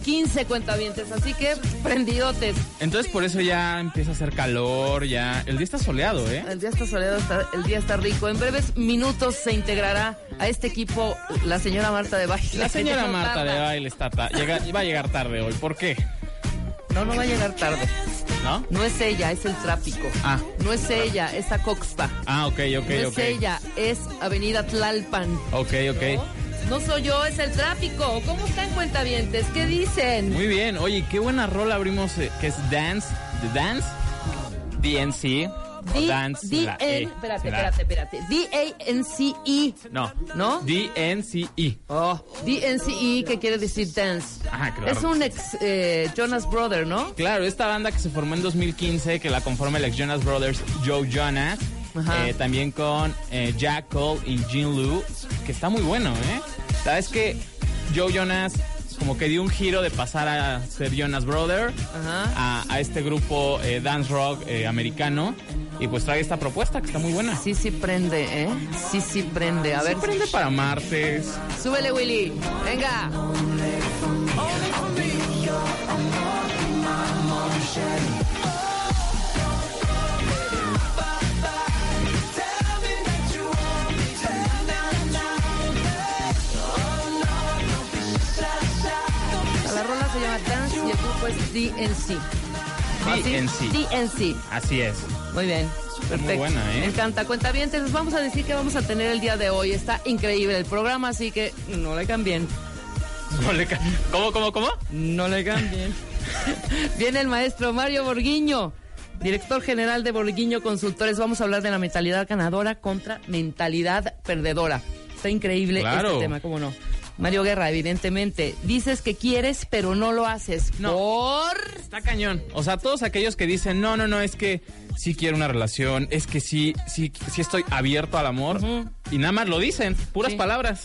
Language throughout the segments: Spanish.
15 cuentavientes, así que prendidotes. Entonces por eso ya empieza a hacer calor, ya... El día está soleado, ¿eh? El día está soleado, está- el día está rico. En breves minutos se integrará a este equipo la señora Marta de Baile. La señora no Marta tarda. de baile está llega- va a llegar tarde hoy. ¿Por qué? No, no va a llegar tarde. ¿No? No es ella, es el tráfico. Ah. No es ella, es Acoxpa. Ah, ok, ok, no ok. es ella, es Avenida Tlalpan. Ok, ok. No soy yo, es el tráfico. ¿Cómo están cuentavientes? ¿Qué dicen? Muy bien. Oye, qué buena rola abrimos, eh, que es Dance. ¿The Dance? DNC. D- Dance. D- la N- E, espérate, la- espérate, espérate. D-A-N-C-E. No. ¿No? DNCE. Oh, D-N-C-E, que quiere decir dance. Ajá, claro. Es un ex eh, Jonas Brother, ¿no? Claro, esta banda que se formó en 2015, que la conforma el ex Jonas Brothers, Joe Jonas. Eh, también con eh, Jack Cole y Jin Lu, que está muy bueno, ¿eh? Sabes que Joe Jonas como que dio un giro de pasar a ser Jonas Brother a, a este grupo eh, dance rock eh, americano y pues trae esta propuesta que está muy buena. Sí, sí prende, ¿eh? Sí, sí prende. A ver, Se prende para martes. súbele, Willy. Venga. Dance y el grupo es DNC. DNC. DNC. Así es. Muy bien. Perfecto. muy buena, ¿eh? Me encanta. Cuenta bien, les vamos a decir que vamos a tener el día de hoy. Está increíble el programa, así que no le cambien. No le ca- ¿Cómo, cómo, cómo? No le cambien. Viene el maestro Mario Borguiño, director general de Borguiño Consultores. Vamos a hablar de la mentalidad ganadora contra mentalidad perdedora. Está increíble Claro. este tema, ¿cómo no? Mario Guerra, evidentemente, dices que quieres, pero no lo haces. No. Por... Está cañón. O sea, todos aquellos que dicen, no, no, no, es que sí quiero una relación, es que sí, sí, sí estoy abierto al amor. Y nada más lo dicen, puras Sí. palabras.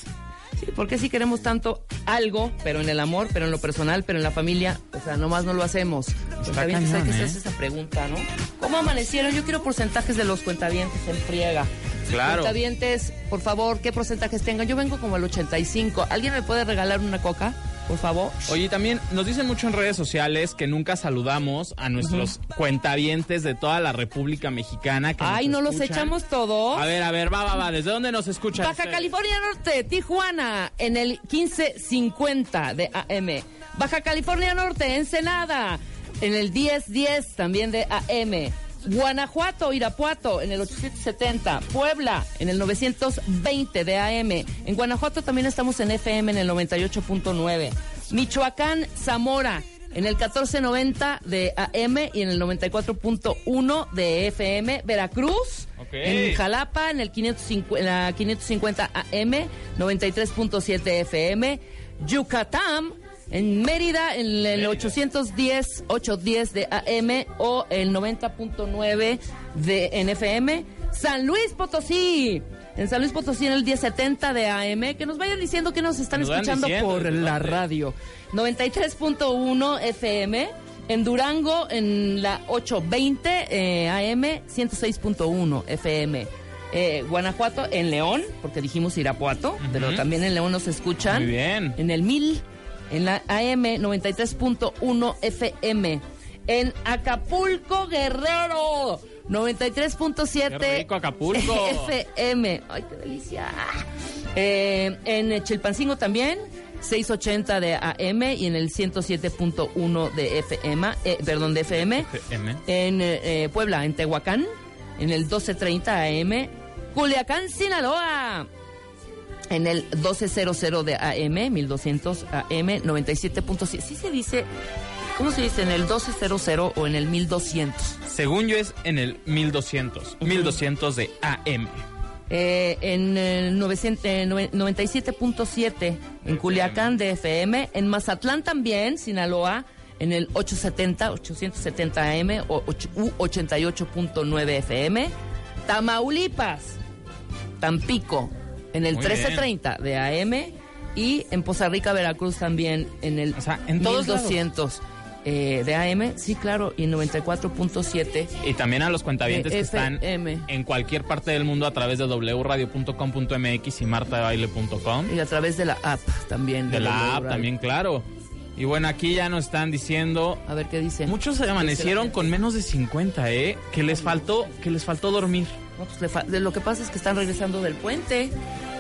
Sí, porque si queremos tanto algo, pero en el amor, pero en lo personal, pero en la familia, o sea, nomás no lo hacemos. Cuentavientes, hay cañón, que ¿eh? esa pregunta, ¿no? ¿Cómo amanecieron? Yo quiero porcentajes de los cuentavientes en friega. Claro. Cuentavientes, por favor, ¿qué porcentajes tengan? Yo vengo como al 85. ¿Alguien me puede regalar una coca, por favor? Oye, también nos dicen mucho en redes sociales que nunca saludamos a nuestros cuentavientes de toda la República Mexicana. Que Ay, nos ¿no los echamos todos? A ver, a ver, va, va, va. ¿Desde dónde nos escuchan? Baja ustedes? California Norte, Tijuana, en el 1550 de AM. Baja California Norte, Ensenada, en el 1010 también de AM. Guanajuato, Irapuato, en el 870. Puebla, en el 920 de AM. En Guanajuato también estamos en FM en el 98.9. Michoacán, Zamora, en el 1490 de AM y en el 94.1 de FM. Veracruz, en Jalapa, en el 550, en la 550 AM, 93.7 FM. Yucatán, en Mérida, en el 810, 810 de AM o el 90.9 de en FM. San Luis Potosí, En San Luis Potosí en el 1070 de AM. Que nos vayan diciendo que nos están nos escuchando diciendo por la radio. 93.1 FM. En Durango en la 820 eh, AM, 106.1 FM. Eh, Guanajuato en León, porque dijimos Irapuato, pero también en León nos escuchan. Muy bien. En el 1000, en la AM 93.1 FM. En Acapulco, Guerrero, 93.7 Qué rico, Acapulco. FM. ¡Ay, qué delicia! Eh, en Chilpancingo también, 680 de AM y en el 107.1 de FM, eh, perdón, de FM. FM. En eh, Puebla, en Tehuacán, en el 1230 AM. Culiacán, Sinaloa. En el 1200 de AM, 1200 AM, 97.7. Sí se dice, ¿cómo se dice? ¿En el 1200 o en el 1200? Según yo es en el 1200. 1200 de AM. Eh, en el 900, eh, 97.7 en Culiacán de FM, en Mazatlán también, Sinaloa, en el 870, 870 AM o och- u 88.9 FM, Tamaulipas, Tampico, en el Muy 1330 de AM y en Poza Rica, Veracruz también en el O sea, en todos 1200 eh, de AM, sí, claro, y en 94.7 Y también a los cuentavientes que están en cualquier parte del mundo a través de wradio.com.mx y martadebaile.com. y a través de la app también. De la app Radio. también, claro. Y bueno, aquí ya nos están diciendo... A ver qué dice. Muchos se amanecieron con menos de 50, ¿eh? Que les faltó, que les faltó dormir. No, pues le fa- de lo que pasa es que están regresando del puente.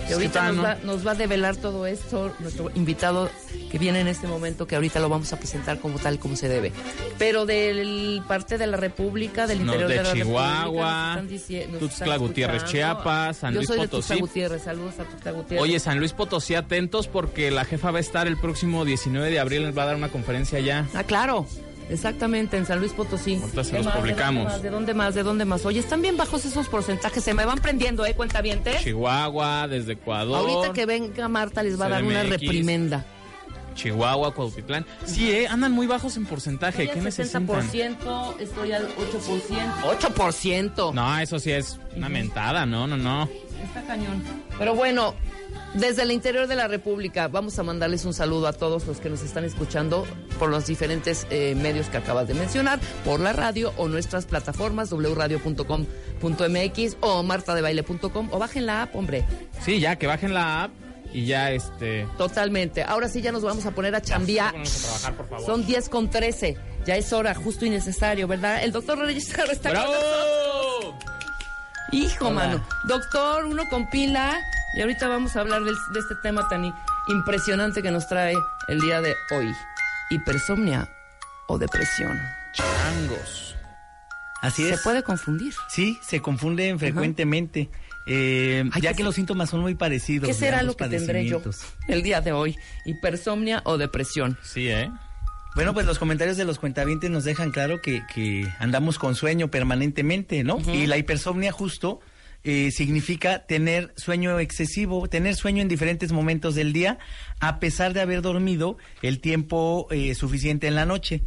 Y ahorita nos, ¿no? va, nos va a develar todo esto nuestro invitado que viene en este momento, que ahorita lo vamos a presentar como tal, como se debe. Pero del parte de la República, del No, interior de de, la Chihuahua, República, Tuxtla Gutiérrez. Chiapas, San Yo Luis soy de Potosí. Tuxtla Gutiérrez, saludos a Tuxtla Gutiérrez. Oye, San Luis Potosí, atentos porque la jefa va a estar el próximo 19 de abril, les va a dar una conferencia ya. Ah, claro. Exactamente, en San Luis Potosí. Ahorita se ¿Qué los más? publicamos. ¿De dónde más? ¿De dónde más? Oye, están bien bajos esos porcentajes. Se me van prendiendo, ¿eh? Cuenta bien, Chihuahua, desde Ecuador. Ahorita que venga Marta les va a dar una reprimenda. Chihuahua, Cuautitlán. Sí, ¿eh? Andan muy bajos en porcentaje. ¿Qué necesitan? 70%, estoy al 8%. 8%. No, eso sí es una mentada, no, no, no. Está cañón. Pero bueno, desde el interior de la República vamos a mandarles un saludo a todos los que nos están escuchando por los diferentes eh, medios que acabas de mencionar, por la radio o nuestras plataformas wradio.com.mx o martadebaile.com o bajen la app, hombre. Sí, ya, que bajen la app y ya, este... Totalmente. Ahora sí ya nos vamos a poner a chambear. A trabajar, por favor. Son 10 con 13. Ya es hora, justo y necesario, ¿verdad? El doctor Reyes está con nosotros. Hijo, Hola. mano. Doctor, uno con pila. Y ahorita vamos a hablar de, este tema tan impresionante que nos trae el día de hoy. Hipersomnia o depresión. Changos. Así Se es. puede confundir. Sí, se confunden frecuentemente. Eh, Ay, ya ¿qué que se- los síntomas son muy parecidos. ¿Qué será lo que tendré yo el día de hoy? ¿Hipersomnia o depresión? Sí, ¿eh? Bueno, pues los comentarios de los cuentavientes nos dejan claro que, que andamos con sueño permanentemente, ¿no? Y la hipersomnia justo eh, significa tener sueño excesivo, tener sueño en diferentes momentos del día, a pesar de haber dormido el tiempo eh, suficiente en la noche.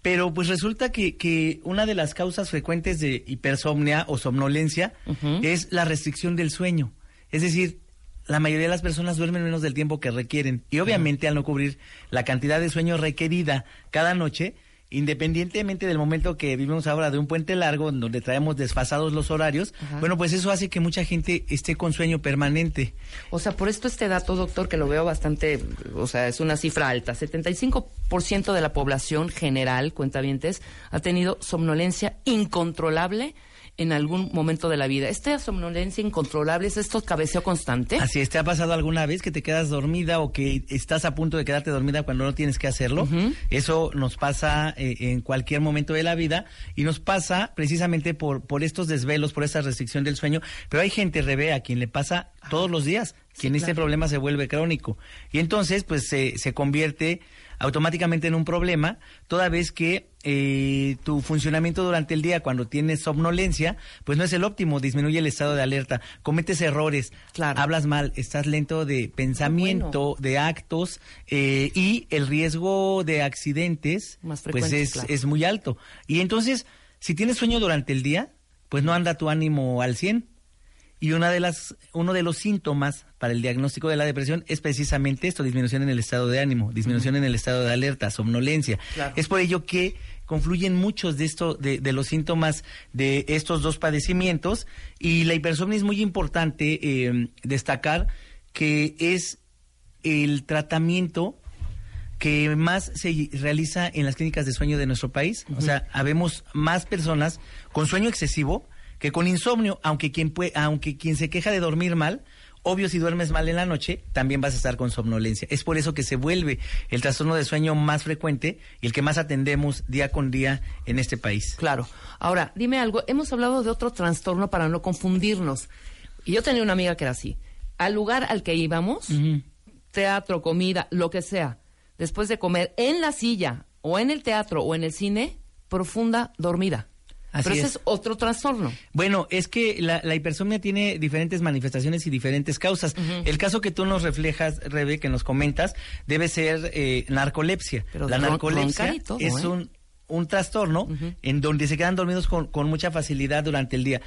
Pero pues resulta que, que una de las causas frecuentes de hipersomnia o somnolencia es la restricción del sueño. Es decir, la mayoría de las personas duermen menos del tiempo que requieren. Y obviamente al no cubrir la cantidad de sueño requerida cada noche, independientemente del momento que vivimos ahora de un puente largo, donde traemos desfasados los horarios, Ajá. bueno, pues eso hace que mucha gente esté con sueño permanente. O sea, por esto este dato, doctor, que lo veo bastante, o sea, es una cifra alta. 75% de la población general, cuentavientes, ha tenido somnolencia incontrolable en algún momento de la vida. ¿Esta somnolencia incontrolable es esto cabeceo constante? Así es, ¿te ha pasado alguna vez que te quedas dormida o que estás a punto de quedarte dormida cuando no tienes que hacerlo? Eso nos pasa eh, en cualquier momento de la vida y nos pasa precisamente por, por estos desvelos, por esta restricción del sueño. Pero hay gente, Rebe, a quien le pasa todos los días, quien este problema se vuelve crónico. Y entonces, pues se se convierte automáticamente en un problema, toda vez que eh, tu funcionamiento durante el día, cuando tienes somnolencia, pues no es el óptimo, disminuye el estado de alerta, cometes errores, Claro. hablas mal, estás lento de pensamiento, de actos eh, y el riesgo de accidentes Más pues es, claro. es muy alto. Y entonces, si tienes sueño durante el día, pues no anda tu ánimo al 100. Y una de las, uno de los síntomas para el diagnóstico de la depresión es precisamente esto, disminución en el estado de ánimo, disminución en el estado de alerta, somnolencia. Claro. Es por ello que confluyen muchos de, esto, de, de los síntomas de estos dos padecimientos y la hipersomnia es muy importante eh, destacar que es el tratamiento que más se realiza en las clínicas de sueño de nuestro país. O sea, habemos más personas con sueño excesivo que con insomnio, aunque quien, puede, aunque quien se queja de dormir mal, obvio si duermes mal en la noche, también vas a estar con somnolencia. Es por eso que se vuelve el trastorno de sueño más frecuente y el que más atendemos día con día en este país. Claro. Ahora, dime algo. Hemos hablado de otro trastorno para no confundirnos. Y yo tenía una amiga que era así. Al lugar al que íbamos, teatro, comida, lo que sea, después de comer en la silla o en el teatro o en el cine, profunda dormida. Así Pero ese es. es otro trastorno. Bueno, es que la, la hipersomnia tiene diferentes manifestaciones y diferentes causas. El caso que tú nos reflejas, Rebe, que nos comentas, debe ser eh, narcolepsia. Pero la narcolepsia todo, es ¿eh? un, un trastorno en donde se quedan dormidos con, con mucha facilidad durante el día.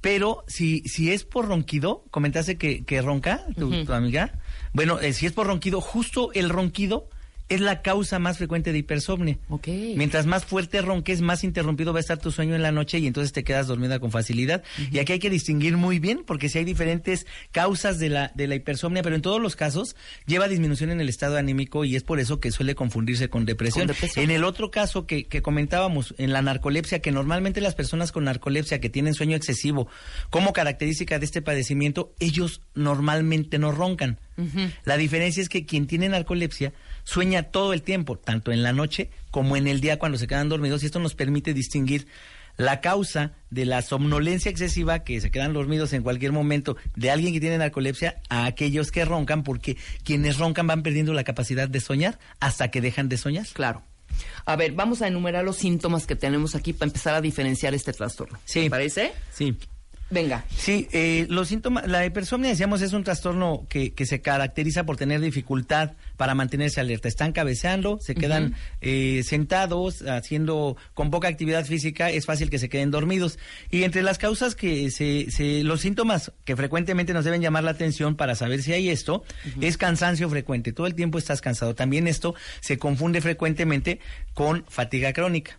Pero si, si es por ronquido, comentaste que, que ronca tu, tu amiga. Bueno, eh, si es por ronquido, justo el ronquido es la causa más frecuente de hipersomnia. Ok. Mientras más fuerte ronques, más interrumpido va a estar tu sueño en la noche y entonces te quedas dormida con facilidad. Y aquí hay que distinguir muy bien porque si hay diferentes causas de la, de la hipersomnia, pero en todos los casos lleva disminución en el estado anímico y es por eso que suele confundirse con depresión. Con depresión. En el otro caso que, que comentábamos, en la narcolepsia, que normalmente las personas con narcolepsia que tienen sueño excesivo, como característica de este padecimiento, ellos normalmente no roncan. La diferencia es que quien tiene narcolepsia sueña todo el tiempo, tanto en la noche como en el día cuando se quedan dormidos, y esto nos permite distinguir la causa de la somnolencia excesiva, que se quedan dormidos en cualquier momento, de alguien que tiene narcolepsia, a aquellos que roncan, porque quienes roncan van perdiendo la capacidad de soñar hasta que dejan de soñar. Claro. A ver, vamos a enumerar los síntomas que tenemos aquí para empezar a diferenciar este trastorno. Sí. ¿Te parece? Sí. Venga. Sí, eh, los síntomas, la hipersomnia, decíamos, es un trastorno que, que se caracteriza por tener dificultad para mantenerse alerta. Están cabeceando, se quedan eh, sentados, haciendo con poca actividad física, es fácil que se queden dormidos. Y entre las causas que se, se los síntomas que frecuentemente nos deben llamar la atención para saber si hay esto, es cansancio frecuente. Todo el tiempo estás cansado. También esto se confunde frecuentemente con fatiga crónica.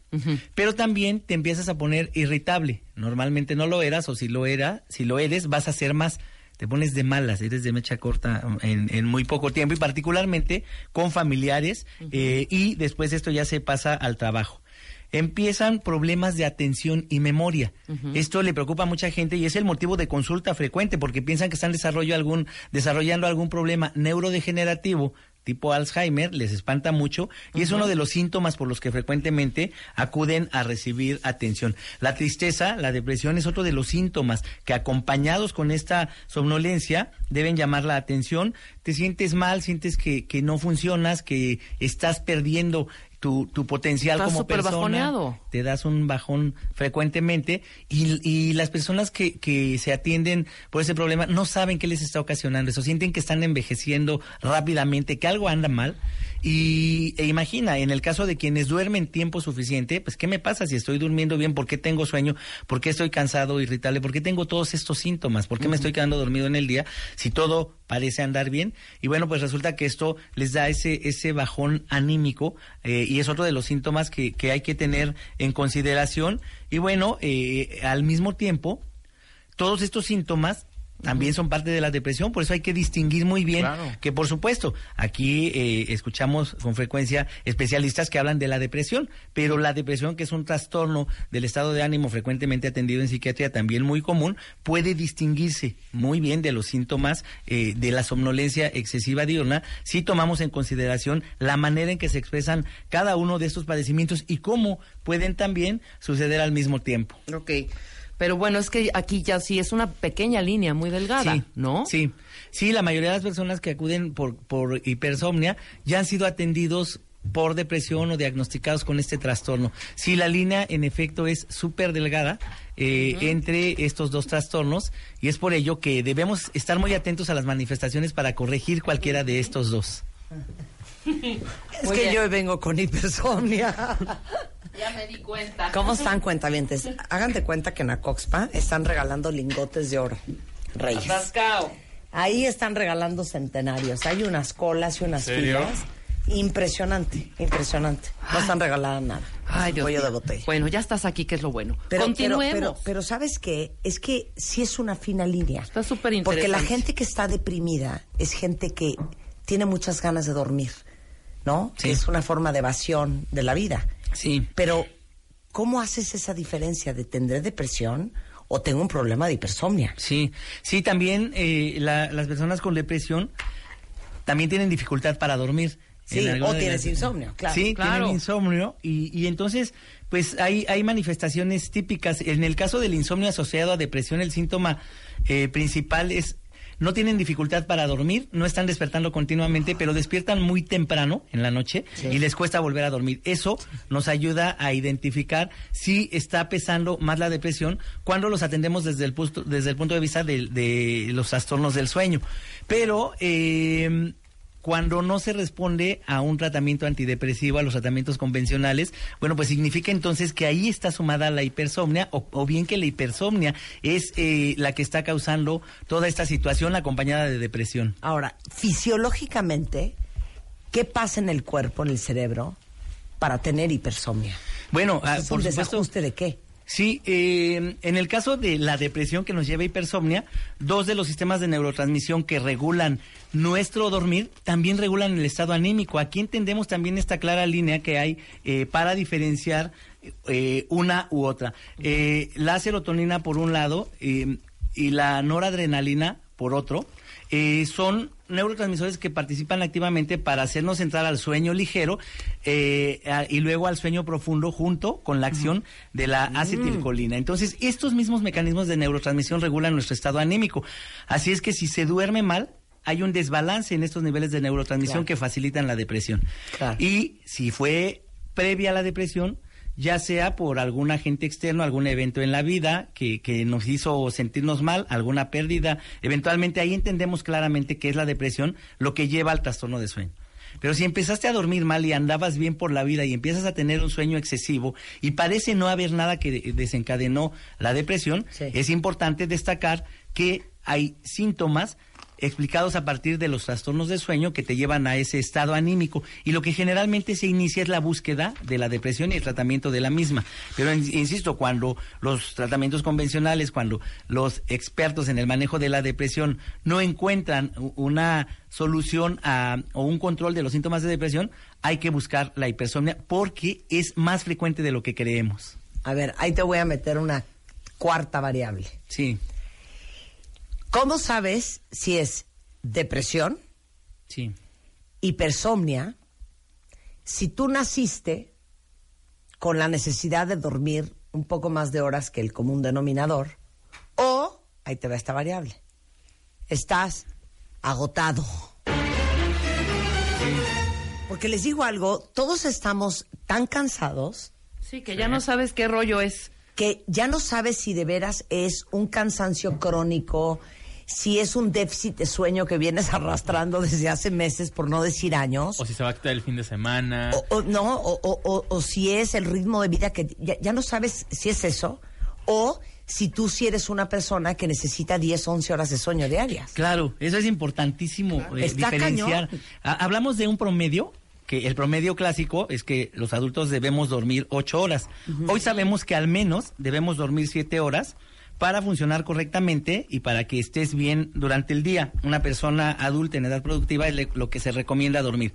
Pero también te empiezas a poner irritable. Normalmente no lo eras, o si lo era, si lo eres, vas a ser más, te pones de malas, eres de mecha corta en, en muy poco tiempo, y particularmente con familiares, eh, y después esto ya se pasa al trabajo. Empiezan problemas de atención y memoria. Esto le preocupa a mucha gente y es el motivo de consulta frecuente porque piensan que están desarrollo algún, desarrollando algún problema neurodegenerativo tipo Alzheimer, les espanta mucho y es uno de los síntomas por los que frecuentemente acuden a recibir atención. La tristeza, la depresión es otro de los síntomas que acompañados con esta somnolencia deben llamar la atención. Te sientes mal, sientes que, que no funcionas, que estás perdiendo tu, tu potencial Estás como persona. bajoneado. Te das un bajón frecuentemente y, y las personas que, que se atienden por ese problema no saben qué les está ocasionando eso, sienten que están envejeciendo rápidamente, que algo anda mal. Y e imagina, en el caso de quienes duermen tiempo suficiente, pues ¿qué me pasa si estoy durmiendo bien? ¿Por qué tengo sueño? ¿Por qué estoy cansado, irritable? ¿Por qué tengo todos estos síntomas? ¿Por qué me estoy quedando dormido en el día si todo parece andar bien? Y bueno, pues resulta que esto les da ese, ese bajón anímico eh, y es otro de los síntomas que, que hay que tener en consideración. Y bueno, eh, al mismo tiempo, todos estos síntomas también son parte de la depresión, por eso hay que distinguir muy bien Claro. que por supuesto aquí eh, escuchamos con frecuencia especialistas que hablan de la depresión, pero la depresión que es un trastorno del estado de ánimo frecuentemente atendido en psiquiatría también muy común, puede distinguirse muy bien de los síntomas eh, de la somnolencia excesiva diurna si tomamos en consideración la manera en que se expresan cada uno de estos padecimientos y cómo pueden también suceder al mismo tiempo. Ok. Pero bueno, es que aquí ya sí es una pequeña línea muy delgada, Sí, ¿no? Sí, sí, la mayoría de las personas que acuden por, por hipersomnia ya han sido atendidos por depresión o diagnosticados con este trastorno. Sí, la línea en efecto es súper delgada eh, entre estos dos trastornos y es por ello que debemos estar muy atentos a las manifestaciones para corregir cualquiera de estos dos. Es Muy que bien. yo vengo con hipersomnia. Ya me di cuenta. ¿Cómo están, cuentavientes? Hagan de cuenta que en Acoxpa están regalando lingotes de oro. Reyes. Ahí están regalando centenarios. Hay unas colas y unas filas. Impresionante, impresionante. No están regalando nada. Ay, Dios de botella. Bueno, ya estás aquí, que es lo bueno. Pero, Continuemos. Pero, pero, pero, ¿sabes qué? Es que sí es una fina línea. Está súper Porque la interesante. gente que está deprimida es gente que tiene muchas ganas de dormir, ¿no? Sí. Que es una forma de evasión de la vida. Sí. Pero, ¿cómo haces esa diferencia de tendré depresión o tengo un problema de hipersomnia? Sí, sí, también eh, la- las personas con depresión también tienen dificultad para dormir. Sí, o tienes insomnio, claro. Sí, Claro. tienen insomnio y, y entonces, pues hay, hay manifestaciones típicas. En el caso del insomnio asociado a depresión, el síntoma eh, principal es no tienen dificultad para dormir, no están despertando continuamente, pero despiertan muy temprano en la noche y les cuesta volver a dormir. Eso nos ayuda a identificar si está pesando más la depresión cuando los atendemos desde el, punto- desde el punto de vista de, de los trastornos del sueño. Pero eh, cuando no se responde a un tratamiento antidepresivo, a los tratamientos convencionales, bueno, pues significa entonces que ahí está sumada la hipersomnia o, o bien que la hipersomnia es eh, la que está causando toda esta situación acompañada de depresión. Ahora, fisiológicamente, ¿qué pasa en el cuerpo, en el cerebro, para tener hipersomnia? Bueno, ah, ¿Es por un supuesto. desajuste de qué? Sí, eh, en el caso de la depresión que nos lleva a hipersomnia, dos de los sistemas de neurotransmisión que regulan nuestro dormir también regulan el estado anímico. Aquí entendemos también esta clara línea que hay eh, para diferenciar eh, una u otra. Eh, la serotonina por un lado eh, y la noradrenalina por otro eh, son neurotransmisores que participan activamente para hacernos entrar al sueño ligero eh, a- y luego al sueño profundo junto con la acción de la acetilcolina. Entonces, estos mismos mecanismos de neurotransmisión regulan nuestro estado anímico. Así es que si se duerme mal, hay un desbalance en estos niveles de neurotransmisión Claro. que facilitan la depresión. Claro. Y si fue previa a la depresión, ya sea por algún agente externo, algún evento en la vida que, que nos hizo sentirnos mal, alguna pérdida, eventualmente ahí entendemos claramente que es la depresión lo que lleva al trastorno de sueño. Pero si empezaste a dormir mal y andabas bien por la vida y empiezas a tener un sueño excesivo y parece no haber nada que de- desencadenó la depresión, Sí. es importante destacar que hay síntomas explicados a partir de los trastornos de sueño que te llevan a ese estado anímico y lo que generalmente se inicia es la búsqueda de la depresión y el tratamiento de la misma. Pero in- insisto, cuando los tratamientos convencionales, cuando los expertos en el manejo de la depresión no encuentran una solución a- o un control de los síntomas de depresión, hay que buscar la hipersomnia porque es más frecuente de lo que creemos. A ver, ahí te voy a meter una cuarta variable. Sí, ¿Cómo sabes si es depresión, sí. hipersomnia, si tú naciste con la necesidad de dormir un poco más de horas que el común denominador, o, ahí te va esta variable, estás agotado. Porque les digo algo, todos estamos tan cansados Sí, que ya no sabes qué rollo es. que ya no sabes si de veras es un cansancio crónico, si es un déficit de sueño que vienes arrastrando desde hace meses, por no decir años. O si se va a quitar el fin de semana. O, o no, o, o- o- o si es el ritmo de vida que ya, ya no sabes si es eso, o si tú si eres una persona que necesita 10, 11 horas de sueño diarias. Claro, eso es importantísimo eh, Está diferenciar. cañón. Hablamos de un promedio, que el promedio clásico es que los adultos debemos dormir ocho horas. Hoy sabemos que al menos debemos dormir siete horas para funcionar correctamente y para que estés bien durante el día. Una persona adulta en edad productiva es lo que se recomienda dormir.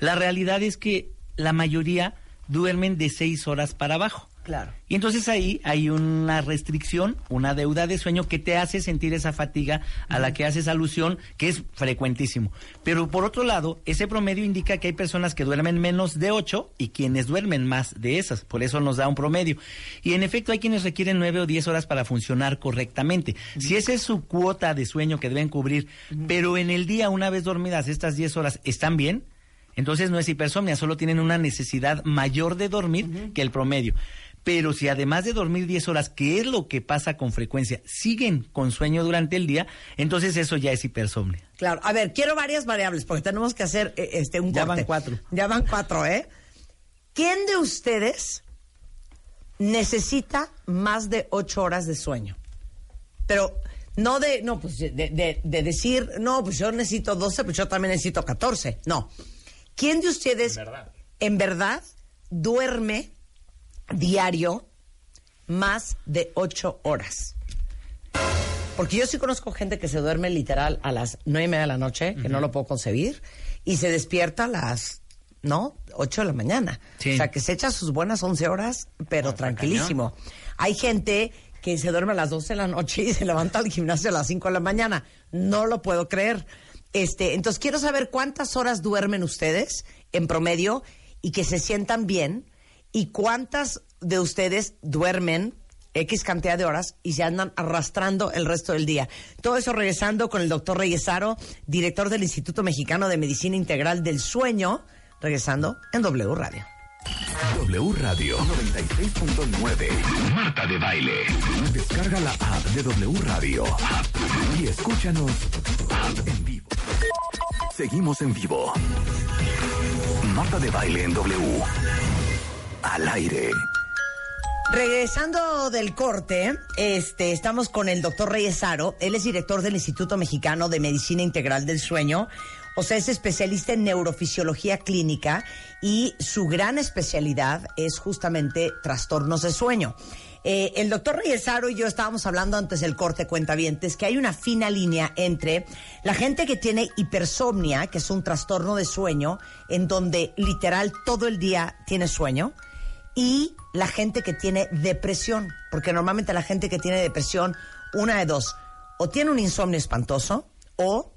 La realidad es que la mayoría duermen de seis horas para abajo. Claro. Y entonces ahí hay una restricción, una deuda de sueño que te hace sentir esa fatiga a la que haces alusión, que es frecuentísimo. Pero por otro lado, ese promedio indica que hay personas que duermen menos de ocho y quienes duermen más de esas. Por eso nos da un promedio. Y en efecto hay quienes requieren nueve o diez horas para funcionar correctamente. Si esa es su cuota de sueño que deben cubrir, pero en el día, una vez dormidas estas diez horas, ¿están bien? Entonces no es hipersomnia, solo tienen una necesidad mayor de dormir que el promedio. Pero si además de dormir 10 horas, que es lo que pasa con frecuencia, siguen con sueño durante el día, entonces eso ya es hipersomnia. Claro. A ver, quiero varias variables porque tenemos que hacer eh, este un Ya corte. van cuatro. Ya van cuatro, ¿eh? ¿Quién de ustedes necesita más de ocho horas de sueño? Pero No de, no, pues de, de- de decir, no, pues yo necesito 12, pues yo también necesito 14. No. ¿Quién de ustedes en verdad, duerme diario más de 8 horas? Porque yo sí conozco gente que se duerme literal a las nueve y media de la noche, que no lo puedo concebir, y se despierta a las, ¿no? 8 de la mañana. Sí. O sea, que se echa sus buenas 11 horas, pero tranquilísimo. Hay gente que se duerme a las 12 de la noche y se levanta al gimnasio a las 5 de la mañana. No lo puedo creer. Este, entonces quiero saber cuántas horas duermen ustedes en promedio y que se sientan bien y cuántas de ustedes duermen X cantidad de horas y se andan arrastrando el resto del día. Todo eso regresando con el doctor Reyesaro, director del Instituto Mexicano de Medicina Integral del Sueño, regresando en W Radio. W Radio 96.9. Marta de Baile. Descarga la app de W Radio. Y escúchanos en vivo. Seguimos en vivo. Marta de Baile en W. Al aire. Regresando del corte, este, estamos con el doctor Reyesaro. Él es director del Instituto Mexicano de Medicina Integral del Sueño. O sea, es especialista en neurofisiología clínica y su gran especialidad es justamente trastornos de sueño. Eh, el doctor Reyesaro y yo estábamos hablando antes del corte cuentavientes que hay una fina línea entre la gente que tiene hipersomnia, que es un trastorno de sueño, en donde literal todo el día tiene sueño, y la gente que tiene depresión, porque normalmente la gente que tiene depresión, una de dos, o tiene un insomnio espantoso o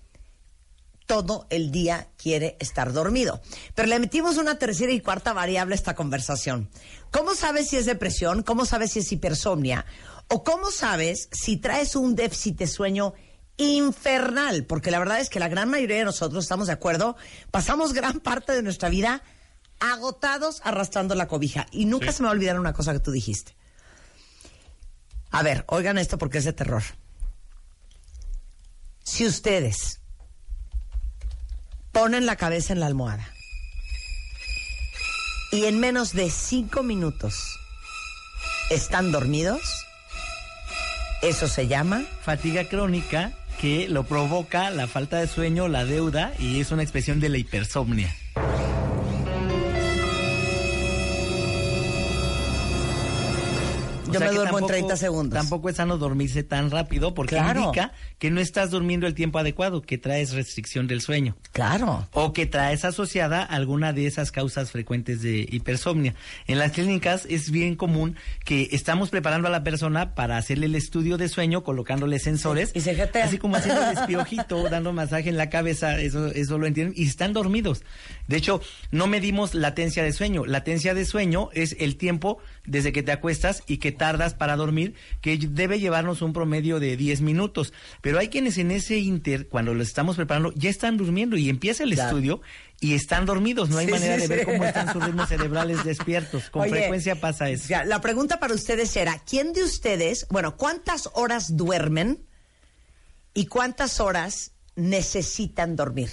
todo el día quiere estar dormido. Pero le metimos una tercera y cuarta variable a esta conversación. ¿Cómo sabes si es depresión? ¿Cómo sabes si es hipersomnia? ¿O cómo sabes si traes un déficit de sueño infernal? Porque la verdad es que la gran mayoría de nosotros estamos de acuerdo, pasamos gran parte de nuestra vida agotados arrastrando la cobija. Y nunca se me va a olvidar una cosa que tú dijiste. A ver, oigan esto porque es de terror. Si ustedes ponen la cabeza en la almohada y en menos de cinco minutos están dormidos, eso se llama Fatiga crónica que lo provoca la falta de sueño, la deuda y es una expresión de la hipersomnia. O Yo sea me duermo en tampoco- 30 segundos. Tampoco es sano dormirse tan rápido porque Claro. indica que no estás durmiendo el tiempo adecuado, que traes restricción del sueño. Claro. O que traes asociada alguna de esas causas frecuentes de hipersomnia. En las clínicas es bien común que estamos preparando a la persona para hacerle el estudio de sueño, colocándole sensores. Y se jetea. Así como haciendo el espiojito, dando masaje en la cabeza, eso, eso lo entienden. Y están dormidos. De hecho, no medimos latencia de sueño. Latencia de sueño es el tiempo desde que te acuestas y que tardas para dormir, que debe llevarnos un promedio de 10 minutos. Pero hay quienes en ese inter, cuando los estamos preparando, ya están durmiendo y empieza el Claro. estudio y están dormidos. No hay Sí, manera sí, de ver sí. cómo están sus ritmos cerebrales despiertos. Con Oye, frecuencia pasa eso. ya, la pregunta para ustedes era, ¿quién de ustedes, bueno, cuántas horas duermen y cuántas horas necesitan dormir?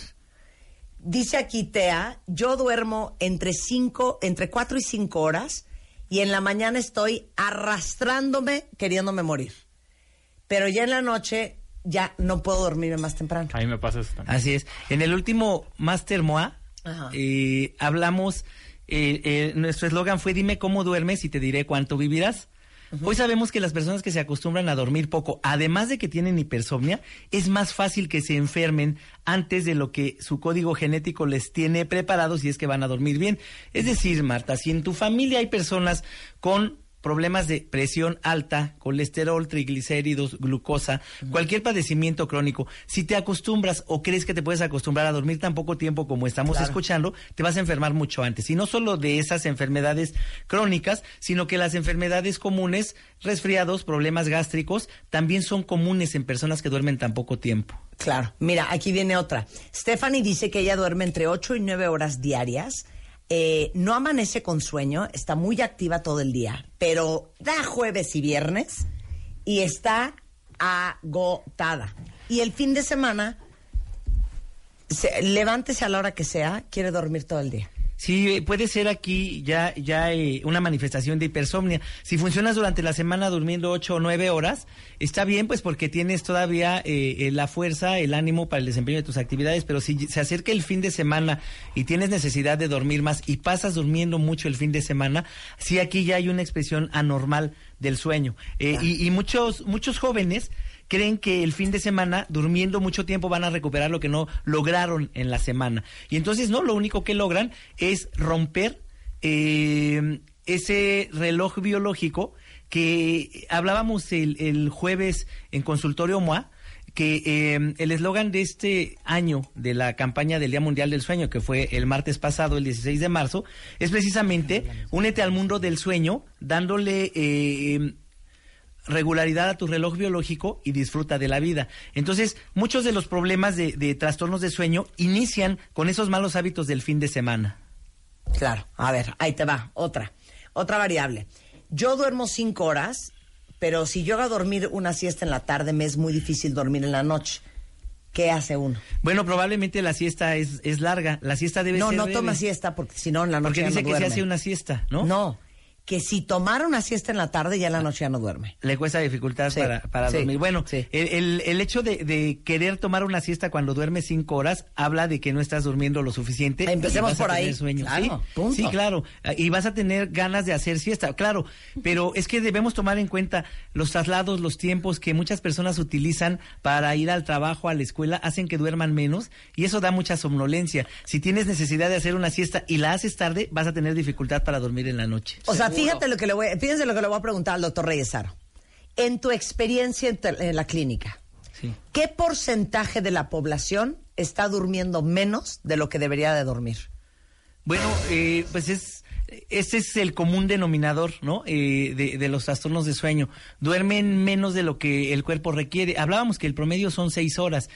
Dice aquí Tea, yo duermo entre cinco, entre cuatro y cinco horas y en la mañana estoy arrastrándome queriéndome morir. Pero ya en la noche ya no puedo dormirme más temprano. A mí me pasa eso también. Así es. En el último Master MOA eh, hablamos, eh, eh, nuestro eslogan fue dime cómo duermes y te diré cuánto vivirás. Hoy sabemos que las personas que se acostumbran a dormir poco, además de que tienen hipersomnia, es más fácil que se enfermen antes de lo que su código genético les tiene preparados si es que van a dormir bien. Es decir, Marta, si en tu familia hay personas con problemas de presión alta, colesterol, triglicéridos, glucosa, cualquier padecimiento crónico, si te acostumbras o crees que te puedes acostumbrar a dormir tan poco tiempo como estamos escuchando, te vas a enfermar mucho antes. Y no solo de esas enfermedades crónicas, sino que las enfermedades comunes, resfriados, problemas gástricos, también son comunes en personas que duermen tan poco tiempo. Claro. Mira, aquí viene otra. Stephanie dice que ella duerme entre 8 y 9 horas diarias. Eh, no amanece con sueño, está muy activa todo el día, pero da jueves y viernes y está agotada. Y el fin de semana, se- levántese a la hora que sea, quiere dormir todo el día. Sí, eh, puede ser aquí ya, ya eh, una manifestación de hipersomnia. Si funcionas durante la semana durmiendo ocho o nueve horas, está bien, pues porque tienes todavía eh, eh, la fuerza, el ánimo para el desempeño de tus actividades, pero si se acerca el fin de semana y tienes necesidad de dormir más y pasas durmiendo mucho el fin de semana, sí aquí ya hay una expresión anormal del sueño. Eh, y, y muchos, muchos jóvenes creen que el fin de semana, durmiendo mucho tiempo, van a recuperar lo que no lograron en la semana. Y entonces, no, lo único que logran es romper eh, ese reloj biológico que hablábamos el, el jueves en consultorio MOA, que eh, el eslogan de este año de la campaña del Día Mundial del Sueño, que fue el martes pasado, el 16 de marzo, es precisamente únete al mundo del sueño, dándole eh, regularidad a tu reloj biológico y disfruta de la vida. Entonces, muchos de los problemas de, de trastornos de sueño inician con esos malos hábitos del fin de semana. Claro, a ver, ahí te va, otra, otra variable. Yo duermo cinco horas, pero si yo hago a dormir una siesta en la tarde, me es muy difícil dormir en la noche. ¿Qué hace uno? Bueno, probablemente la siesta es, es larga. La siesta debe No, ser no breve. toma siesta porque si no en la noche Porque dice no que se hace una siesta, ¿no? No, que si tomara una siesta en la tarde, ya en la noche ya no duerme. Le cuesta dificultad Sí, para, para sí, dormir. Bueno, sí. el, el- el hecho de, de querer tomar una siesta cuando duermes cinco horas habla de que no estás durmiendo lo suficiente. Empecemos por ahí. tener Sueño. Claro, sí, punto. sí, claro. Y vas a tener ganas de hacer siesta, claro. Pero es que debemos tomar en cuenta los traslados, los tiempos que muchas personas utilizan para ir al trabajo, a la escuela, hacen que duerman menos y eso da mucha somnolencia. Si tienes necesidad de hacer una siesta y la haces tarde, vas a tener dificultad para dormir en la noche. O sea, fíjate lo que le voy, fíjense lo que le voy a preguntar al doctor Reyes Saro. En tu experiencia en, la clínica, Sí. ¿qué porcentaje de la población está durmiendo menos de lo que debería de dormir? Bueno, eh, pues es ese es el común denominador, ¿no? Eh, de, de los trastornos de sueño. Duermen menos de lo que el cuerpo requiere. Hablábamos que el promedio son seis horas.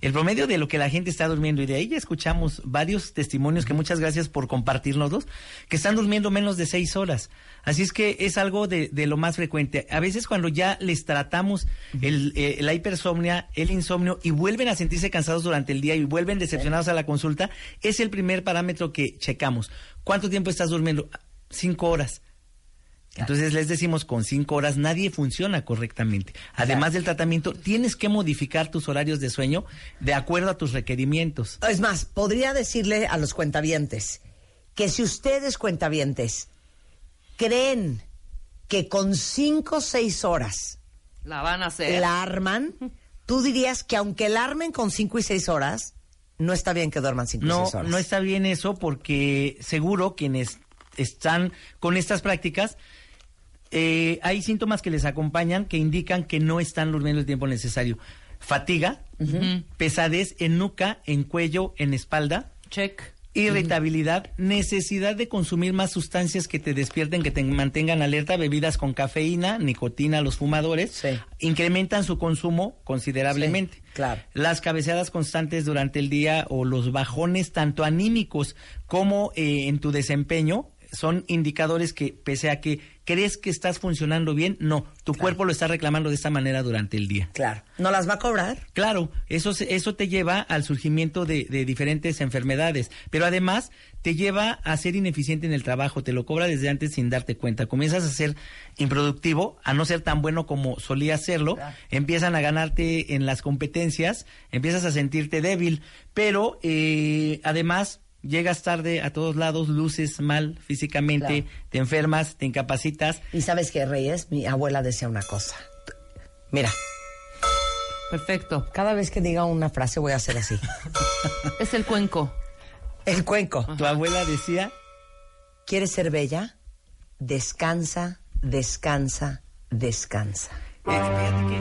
El promedio de lo que la gente está durmiendo. Y de ahí ya escuchamos varios testimonios que muchas gracias por compartirnoslos, que están durmiendo menos de seis horas. Así es que es algo de, de lo más frecuente. A veces cuando ya les tratamos el, eh, la hipersomnia, el insomnio y vuelven a sentirse cansados durante el día y vuelven decepcionados a la consulta, es el primer parámetro que checamos. ¿Cuánto tiempo estás durmiendo? Cinco horas. Entonces les decimos, con cinco horas nadie funciona correctamente. Además del tratamiento, tienes que modificar tus horarios de sueño de acuerdo a tus requerimientos. Es más, podría decirle a los cuentavientes que si ustedes cuentavientes creen que con cinco o seis horas La van a hacer. la arman, tú dirías que aunque la armen con cinco y seis horas, no está bien que duerman cinco y seis horas. no está bien eso porque seguro quienes están con estas prácticas, eh, hay síntomas que les acompañan que indican que no están durmiendo el tiempo necesario. Fatiga, pesadez en nuca, en cuello, en espalda, Check. irritabilidad, necesidad de consumir más sustancias que te despierten, que te mantengan alerta, bebidas con cafeína, nicotina, los fumadores, Sí. incrementan su consumo considerablemente. Sí, claro. Las cabeceadas constantes durante el día o los bajones tanto anímicos como eh, en tu desempeño son indicadores que pese a que crees que estás funcionando bien, no, tu cuerpo lo está reclamando de esta manera durante el día. Claro. ¿No las va a cobrar? Claro, eso, eso te lleva al surgimiento de, de diferentes enfermedades, pero además te lleva a ser ineficiente en el trabajo, te lo cobra desde antes sin darte cuenta. Comienzas a ser improductivo, a no ser tan bueno como solía serlo, empiezan a ganarte en las competencias, empiezas a sentirte débil, pero eh, además llegas tarde a todos lados, luces mal físicamente, Claro. te enfermas, te incapacitas. Y sabes que Reyes, mi abuela decía una cosa. Mira, Perfecto. cada vez que diga una frase voy a hacer así. Es el cuenco. El cuenco. Tu abuela decía, ¿Quieres ser bella? Descansa, descansa, descansa. Eh, fíjate que-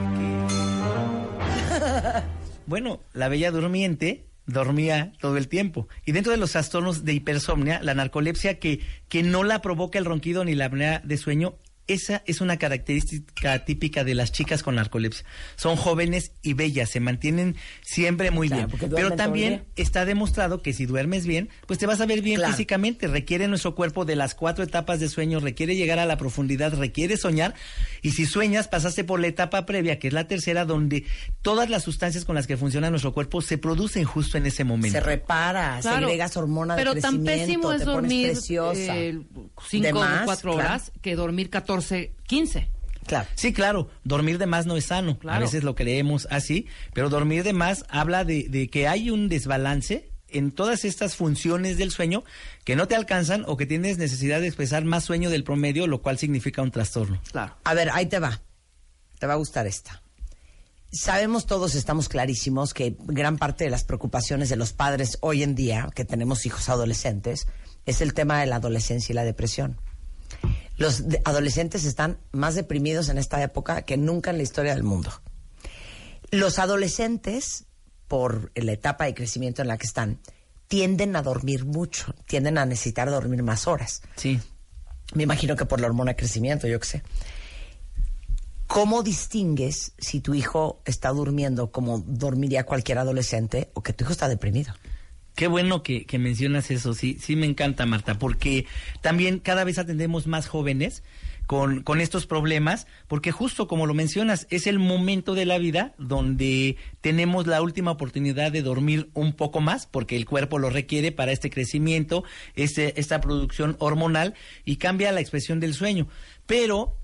que- bueno, la bella durmiente dormía todo el tiempo. Y dentro de los trastornos de hipersomnia, la narcolepsia que, que no la provoca el ronquido ni la apnea de sueño, esa es una característica típica de las chicas con narcolepsia. Son jóvenes y bellas, se mantienen siempre muy Claro, bien. Pero también está demostrado que si duermes bien, pues te vas a ver bien Claro. físicamente. Requiere nuestro cuerpo de las cuatro etapas de sueño, requiere llegar a la profundidad, requiere soñar Y si sueñas, pasaste por la etapa previa, que es la tercera, donde todas las sustancias con las que funciona nuestro cuerpo se producen justo en ese momento. Se repara, Claro. segregas hormona de Pero tan crecimiento, pésimo es te pones dormir preciosa. eh, cinco De o cuatro claro. horas que dormir 14, 15. Claro. Sí, claro, dormir de más no es sano. A Claro. veces lo creemos así, pero dormir de más habla de, de que hay un desbalance en todas estas funciones del sueño que no te alcanzan o que tienes necesidad de expresar más sueño del promedio, lo cual significa un trastorno. Claro. A ver, ahí te va. Te va a gustar esta. Sabemos todos, estamos clarísimos, que gran parte de las preocupaciones de los padres hoy en día, que tenemos hijos adolescentes, es el tema de la adolescencia y la depresión. Los adolescentes están más deprimidos en esta época que nunca en la historia del mundo. Los adolescentes, por la etapa de crecimiento en la que están, tienden a dormir mucho, tienden a necesitar dormir más horas. Sí. Me imagino que por la hormona de crecimiento, yo qué sé. ¿Cómo distingues si tu hijo está durmiendo como dormiría cualquier adolescente o que tu hijo está deprimido? Qué bueno que, que mencionas eso, sí, sí me encanta, Marta, porque también cada vez atendemos más jóvenes con, con estos problemas, porque justo como lo mencionas, es el momento de la vida donde tenemos la última oportunidad de dormir un poco más, porque el cuerpo lo requiere para este crecimiento, este, esta producción hormonal, y cambia la expresión del sueño. Pero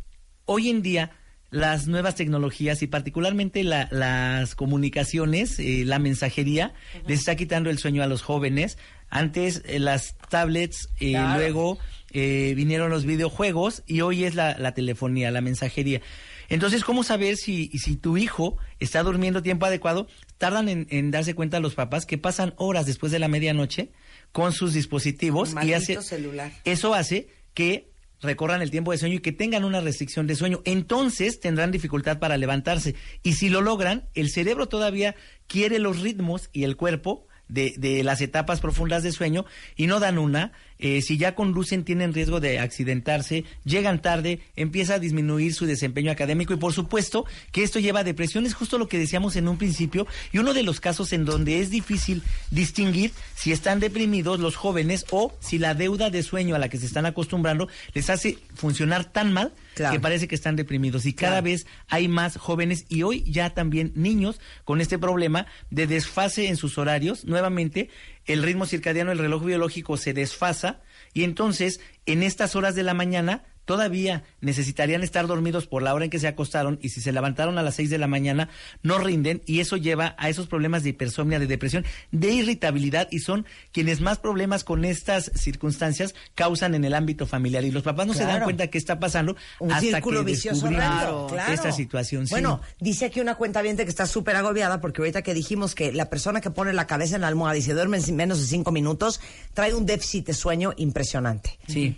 hoy en día las nuevas tecnologías y particularmente la- las comunicaciones, eh, la mensajería, les está quitando el sueño a los jóvenes. Antes eh, las tablets, eh, Claro. luego eh, vinieron los videojuegos y hoy es la, la telefonía, la mensajería. Entonces, ¿cómo saber si, si tu hijo está durmiendo tiempo adecuado? Tardan en, en darse cuenta los papás que pasan horas después de la medianoche con sus dispositivos y hace, celular. eso hace que recorran el tiempo de sueño y que tengan una restricción de sueño. Entonces tendrán dificultad para levantarse. Y si lo logran, el cerebro todavía quiere los ritmos y el cuerpo de, de las etapas profundas de sueño y no dan una. Eh, si ya conducen, tienen riesgo de accidentarse, llegan tarde, empieza a disminuir su desempeño académico y por supuesto que esto lleva a depresión. Es justo lo que decíamos en un principio y uno de los casos en donde es difícil distinguir si están deprimidos los jóvenes o si la deuda de sueño a la que se están acostumbrando les hace funcionar tan mal Claro. que parece que están deprimidos y cada Claro. vez hay más jóvenes y hoy ya también niños con este problema de desfase en sus horarios. Nuevamente, el ritmo circadiano, el reloj biológico se desfasa y entonces en estas horas de la mañana todavía necesitarían estar dormidos por la hora en que se acostaron y si se levantaron a las 6 de la mañana no rinden y eso lleva a esos problemas de hipersomnia, de depresión, de irritabilidad y son quienes más problemas con estas circunstancias causan en el ámbito familiar y los papás no se dan Claro. cuenta qué está pasando Un hasta círculo que vicioso raro, claro. esta situación. sí. Bueno, dice aquí una cuenta que está súper agobiada porque ahorita que dijimos que la persona que pone la cabeza en la almohada y se duerme en menos de cinco minutos trae un déficit de sueño impresionante. sí.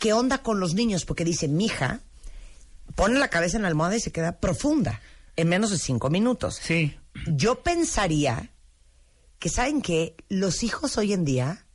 ¿Qué onda con los niños? Porque dice, mi hija pone la cabeza en la almohada y se queda profunda en menos de cinco minutos. Sí. Yo pensaría que, ¿saben que Los hijos hoy en día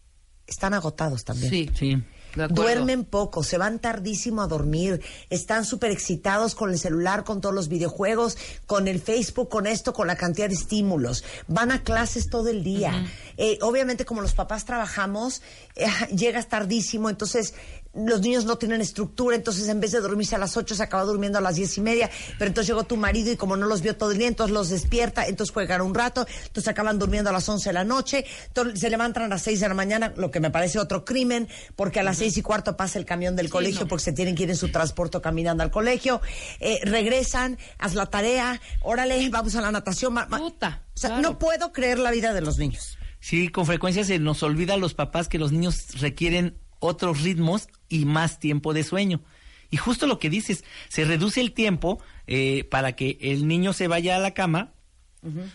están agotados también. Sí. Sí. Duermen poco, se van tardísimo a dormir, están súper excitados con el celular, con todos los videojuegos, con el Facebook, con esto, con la cantidad de estímulos. Van a clases todo el día. Eh, obviamente, como los papás trabajamos, eh, llegas tardísimo, entonces los niños no tienen estructura, entonces en vez de dormirse a las 8 se acaba durmiendo a las diez y media, pero entonces llegó tu marido y como no los vio todo el día, entonces los despierta, entonces juegan un rato, entonces acaban durmiendo a las 11 de la noche, entonces se levantan a las 6 de la mañana, lo que me parece otro crimen, porque a las seis y cuarto pasa el camión del colegio no. porque se tienen que ir en su transporte caminando al colegio, eh, regresan, haz la tarea, órale, vamos a la natación. Puta, o sea, claro. no puedo creer la vida de los niños. Sí, con frecuencia se nos olvida a los papás que los niños requieren otros ritmos y más tiempo de sueño. Y justo lo que dices, se reduce el tiempo eh, para que el niño se vaya a la cama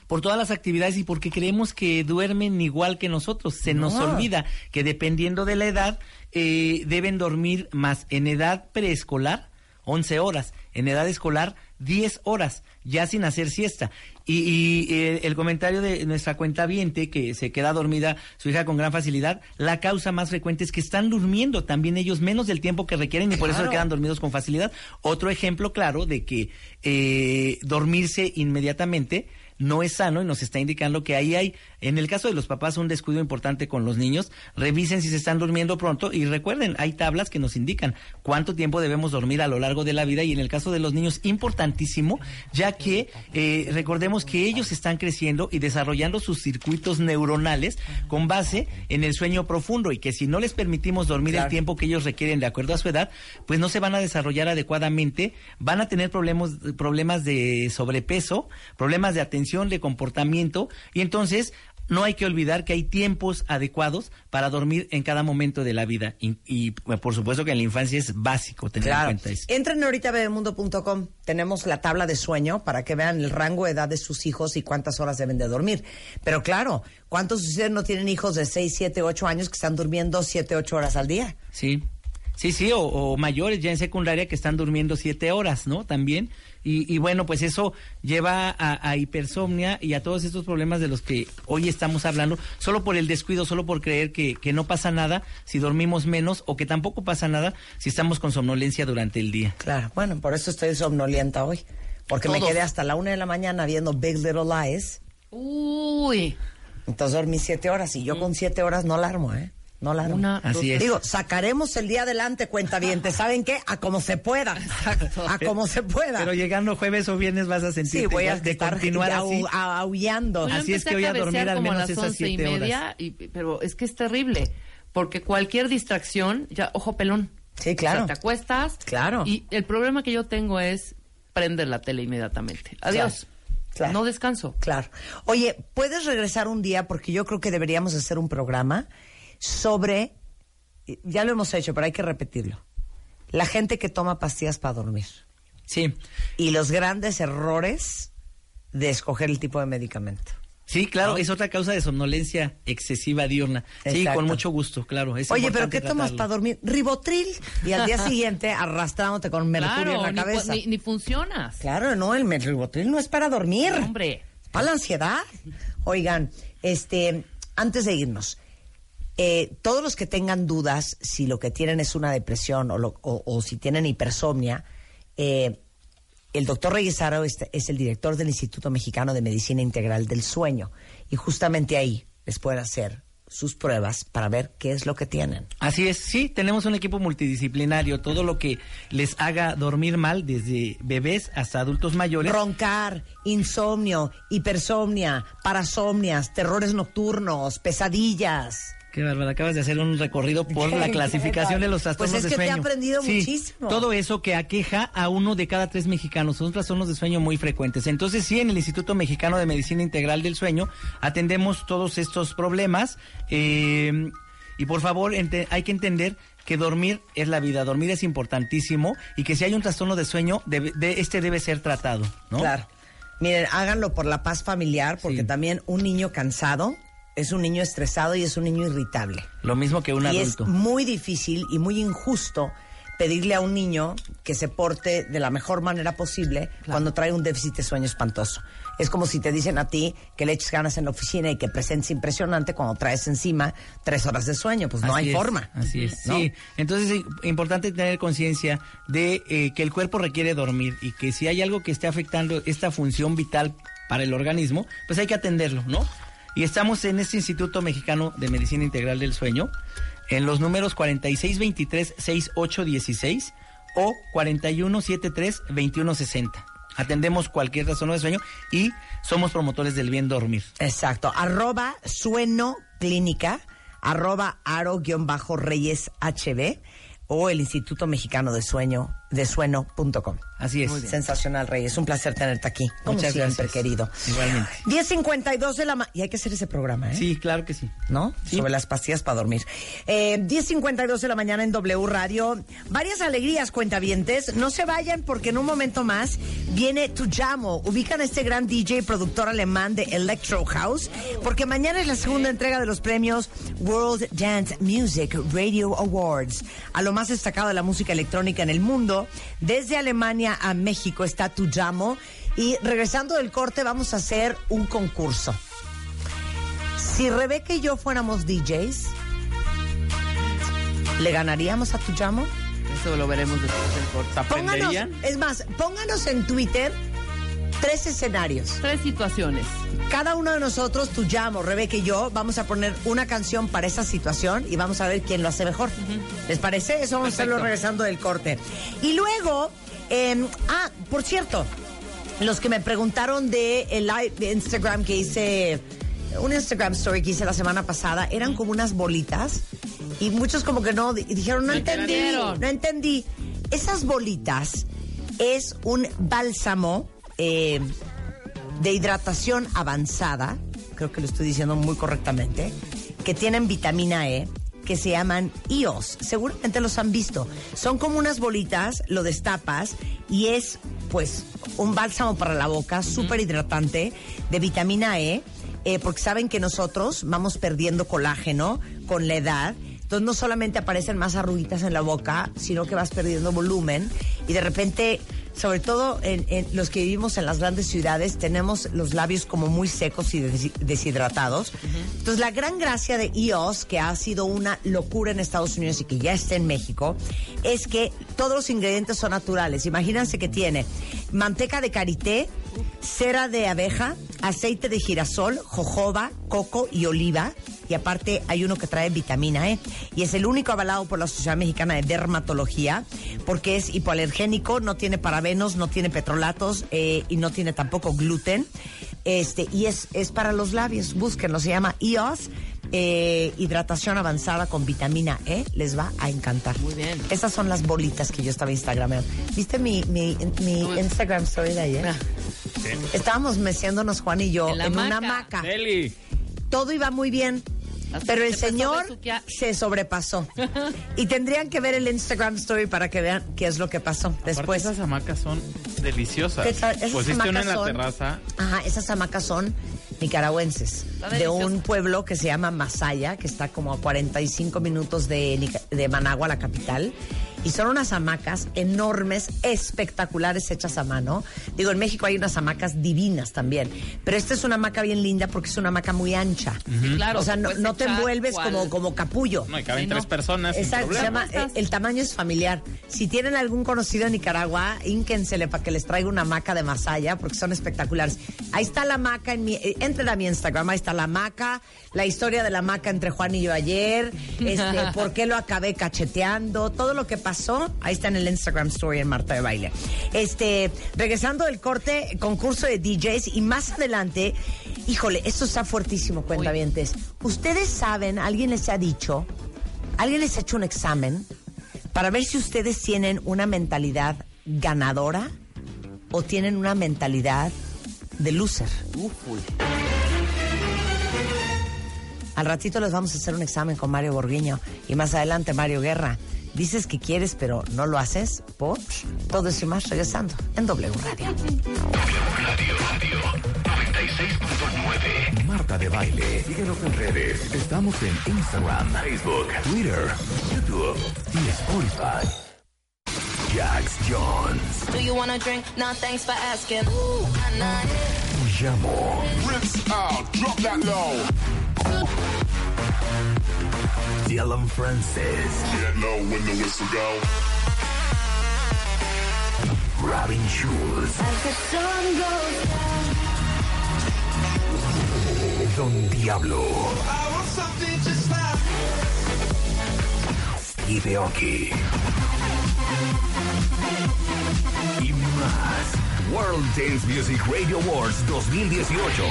por todas las actividades y porque creemos que duermen igual que nosotros. Se nos No. olvida que dependiendo de la edad eh, deben dormir más. En edad preescolar, 11 horas. En edad escolar, 10 horas, ya sin hacer siesta. Y, y, eh, el comentario de nuestra cuenta viente, que se queda dormida su hija con gran facilidad, la causa más frecuente es que están durmiendo también ellos menos del tiempo que requieren y por eso se quedan dormidos con facilidad. Otro ejemplo claro de que eh, dormirse inmediatamente no es sano y nos está indicando que ahí hay, en el caso de los papás, un descuido importante con los niños. Revisen si se están durmiendo pronto y recuerden, hay tablas que nos indican cuánto tiempo debemos dormir a lo largo de la vida y en el caso de los niños, importantísimo, ya que eh, recordemos que ellos están creciendo y desarrollando sus circuitos neuronales con base en el sueño profundo y que si no les permitimos dormir el tiempo que ellos requieren de acuerdo a su edad, pues no se van a desarrollar adecuadamente, van a tener problemas, problemas de sobrepeso, problemas de atención, de comportamiento y entonces no hay que olvidar que hay tiempos adecuados para dormir en cada momento de la vida. Y, y, por supuesto que en la infancia es básico tener en cuenta eso. Entren ahorita a bebemundo.com. Tenemos la tabla de sueño para que vean el rango de edad de sus hijos y cuántas horas deben de dormir. Pero claro, ¿cuántos de ustedes no tienen hijos de 6, 7, 8 años que están durmiendo 7, 8 horas al día? Sí. Sí, sí, o, o, mayores ya en secundaria que están durmiendo siete horas, ¿no? También. Y, y bueno, pues eso lleva a, a, hipersomnia y a todos estos problemas de los que hoy estamos hablando, solo por el descuido, solo por creer que, que no pasa nada si dormimos menos o que tampoco pasa nada si estamos con somnolencia durante el día. Claro, bueno, por eso estoy somnolienta hoy. Porque Todos. me quedé hasta la una de la mañana viendo Big Little Lies. Uy. Entonces dormí siete horas y yo con siete horas no alarmo, ¿eh? No la Una, Así dos, es. Digo, sacaremos el día adelante, cuenta bien. ¿Saben qué? A como se pueda. Exacto. A como se pueda. Pero llegando jueves o viernes vas a sentir sí, voy a de estar continuar así. a- aullando. Así es que voy a dormir al como menos las esas once y siete media, y- pero es que es terrible, porque cualquier distracción, ya, ojo pelón. Sí, claro. O sea, te acuestas. Claro. Y el problema que yo tengo es prender la tele inmediatamente. Adiós. Claro. No descanso. Claro. Oye, ¿puedes regresar un día? Porque yo creo que deberíamos hacer un programa sobre, ya lo hemos hecho, pero hay que repetirlo, la gente que toma pastillas para dormir Sí. y los grandes errores de escoger el tipo de medicamento. Sí, claro, ¿No? es otra causa de somnolencia excesiva diurna. Sí, con mucho gusto, claro. es Oye, pero ¿qué tomas tratarlo. para dormir? Ribotril. Y al día siguiente arrastrándote con mercurio Claro, en la cabeza. ni, ni funcionas. Claro, no, el ribotril no es para dormir. Hombre. Para la ansiedad. Oigan, este, antes de irnos, eh, todos los que tengan dudas si lo que tienen es una depresión o, lo- o- o si tienen hipersomnia, eh, el doctor Reyes Aro es, es el director del Instituto Mexicano de Medicina Integral del Sueño y justamente ahí les pueden hacer sus pruebas para ver qué es lo que tienen. Así es, sí, tenemos un equipo multidisciplinario. Todo lo que les haga dormir mal, desde bebés hasta adultos mayores. Roncar, insomnio, hipersomnia, parasomnias, terrores nocturnos, pesadillas. Qué bárbaro, acabas de hacer un recorrido por la clasificación de los Pues trastornos es de que te he sueño. aprendido Sí, muchísimo. Todo eso que aqueja a uno de cada tres mexicanos son trastornos de sueño muy frecuentes. Entonces, sí, en el Instituto Mexicano de Medicina Integral del Sueño atendemos todos estos problemas. eh, y por favor, hay que entender que dormir es la vida, dormir es importantísimo y que si hay un trastorno de sueño, debe- de, este debe ser tratado, ¿no? Claro. Miren, háganlo por la paz familiar, porque Sí. también un niño cansado es un niño estresado y es un niño irritable. Lo mismo que un y adulto. es muy difícil y muy injusto pedirle a un niño que se porte de la mejor manera posible cuando trae un déficit de sueño espantoso. Es como si te dicen a ti que le eches ganas en la oficina y que presentes impresionante cuando traes encima tres horas de sueño. Pues no Así hay es, forma. Así es. ¿no? Sí, entonces es importante tener conciencia de eh, que el cuerpo requiere dormir y que si hay algo que esté afectando esta función vital para el organismo, pues hay que atenderlo, ¿no? Y estamos en este Instituto Mexicano de Medicina Integral del Sueño, en los números 4623-6816 o 4173-2160. Atendemos cualquier trastorno de sueño y somos promotores del bien dormir. Exacto. Arroba sueno clínica, arroba aro-reyes hb o el Instituto Mexicano de Sueño, de sueno.com. Así es. Sensacional, Reyes. Un placer tenerte aquí. Como Muchas siempre, gracias. querido. Igualmente. 10.52 de la mañana. Y hay que hacer ese programa, ¿eh? Sí, claro que sí. ¿no? Sí. Sobre las pastillas para dormir. Eh, 10.52 de la mañana en W Radio. Varias alegrías, cuentavientes. No se vayan porque en un momento más viene Tujamo. Ubican a este gran DJ y productor alemán de Electro House. Porque mañana es la segunda entrega de los premios World Dance Music Radio Awards. A lo más destacado de la música electrónica en el mundo. Desde Alemania a México está Tujamo. Y regresando del corte vamos a hacer un concurso. Si Rebeca y yo fuéramos DJs, ¿le ganaríamos a Tujamo? Eso lo veremos después del corte. Pónganos, es más, pónganos en Twitter tres escenarios. Tres situaciones. Cada uno de nosotros, tú llamo, Rebeca y yo, vamos a poner una canción para esa situación y vamos a ver quién lo hace mejor. ¿Les parece? Eso vamos a hacerlo regresando del corte. Y luego, eh, ah, por cierto, los que me preguntaron de el live de Instagram que hice, un Instagram story que hice la semana pasada, eran como unas bolitas y muchos como que no, di- dijeron, no entendí, no entendí. Esas bolitas es un bálsamo eh, de hidratación avanzada, creo que lo estoy diciendo muy correctamente, que tienen vitamina E, que se llaman IOS. Seguramente los han visto. Son como unas bolitas, lo destapas y es pues un bálsamo para la boca, súper hidratante, de vitamina E, eh, porque saben que nosotros vamos perdiendo colágeno con la edad. Entonces no solamente aparecen más arruguitas en la boca, sino que vas perdiendo volumen y de repente, sobre todo en, en los que vivimos en las grandes ciudades, tenemos los labios como muy secos y des- deshidratados. Entonces la gran gracia de EOS, que ha sido una locura en Estados Unidos y que ya está en México, es que todos los ingredientes son naturales. Imagínense que tiene manteca de karité, cera de abeja, aceite de girasol, jojoba, coco y oliva. Y aparte hay uno que trae vitamina E. Y es el único avalado por la Sociedad Mexicana de Dermatología porque es hipoalergénico, no tiene parabenos, no tiene petrolatos eh, y no tiene tampoco gluten. Este, y es, es para los labios. Búsquenlo, se llama EOS. eh, hidratación avanzada con vitamina E, les va a encantar. Muy bien. Esas son las bolitas que yo estaba instagrameando. ¿Viste mi, mi, mi Instagram story de ayer? Ah. Estábamos meciéndonos Juan y yo En una hamaca. Todo iba muy bien. Pero el señor se sobrepasó. y tendrían que ver el Instagram story para que vean qué es lo que pasó Aparte, después. esas hamacas son deliciosas. Esas Pusiste una en la terraza. Ajá, esas hamacas son nicaragüenses. De un pueblo que se llama Masaya, que está como a 45 minutos de, de Managua, la capital. Y son unas hamacas enormes, espectaculares, hechas a mano. Digo, en México hay unas hamacas divinas también. Pero esta es una hamaca bien linda porque es una hamaca muy ancha. Claro. O sea, no, puedes no te envuelves cual- como, como capullo. No, y caben Sí, tres no. personas. sin Exacto, se problema. llama, eh, el tamaño es familiar. Si tienen algún conocido en Nicaragua, ínquensele para que les traiga una hamaca de Masaya, porque son espectaculares. Ahí está la hamaca, en mi, eh, entren a mi Instagram, ahí está la hamaca, la historia de la hamaca entre Juan y yo ayer, este, por qué lo acabé cacheteando, todo lo que pasó, ahí está en el Instagram Story en Marta de Baile. Este, regresando del corte, concurso de DJs, y más adelante, híjole, esto está fuertísimo, cuentavientes. Ustedes saben, alguien les ha dicho, ¿Alguien les ha hecho un examen para ver si ustedes tienen una mentalidad ganadora o tienen una mentalidad de loser? Al ratito les vamos a hacer un examen con Mario Borguiño y más adelante Mario Guerra. Dices que quieres pero no lo haces por todo eso y más regresando en W Radio. 96.9 Marta de Baile. Síguenos en redes. Estamos en Instagram, Facebook, Twitter, YouTube y Spotify. Jax Jones. Do you wanna drink? Nah, thanks for asking. Ooh, nah, Llamo. Rips out, drop that low. Dylan Francis. Get low when the whistle go. Robin Schulz. Don Diablo. I was something just Steve Aoki. Y más. World Dance Music Radio Awards 2018.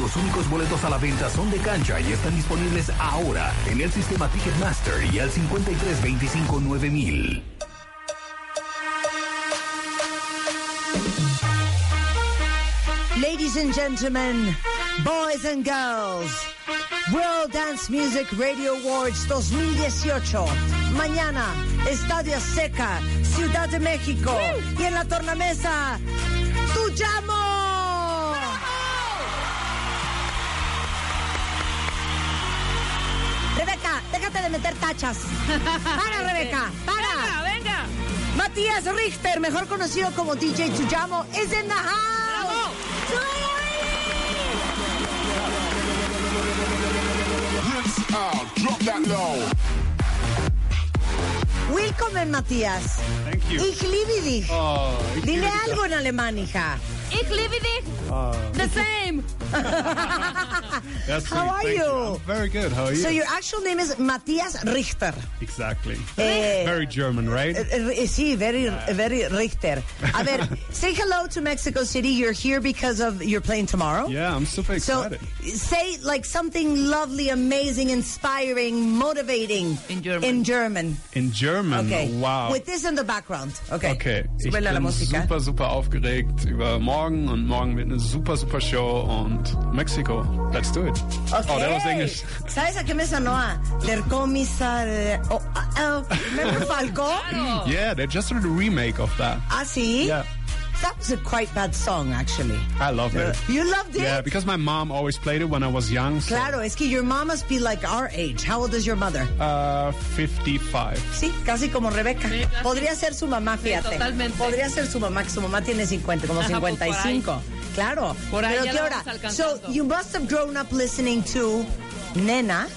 Los únicos boletos a la venta son de cancha y están disponibles ahora en el sistema Ticketmaster y al 5325 9000. Ladies and gentlemen, boys and girls, World Dance Music Radio Awards 2018. Mañana, Estadio Seca, Ciudad de México. Y en la tornamesa, ¡Tu llamo! Rebeca, déjate de meter tachas. Para, Rebeca, para. Venga, venga. Matías Richter, mejor conocido como DJ Tuyamo, is in the house. Out, drop that low. Willkommen, Matías. Thank you. Ich liebe dich. Oh, ich Dile algo en alemán, hija. Ich liebe dich. Oh, The same. that's How are Thank you? I'm very good. How are you? So your actual name is Matthias Richter. exactly. Eh, very German, right? Eh, eh, Sí, very, very Richter. A ver, say hello to Mexico City. You're here because of you're playing tomorrow. yeah, I'm super So excited. So say like something lovely, amazing, inspiring, motivating In German. In German. In German. Okay. Wow. With this in the background. Okay. Okay, ich Súbele la bin música. super, super aufgeregt über morgen und morgen wird eine super, super Show und Mexiko. Let's do it. Okay. Oh, that was English. ¿Sabes a qué me sonó? Der Kommissar. eh, Oh, ah, remember Falco? Yeah, they just did a remake of that. Ah, sí? Yeah, That was a quite bad song, actually. I love it. You loved it? Yeah, because my mom always played it when I was young. So, Claro, es que your mom must be like our age. How old is your mother? Uh, 55. Sí, casi como Rebeca. Sí, casi. Podría ser su mamá, fíjate. totalmente. Podría ser su mamá, que su mamá tiene 50, como Ajá, pues, 55. claro. Por ahí Pero ya qué la hora. So you must have grown up listening to Nena,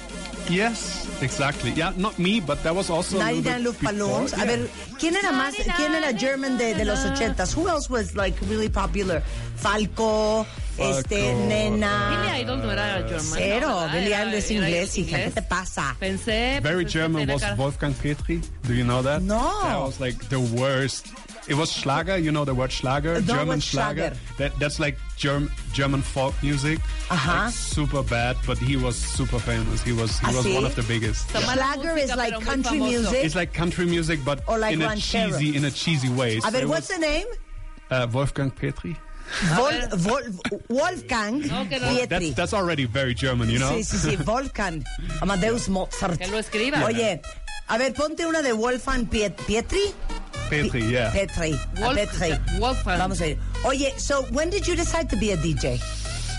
Yes, exactly. Yeah, not me, but that was also. a little 99 bit Love before. A ver, ¿quién era más? ¿Quién era German de, de los 80s? Who else was like really popular? Falco, este, Nena. Billy Idol no era German. Cero, no. Billy Idol es era inglés, hija. ¿Qué te pasa? Pensé. Very pensé German was Wolfgang Petri. Do you know that? No. That was like the worst. It was Schlager. You know the word Schlager, No, German what's Schlager? That that's like Germ, German folk music. Uh-huh. Like super bad, but he was super famous. He was he Ah, was sí? one of the biggest. Está mala Schlager is like country music. It's like country music, but Or like in a ranchero. cheesy in a cheesy way. A So ver, what's was, the name? uh, Wolfgang Petri? Vol, Vol- Wolfgang No. Pietri. That's that's already very German, you know. Sí, sí, sí, Wolfgang Amadeus Mozart. Que lo escriba. Oye, a ver, ponte una de Wolfgang Piet- Pietri. Petri, yeah. Petri. Wolf- Petri. Wolfgang. Vamos a ir. Oye, so when did you decide to be a DJ?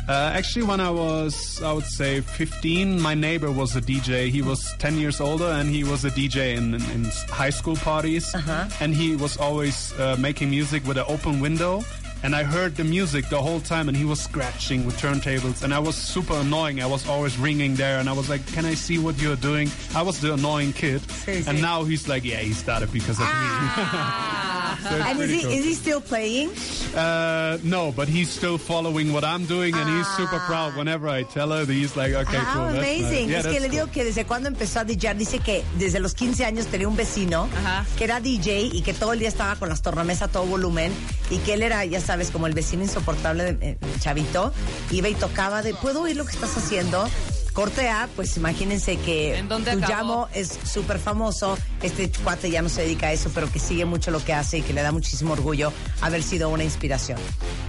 Uh, actually, when I was, I would say, 15, my neighbor was a DJ. He was 10 years older, and he was a DJ in, in, in high school parties. And he was always uh, making music with an open window. And I heard the music the whole time, and he was scratching with turntables. And I was super annoying. I was always ringing there, and I was like, "Can I see what you're doing?" I was the annoying kid. And now he's like, "Yeah, he started because of me." Ah. And is he, cool. is he still playing? Uh, no, but he's still following what I'm doing, and he's super proud. Whenever I tell her, he's like, "Okay, Ah, cool." that's nice." amazing. Yeah, es que that's le digo cool. que desde cuando empezó a DJar, dice que desde los 15 años tenía un vecino Ajá. que era DJ y que todo el día estaba con las tornamesas a todo volumen y que él era, ya sabes, como el vecino insoportable de eh, chavito. Iba y tocaba de, ¿puedo oír lo que estás haciendo? Corte A, pues imagínense que ¿En dónde tu llamo es súper famoso. Este cuate ya no se dedica a eso, pero que sigue mucho lo que hace y que le da muchísimo orgullo haber sido una inspiración.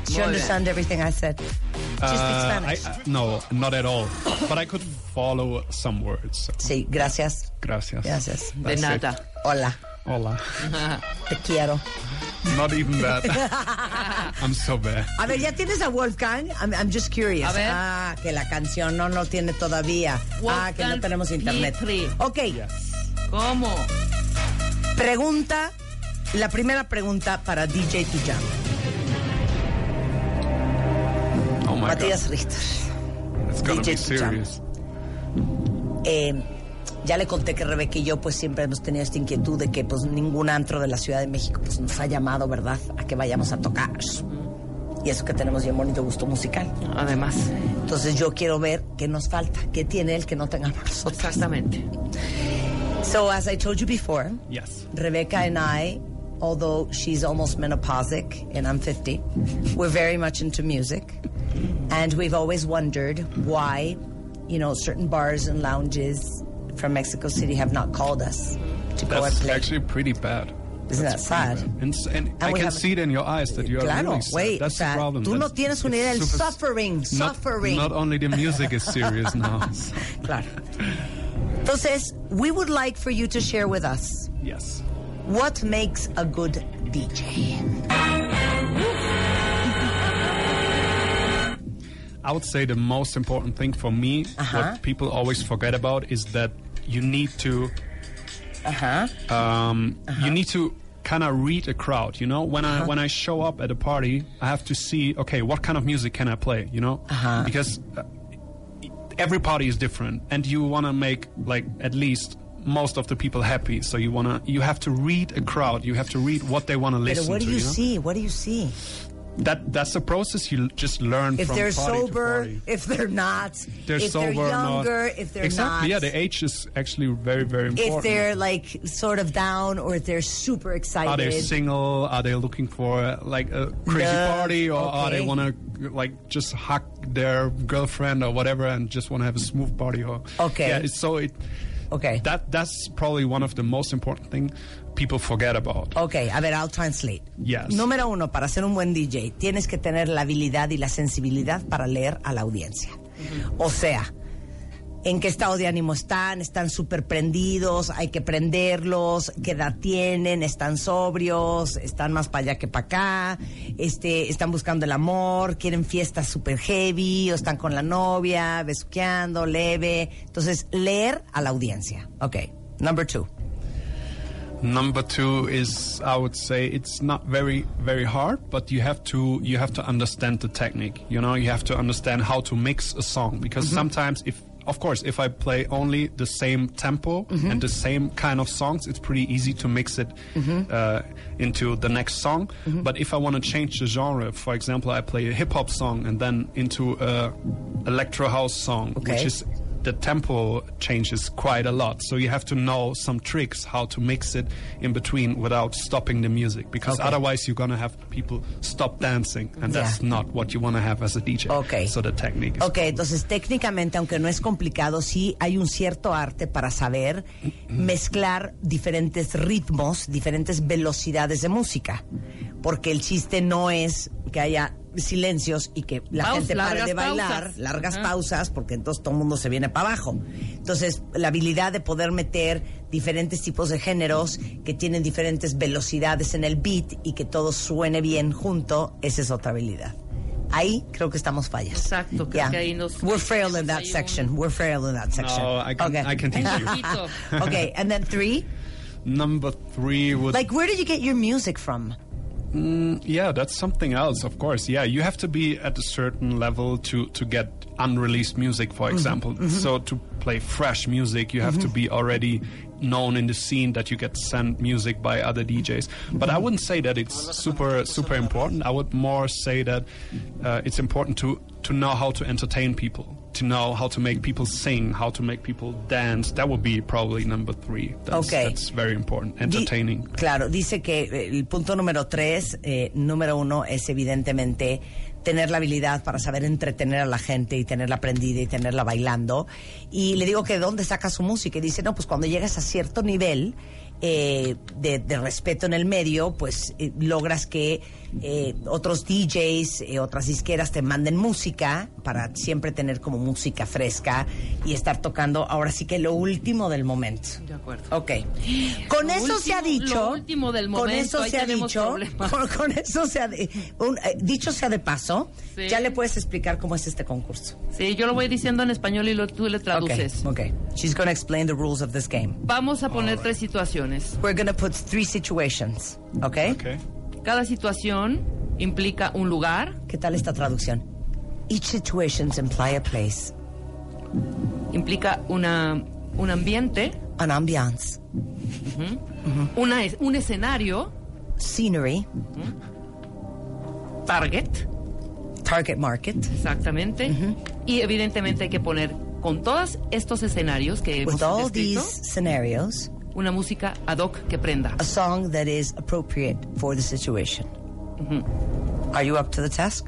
Do you Muy understand everything I said? Uh, Spanish. I, I- no, not at all. but I could follow some words. so Sí, gracias. Gracias. Gracias. De That's it. nada. Hola, Hola. te quiero. Not even that. I'm so bad. A ver, ¿ya tienes a Wolfgang? I'm, I'm just curious. A ver. Ah, que la canción no lo tiene todavía. ah, que no tenemos internet. Petri. Ok, ¿Cómo? pregunta, la primera pregunta para DJ Tujam. Oh my Matías Richter. god. It's gonna DJ be serious. Eh, ya le conté que Rebeca y yo pues siempre hemos tenido esta inquietud de que pues ningún antro de la Ciudad de México pues nos ha llamado, ¿verdad? A que vayamos a tocar. Y eso que tenemos bien bonito gusto musical. Además. Entonces yo quiero ver qué nos falta, qué tiene él que no tengamos nosotros. Exactamente. So as I told you before, Yes. Rebecca and I, although she's almost menopausic and I'm 50, we're very much into music. And we've always wondered why, you know, certain bars and lounges from Mexico City have not called us to go and That's play. actually pretty bad. Isn't that sad? bad. And, and, I can see it in your eyes that you are Claro, really sad. wait, That's o sea, the problem. tú no tienes una idea del suffering, not, suffering. Not only the music is serious now. Claro. Entonces, we would like for you to share with us Yes. what makes a good DJ. I would say the most important thing for me, Uh-huh. what people always forget about, is that you need to, Uh-huh. um, you need to kind of read a crowd. You know, when I when I show up at a party, I have to see, okay, what kind of music can I play? You know, because uh, every party is different, and you want to make like at least most of the people happy. So you wanna, you have to read a crowd. You have to read what they wanna listen listen what do to. you know? see? What do you see? That that's the process. You just learn If from they're party to sober, party. if they're not, They're if sober, they're not- younger, if they're exactly. not. Yeah, the age is actually very very important. if they're like sort of down or if they're super excited. Are they single? Are they looking for like a crazy No, party, or are they want to like just hug their girlfriend or whatever and just want to have a smooth party? Or Okay. yeah. So it Okay. that that's probably one of the most important thing people forget about. Ok, a ver, I'll translate. Yes. Número uno, para ser un buen DJ, tienes que tener la habilidad y la sensibilidad para leer a la audiencia. O sea, en qué estado de ánimo están, están súper prendidos, hay que prenderlos, qué edad tienen, están sobrios, están más para allá que para acá, este, están buscando el amor, quieren fiestas súper heavy, o están con la novia, besuqueando, leve. Entonces, leer a la audiencia. Ok, number two. Number two is I would say it's not very very hard, but you have to you have to understand the technique. You know, you have to understand how to mix a song because mm-hmm. sometimes if of course if I play only the same tempo mm-hmm. and the same kind of songs, it's pretty easy to mix it mm-hmm. uh, into the next song. But if I want to change the genre, for example, I play a hip hop song and then into a electro house song, Okay. which is the tempo changes quite a lot. So you have to know some tricks how to mix it in between without stopping the music because Okay. otherwise you're going to have people stop dancing and that's not what you want to have as a DJ. Okay. So the technique is Ok, entonces técnicamente, aunque no es complicado, sí hay un cierto arte para saber mezclar diferentes ritmos, diferentes velocidades de música. Porque el chiste no es que haya silencios y que la Paus- gente pare de bailar, pausas. largas Ajá. pausas, porque entonces todo el mundo se viene para abajo. Entonces, la habilidad de poder meter diferentes tipos de géneros que tienen diferentes velocidades en el beat y que todo suene bien junto, esa es otra habilidad. Ahí creo que estamos fallas. Exacto, creo Yeah. que ahí nos- We're frail in that un- section. We're frail in that section. No, I can- I can teach you. okay, and then three. Number three would Like, where did you get your music from? Mm, yeah, that's something else, of course. Yeah, you have to be at a certain level to to get unreleased music, for mm-hmm. example. Mm-hmm. So to play fresh music, you have to mm-hmm. be already known in the scene that you get sent music by other DJs. But I wouldn't say that it's super super important. I would more say that uh, it's important to to know how to entertain people, to know how to make people sing, how to make people dance. That would be probably number three. That's, Okay. that's very important. Di- Entertaining. claro, dice que eh, el punto número tres, eh, número uno, es evidentemente tener la habilidad para saber entretener a la gente y tenerla aprendida y tenerla bailando. Y le digo que de dónde saca su música. Y dice, no, pues cuando llegas a cierto nivel eh, de, de respeto en el medio, pues eh, logras que eh, otros DJs, eh, otras disqueras te manden música para siempre tener como música fresca y estar tocando ahora sí que lo último del momento. De acuerdo. Ok. Con Lo eso se ha dicho. lo último del Con momento, eso ahí se ha dicho. Con, con eso se ha un- eh, dicho sea de paso. Sí. Ya le puedes explicar cómo es este concurso. Sí, yo lo voy diciendo en español y lo, tú le traduces. Ok. She's going to explain the rules of this game. Vamos a poner tres situaciones. We're going to put three situations. Ok. Okay. Cada situación implica un lugar, ¿Qué tal esta traducción? Each situation imply a place, implica una, un ambiente, an ambiance, una, es- un escenario, scenery, target, target market. exactamente, y evidentemente hay que poner con todos estos escenarios que hemos With all descrito, these scenarios, una música ad hoc que prenda. a song that is appropriate for the situation. Are you up to the task?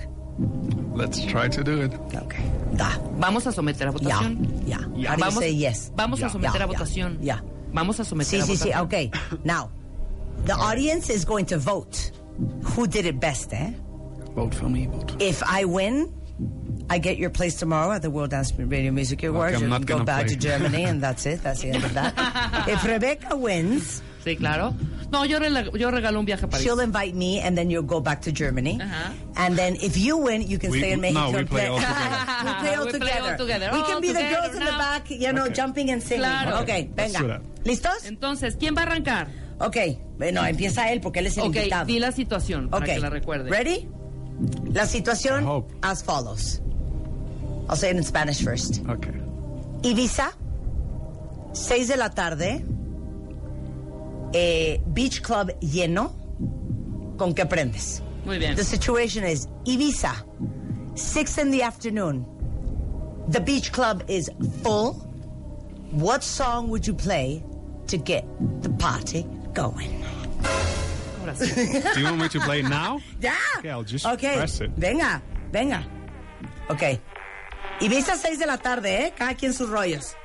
Let's try to do it. Okay. Da. Vamos a someter a Yeah. votación. Yeah. Yeah. How do you Vamos, say yes? vamos a someter Yeah, a yeah, votación. yeah. Vamos a someter Sí, a sí, sí. votación. Okay. Now, the audience is going to vote who did it best, eh? Vote for me. Vote. If I win, I get your place tomorrow at the World Dance Radio Music Awards. I'm you not can go back play. to Germany, and that's it. That's the end of that. if Rebecca wins, Sí, claro. No, yo, yo regalo un viaje a París. she'll invite me, and then you'll go back to Germany. Uh-huh. And then if you win, you can We- stay in no, Mexico. we play all together. we play all We play together. all together. We can be the girls in the back, you know, Okay. jumping and singing. Claro. Okay, venga. ¿Listos? Entonces, ¿quién va a arrancar? Ok, bueno, empieza él porque él es el Ok, invitado. di la situación para Ok, que la recuerde. ready? La situación as follows. I'll say it in Spanish first. Okay. Ibiza, 6 de la tarde, eh, Beach Club lleno, ¿con qué prendes? Muy bien. The situation is Ibiza, 6 in the afternoon. The beach club is full. What song would you play to get the party going? Ahora. Do you want me to play now? Yeah. Okay, I'll just Ok, press it. Venga, venga. Ok. Ibiza 6 de la tarde, ¿eh? Cada quien sus rollos.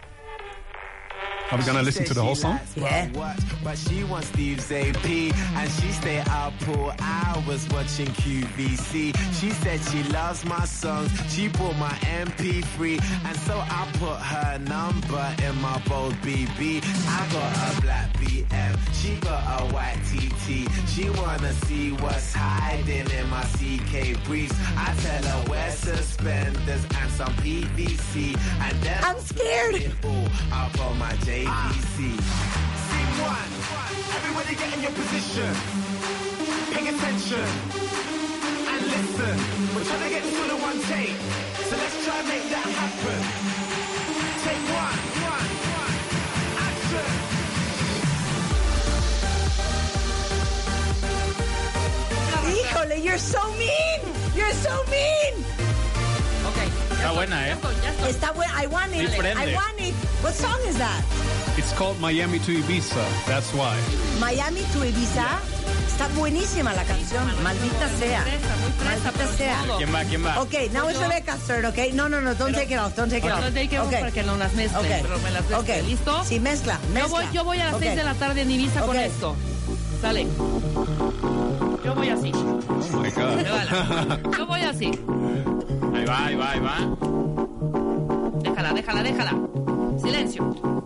Are we gonna listen to the whole song? Yeah. What? But she wants Steve's AP and she stay up for hours watching QVC. She said she loves my songs. She bought my MP3 and so I put her number in my bold BB. I got a black BM. She got a white TT. She wanna see what's hiding in my CK briefs. I tell her wear suspenders and some PVC and then I'm scared. it all up on my JVC. Scene one. Everybody get in your position. Pay attention. And listen. We're trying to get this all in one take. So let's try and make that happen. Take one. One. One. Action. Híjole, you're so mean. You're so mean. Ok. Está buena, ¿eh? estoy, ya estoy. Está bueno. I want it. Sí, prende. I want it. What song is that? It's called Miami to Ibiza. That's why. Miami to Ibiza. Está buenísima la canción. Maldita sea. Maldita sea. ¿Quién va? ¿Quién va? Okay, now it's Rebecca's turn, okay? No, no, no, don't take it off, don't take it off. No take it off Okay. para que no las mezclen, Okay. pero me las mezclen. Okay. ¿Listo? Sí, mezcla, Yo mezcla. voy, yo voy a las Okay. 6 de la tarde en Ibiza con esto. Sale. Yo voy así. Oh my god. Yo voy así. Ahí va, ahí va, ahí va. Déjala, déjala, déjala. Silencio.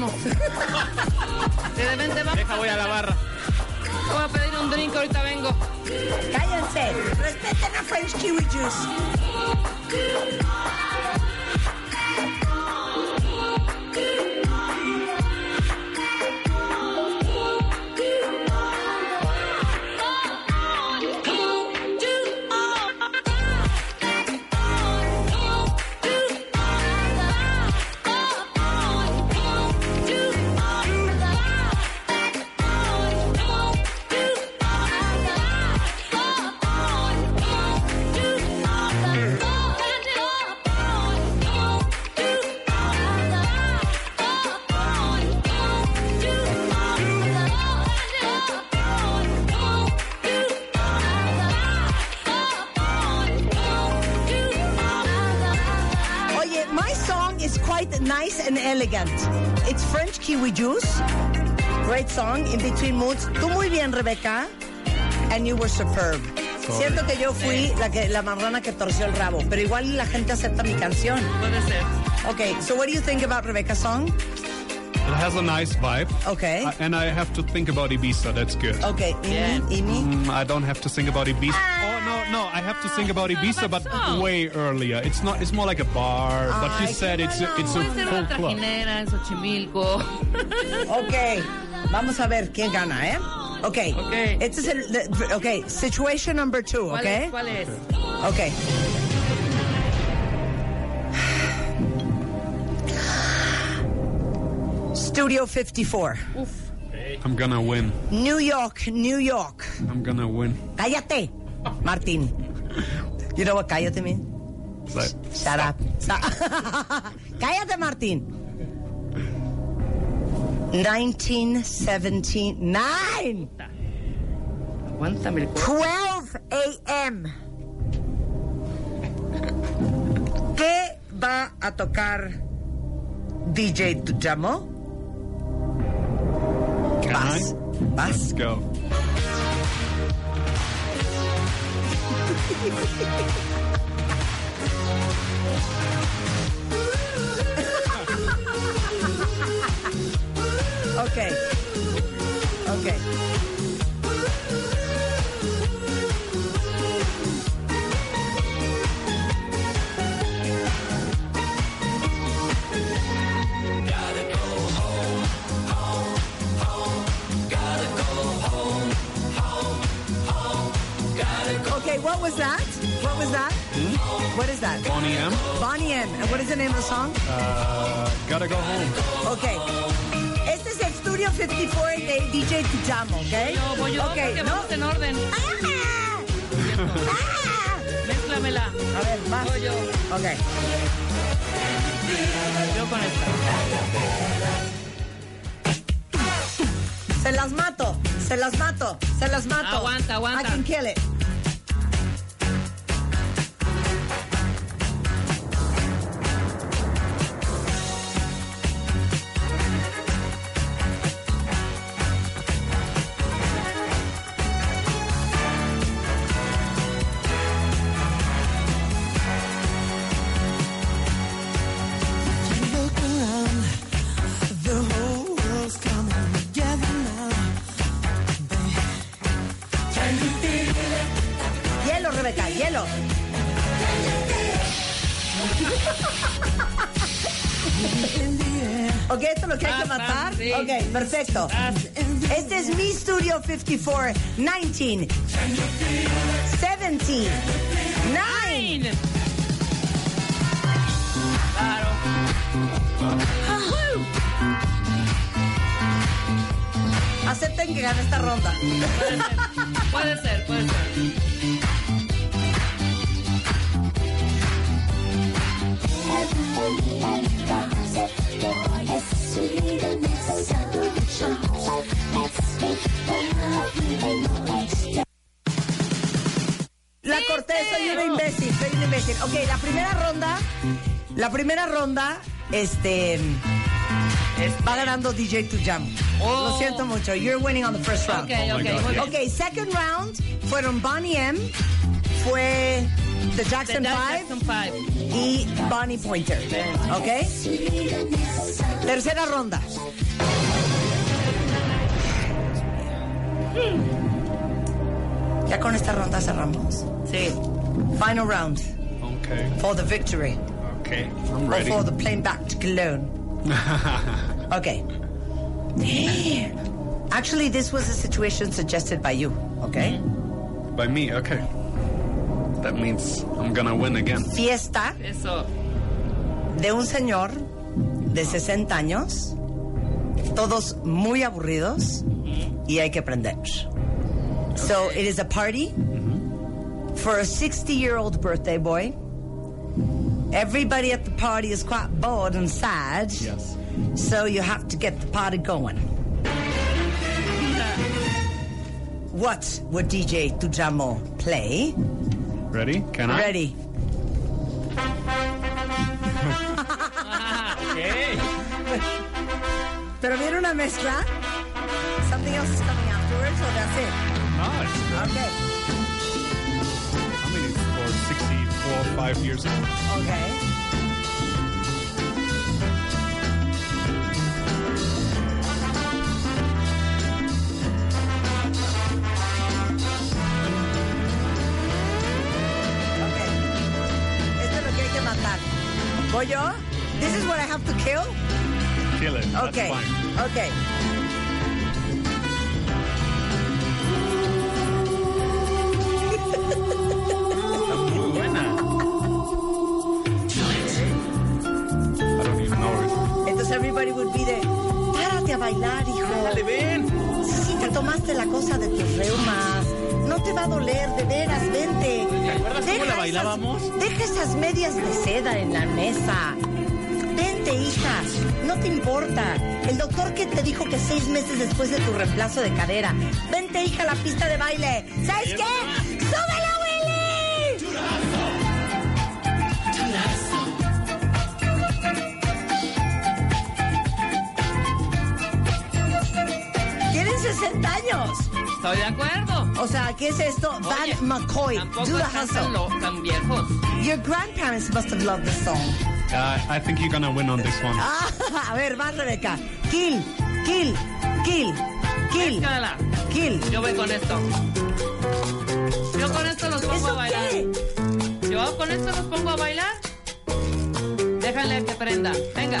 Donde Superb. Siento que yo fui la, que, la marrana que torció el rabo, pero igual la gente acepta mi canción. Puede ser. Okay, so what do you think about Rebecca's song? It has a nice vibe. Okay. Uh, and I have to think about Ibiza. That's good. Okay, Imi, Imi. Mm, I don't have to think about Ibiza. Oh no, no, I have to think about Ibiza, but song. way earlier. It's not. It's more like a bar. but you Ay, said it's a, it's a full club. trajinera en Xochimilco. Ok, vamos a ver quién gana, ¿eh? Ok. Ok. Este es el. the- Ok, situation number two, ¿Cuál ok? es? ¿Cuál es? Ok. Studio 54. I'm gonna win. New York, New York. I'm gonna win. Cállate, Martín. You know what cállate means? Like, Shut up. Stop. cállate, Martín. 1979. Aguántame 12 a.m. ¿Qué va a tocar DJ Tujamo? Vas. Vas. Let's go. Ok. Ok. Okay, what was that? What was that? What is that? Bonnie M. Bonnie M. And what is the name of the song? Uh, gotta go home. Ok. Studio 54 de DJ Tujamo, ¿ok? No, voy yo Ok, porque no. vamos en orden. ¡Ah! ¡Ah! Mézclamela. A ver, vas. Voy yo. Ok. Yo con esta. Se las mato, se las mato, se las mato. Aguanta, aguanta. I can kill it. Perfecto. Este es mi Studio 54, 19, 17, 9. Claro. Acepten que gané esta ronda. Puede ser, puede ser. La corté, soy una imbécil, soy una imbécil. Ok, la primera ronda, la primera ronda, este, va ganando DJ Tujam. Oh. Lo siento mucho, you're winning on the first round. Ok, bien. Ok, second round fueron Bonnie M, fue The The Jackson Jackson 5 Five. y Bonnie Pointer. Ok. Tercera ronda. Ya con esta ronda cerramos. Sí. Final round Okay. for the victory Okay. I'm or ready. for the plane back to Cologne. Okay. Actually, this was a situation suggested by you. Okay. By me. Okay. That means I'm gonna win again. Fiesta Eso. de un señor de 60 años, todos muy aburridos y hay que aprender. So it is a party mm-hmm. for a 60 year old birthday boy. Everybody at the party is quite bored and sad. Yes. So you have to get the party going. What would DJ Tujamo play? Ready? Can I? Ready. Okay. Pero viene una mezcla. Something else is coming afterwards, or that's it? Nice. Man. Okay. I'm for 64, 5 years ago. Okay. Voy yo? This is what I have to kill? Kill it. Okay. Okay. Bailar, hijo. Dale, ven. Sí, te tomaste la cosa de tus reumas. No te va a doler, de veras, vente. ¿Te acuerdas cómo la bailábamos? deja esas medias de seda en la mesa. Vente, hija. No te importa. El doctor que te dijo que seis meses después de tu reemplazo de cadera. Vente, hija, a la pista de baile. ¿Sabes qué? Años. Estoy de acuerdo. O sea, ¿qué es esto? Oye, Van McCoy, Tampoco Do the Hustle. lo- tan viejos. Your grandparents must have loved the song. Uh, I think you're gonna win on this one. Ah, a ver, va Rebeca. Kill, kill, kill, kill, Mezclala. kill. Yo voy con esto. Yo con esto los pongo a ¿Eso bailar. qué? Yo con esto los pongo a bailar. Déjale que prenda. Venga.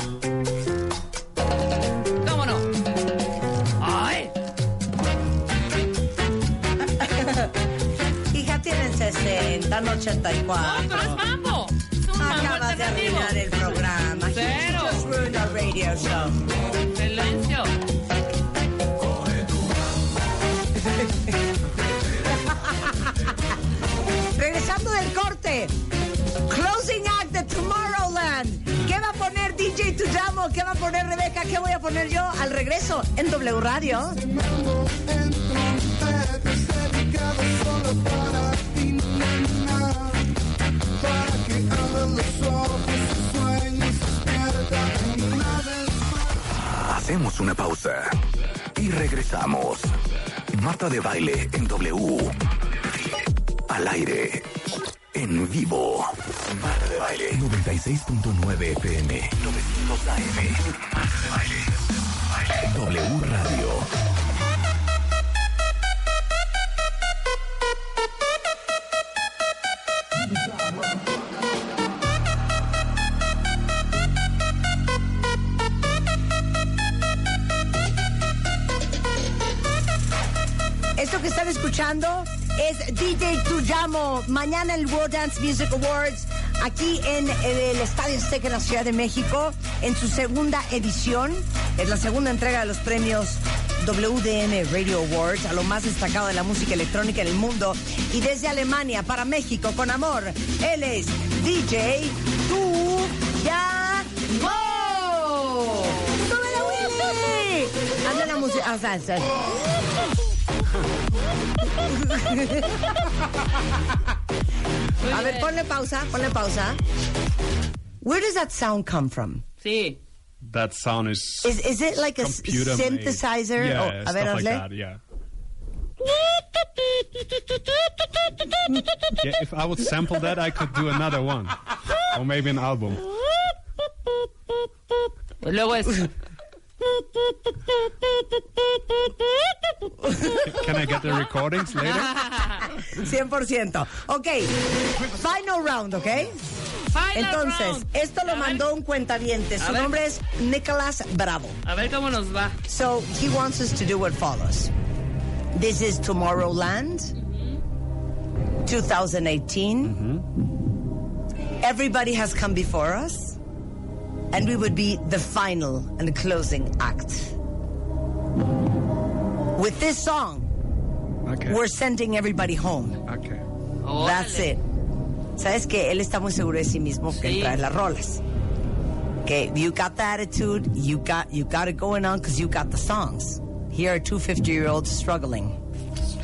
84. No, pero es mambo. Es un mambo Acabas de arruinar el programa. Cero. You just ruined our radio show. Silencio. Regresando del corte. Closing act de Tomorrowland. ¿Qué va a poner DJ Tuyamo? ¿Qué va a poner Rebeca? ¿Qué voy a poner yo? Al regreso en W Radio. Hacemos una pausa y regresamos. Marta de baile en W. Al aire. En vivo. Marta de baile. 96.9 FM. 900 AM. Marta de baile. W Radio. Escuchando es DJ Tuyamo. Mañana el World Dance Music Awards aquí en el Estadio Azteca en la Ciudad de México en su segunda edición. Es la segunda entrega de los premios WDM Radio Awards a lo más destacado de la música electrónica en el mundo. Y desde Alemania para México con amor, él es DJ Tuyamo. ¡Súbele, Willy! Hazle la música. A ver, ponle pausa, ponle pausa. Where does that sound come from? Sí. That sound is, Is is it like a computer made. synthesizer? Yeah, Oh, a stuff ver, like that. Yeah. yeah. If I would sample that, I could do another one, or maybe an album. Pues luego es. Can I get the recordings later? 100%. Ok, final round, ¿ok? Final Entonces, round. esto lo A ver. mandó un cuentaviente. Su A ver. nombre es Nicolás Bravo. A ver cómo nos va. So he wants us to do what follows. This is Tomorrowland, mm-hmm. 2018. Mm-hmm. Everybody has come before us, and we would be the final and closing act. With this song, Okay. we're sending everybody home. Okay. That's it. Sabes que él está muy seguro de sí mismo que Sí. él trae las rolas. Okay, you got the attitude, you got you got it going on because you got the songs. Here are two 50-year-olds struggling.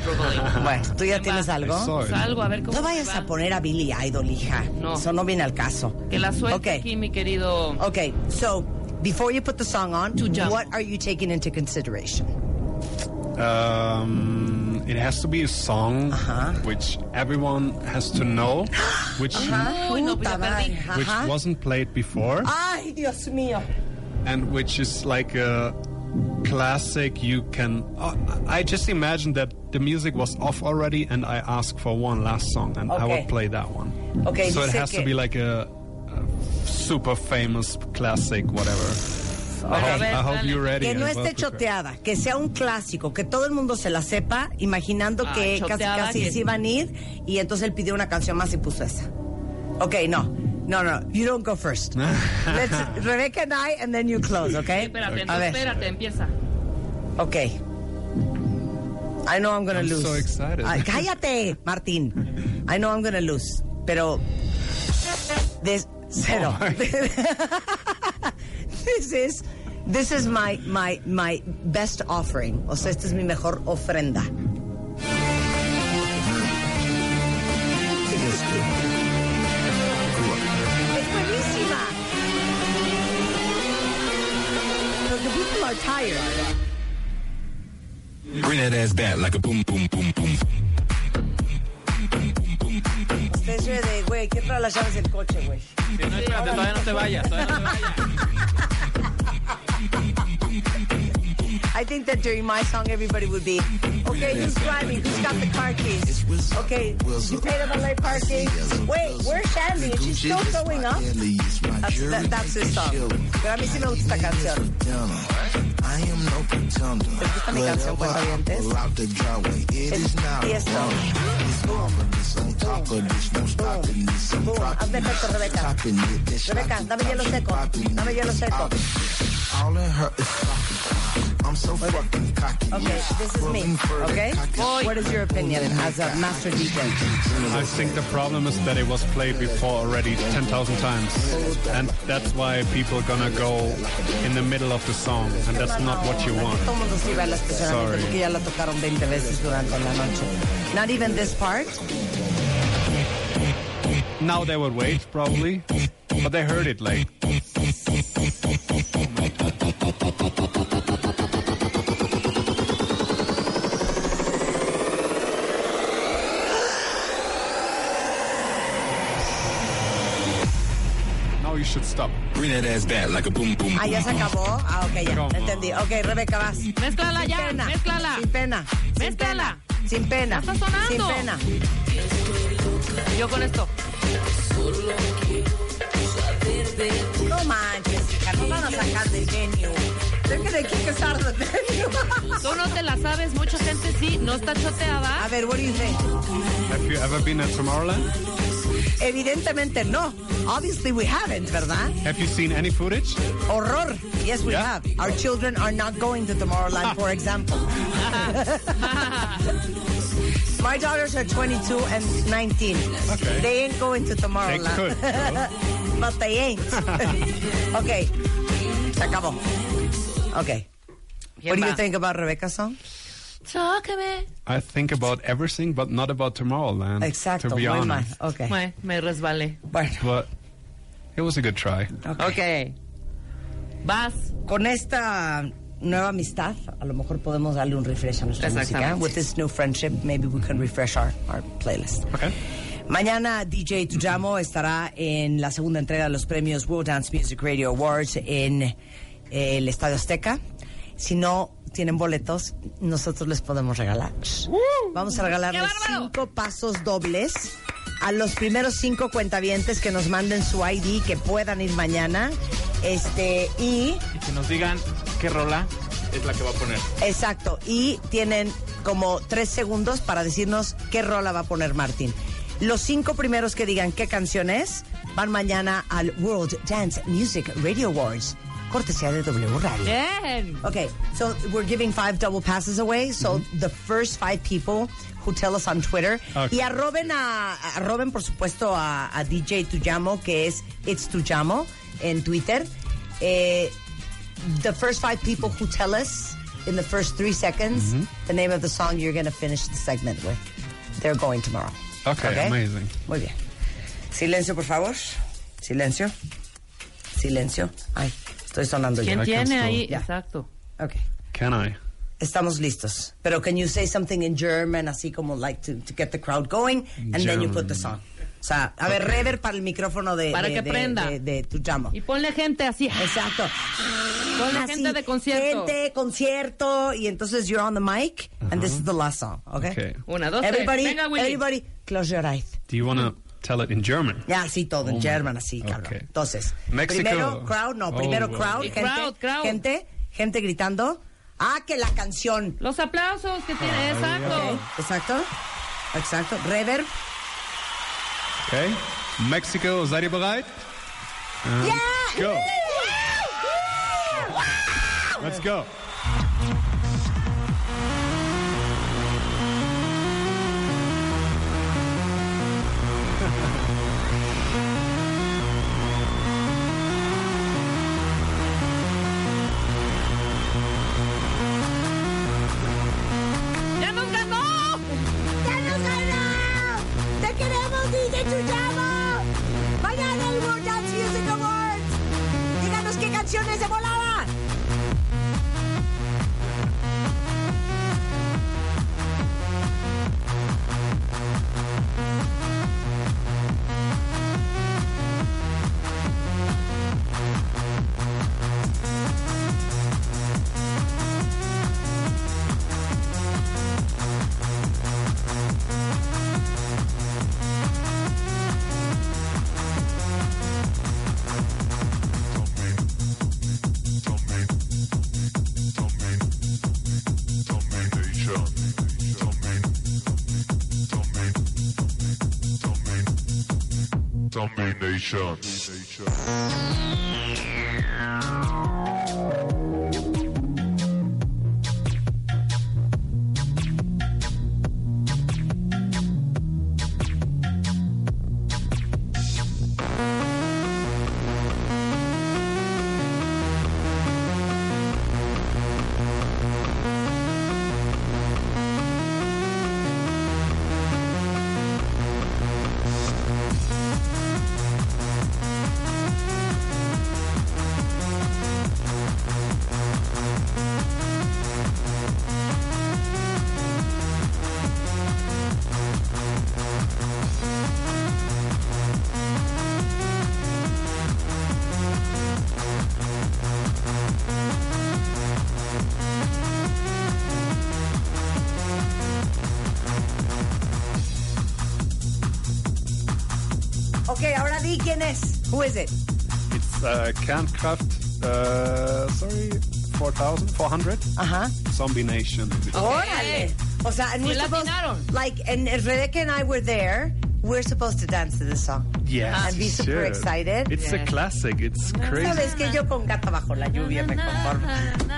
Bueno, ¿tú ya tienes algo? I saw it. Pues algo, a ver cómo No vayas va. a poner a Billy Idol, hija. No. Eso no viene al caso. Que la suelte Okay. aquí, mi querido. Okay, so before you put the song on, what are you taking into consideration? Um, it has to be a song Uh-huh. which everyone has to know, which Uy, no, pues which wasn't played before, Ay, Dios mío. and which is like a classic. You can. Uh, I just imagine that the music was off already, and I asked for one last song, and I Okay. would play that one. Okay, so it has que- to be like a, a super famous classic, whatever. I Ok. hope, I hope you're ready. Que no esté choteada, que sea un clásico, que todo el mundo se la sepa, imaginando Ah, que casi choteada, casi que- se iban a ir, y entonces él pidió una canción más y puso esa. Ok, no, no, no, you don't go first. Let's, Rebecca and I, and then you close, ok? Espérate, a entonces, ver, espérate, empieza. ok. I know I'm gonna I'm lose. so excited. Ay, cállate, Martín. I know I'm gonna lose, pero... This, cero. Oh, this is this is my my my best offering. O sea, esta es mi mejor ofrenda. Are tired. Bring that ass back like a boom, boom, boom, boom. Especie de, güey, ¿quién trae las llaves del coche, güey? Sí, no, espérate, todavía no te vayas, todavía no te vayas. I think that during my song, everybody would be, okay, who's driving? Who's got the car keys? Okay, you paid the valet parking. Wait, where's Shandy? Is she still showing up? That's, that, that's his song. Pero a mí sí me gusta canción. I am no pretender. ¿Te gusta mi. I'm so fucking cocky. Okay, this is me. Okay? What is your opinion as a master DJ? I think the problem is that it was played before already 10,000 times. And that's why people are gonna go in the middle of the song. And that's not what you want. Todo el mundo sí va al estacionamiento Sorry. porque ya la tocaron 20 veces durante la noche. Not even this part. Now they would wait, probably. But they heard it late. Now you should stop. Bring that ass back like a boom, boom, Ah, ya se acabó. Ah, ok, ya. Entendí. Ok, Rebeca, vas. Mézclala Sin ya, pena. mézclala. Sin pena. Sin Mézclala. pena. Sin pena. Está sonando. Sin pena. Yo con esto. No manches, hija. No van a sacar del genio. Kick us out of the venue. Tú no te la sabes, mucha gente sí, no está choteada. A ver, what do you think? Have you ever been at Tomorrowland? Evidentemente no. Obviously we haven't, ¿verdad? Have you seen any footage? Horror. Yes, we Yeah. have. Our children are not going to Tomorrowland, for example. My daughters are 22 and 19. Okay. They ain't going to Tomorrowland. They could, but they ain't. okay. Se acabó. Okay. What do you think about Rebecca's song? Chócame. I think about everything, but not about Tomorrowland. Exacto, To be muy mal. honest. Okay. Me, me resbalé. Bueno, But it was a good try. Ok. Vas. con esta nueva amistad, a lo mejor podemos darle un refresh a nuestra música. With this new friendship, maybe we can refresh our, our playlist. Okay. Mañana DJ Tujamo estará en la segunda entrega de los premios World Dance Music Radio Awards en eh, el Estadio Azteca. Si no tienen boletos, nosotros les podemos regalar. Vamos a regalarles cinco pasos dobles a los primeros cinco cuentavientes que nos manden su ID, que puedan ir mañana. Este, y Y que nos digan qué rola es la que va a poner. Exacto, y tienen como tres segundos para decirnos qué rola va a poner Martín. Los cinco primeros que digan qué canción es van mañana al World Dance Music Radio Awards, cortesía de W Radio. Bien. Okay, so we're giving five double passes away. So the first five people who tell us on Twitter Okay. y arroben a, arroben por supuesto a, a DJ Tujamo que es It's Tujamo en Twitter. Eh, the first five people who tell us in the first three seconds the name of the song you're going to finish the segment with, they're going tomorrow. Okay, amazing. Muy bien. Silencio, por favor. Silencio. Silencio. Ay, estoy sonando yo. ¿Quién I can tiene ahí? Ya. Exacto. Okay. Can I? Estamos listos. Pero can you say something in German, así como like to, to get the crowd going, and then you put the song. O sea, a ver, rever para el micrófono de, Para de, que de- prenda. de, de tu llamo. Y ponle gente así. Exacto. Ponle Así, gente de concierto. Gente, concierto, y entonces you're on the mic, and this is the last song, okay? Okay. Una, dos, tres. Everybody, Venga, Willy. everybody, close your eyes. Do you wanna tell it in German. Ya, sí, todo en Oh German, así, cabrón. Okay. Entonces, México. primero crowd, no, Oh, primero crowd, gente, crowd, crowd. gente, gente gritando. Ah, que la canción. Los aplausos que tiene, exacto. Ok, Exacto, exacto. Reverb. Okay. Mexico, seid ihr bereit? And Go. Let's go. Domination. Ok, ahora di quién es. Who is it? It's uh, Kernkraft, uh, sorry, 4,000, 400. Ajá. Zombie Nation. Órale. O sea, and we're supposed, like, and if Rebecca and I were there, we're supposed to dance to this song. Yes. And be super sure. excited. It's a classic. It's crazy. Sabes que yo con gata bajo la lluvia me conformo.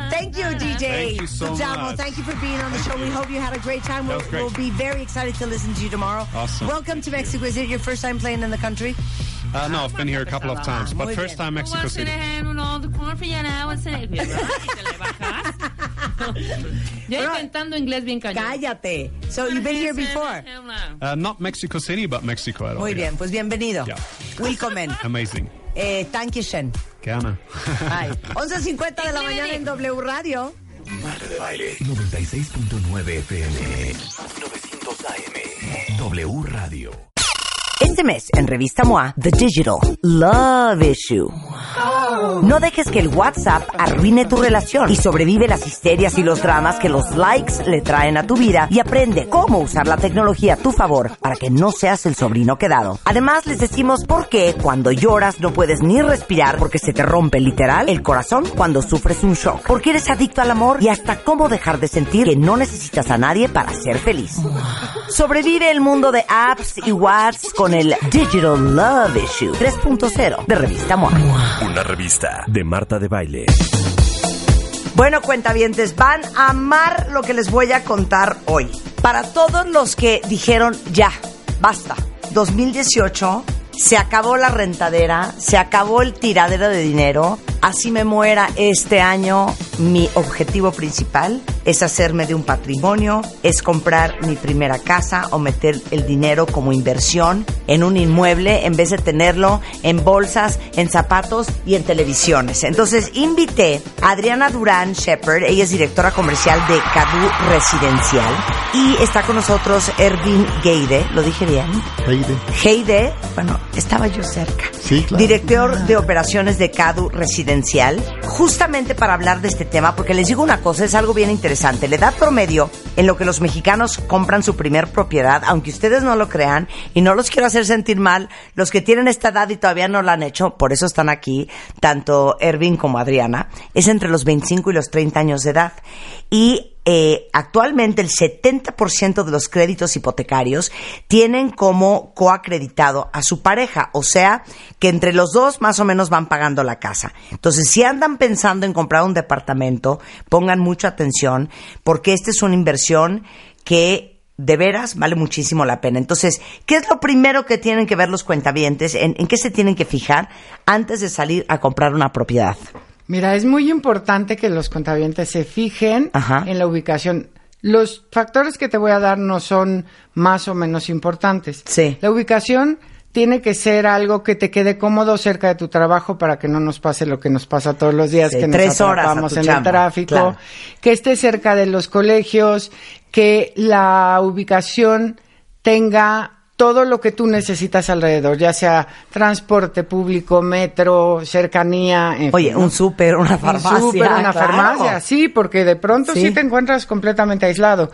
Thank you, DJ. Thank you so Sujamo. much. Thank you for being on the show. We hope you had a great time. That We'll, great. we'll be very excited to listen to you tomorrow. Awesome. Welcome to Mexico. Is it your first time playing in the country? Uh, no, I've been here a couple of times, but Muy first bien. time Mexico City. Ya intentando inglés bien cañón. Cállate. So you've been here before. Uh, not Mexico City, but Mexico. at all, Muy yeah. bien, pues bienvenido. Yeah. Willkommen. Amazing. Eh, thank you, Shen. Gerne. Bye. 11.50 de la mañana en W Radio. Marta de Baile 96.9 FM 900 AM W Radio Este mes, en Revista MOA, The Digital Love Issue. No dejes que el WhatsApp arruine tu relación y sobrevive las histerias y los dramas que los likes le traen a tu vida y aprende cómo usar la tecnología a tu favor para que no seas el sobrino quedado. Además, les decimos por qué cuando lloras no puedes ni respirar porque se te rompe literal el corazón cuando sufres un shock. Porque eres adicto al amor y hasta cómo dejar de sentir que no necesitas a nadie para ser feliz. Sobrevive el mundo de apps y WhatsApp con el Digital Love Issue 3.0 de Revista MOA. Una revista de Marta de Baile Bueno, cuentavientes, van a amar lo que les voy a contar hoy. Para todos los que dijeron ya, basta, 2018, se acabó la rentadera, se acabó el tiradero de dinero, así me muera este año, mi objetivo principal es hacerme de un patrimonio, es comprar mi primera casa o meter el dinero como inversión en un inmueble en vez de tenerlo en bolsas, en zapatos y en televisiones. Entonces invité a Adriana Durán Shepard, ella es directora comercial de Cadu Residencial y está con nosotros Ervin Geide, ¿lo dije bien? Heide. Heide, bueno, estaba yo cerca. Sí, claro. Director de operaciones de Cadu Residencial, justamente para hablar de este este tema porque les digo una cosa, es algo bien interesante. La edad promedio en lo que los mexicanos compran su primer propiedad, aunque ustedes no lo crean, y no los quiero hacer sentir mal, los que tienen esta edad y todavía no la han hecho, por eso están aquí, tanto Ervin como Adriana, es entre los 25 y los 30 años de edad. Y eh, actualmente el 70% de los créditos hipotecarios tienen como coacreditado a su pareja, o sea, que entre los dos más o menos van pagando la casa. Entonces, si andan pensando en comprar un departamento, pongan mucha atención porque esta es una inversión que de veras vale muchísimo la pena. Entonces, ¿qué es lo primero que tienen que ver los cuentavientes? ¿En, en qué se tienen que fijar antes de salir a comprar una propiedad? Mira, es muy importante que los contabientes se fijen Ajá. en la ubicación. Los factores que te voy a dar no son más o menos importantes. Sí. La ubicación tiene que ser algo que te quede cómodo cerca de tu trabajo para que no nos pase lo que nos pasa todos los días, Sí, que nos tres a atrapamos en chamba, el tráfico, claro. que esté cerca de los colegios, que la ubicación tenga todo lo que tú necesitas alrededor, ya sea transporte público, metro, cercanía. en Oye, un súper, una farmacia. Un súper, una claro. farmacia, sí, porque de pronto sí. Sí. te encuentras completamente aislado.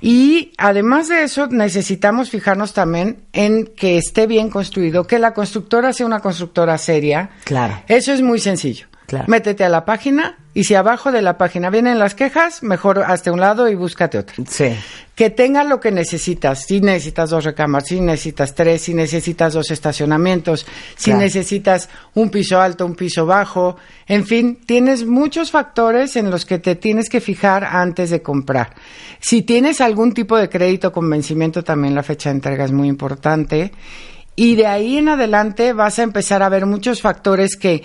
Y además de eso, necesitamos fijarnos también en que esté bien construido, que la constructora sea una constructora seria. Claro. Eso es muy sencillo. Claro. Métete a la página y si abajo de la página vienen las quejas, mejor hazte un lado y búscate otra. Sí. Que tenga lo que necesitas. Si necesitas dos recámaras, si necesitas tres, si necesitas dos estacionamientos, si Claro. necesitas un piso alto, un piso bajo. En fin, tienes muchos factores en los que te tienes que fijar antes de comprar. Si tienes algún tipo de crédito con vencimiento, también la fecha de entrega es muy importante. Y de ahí en adelante vas a empezar a ver muchos factores que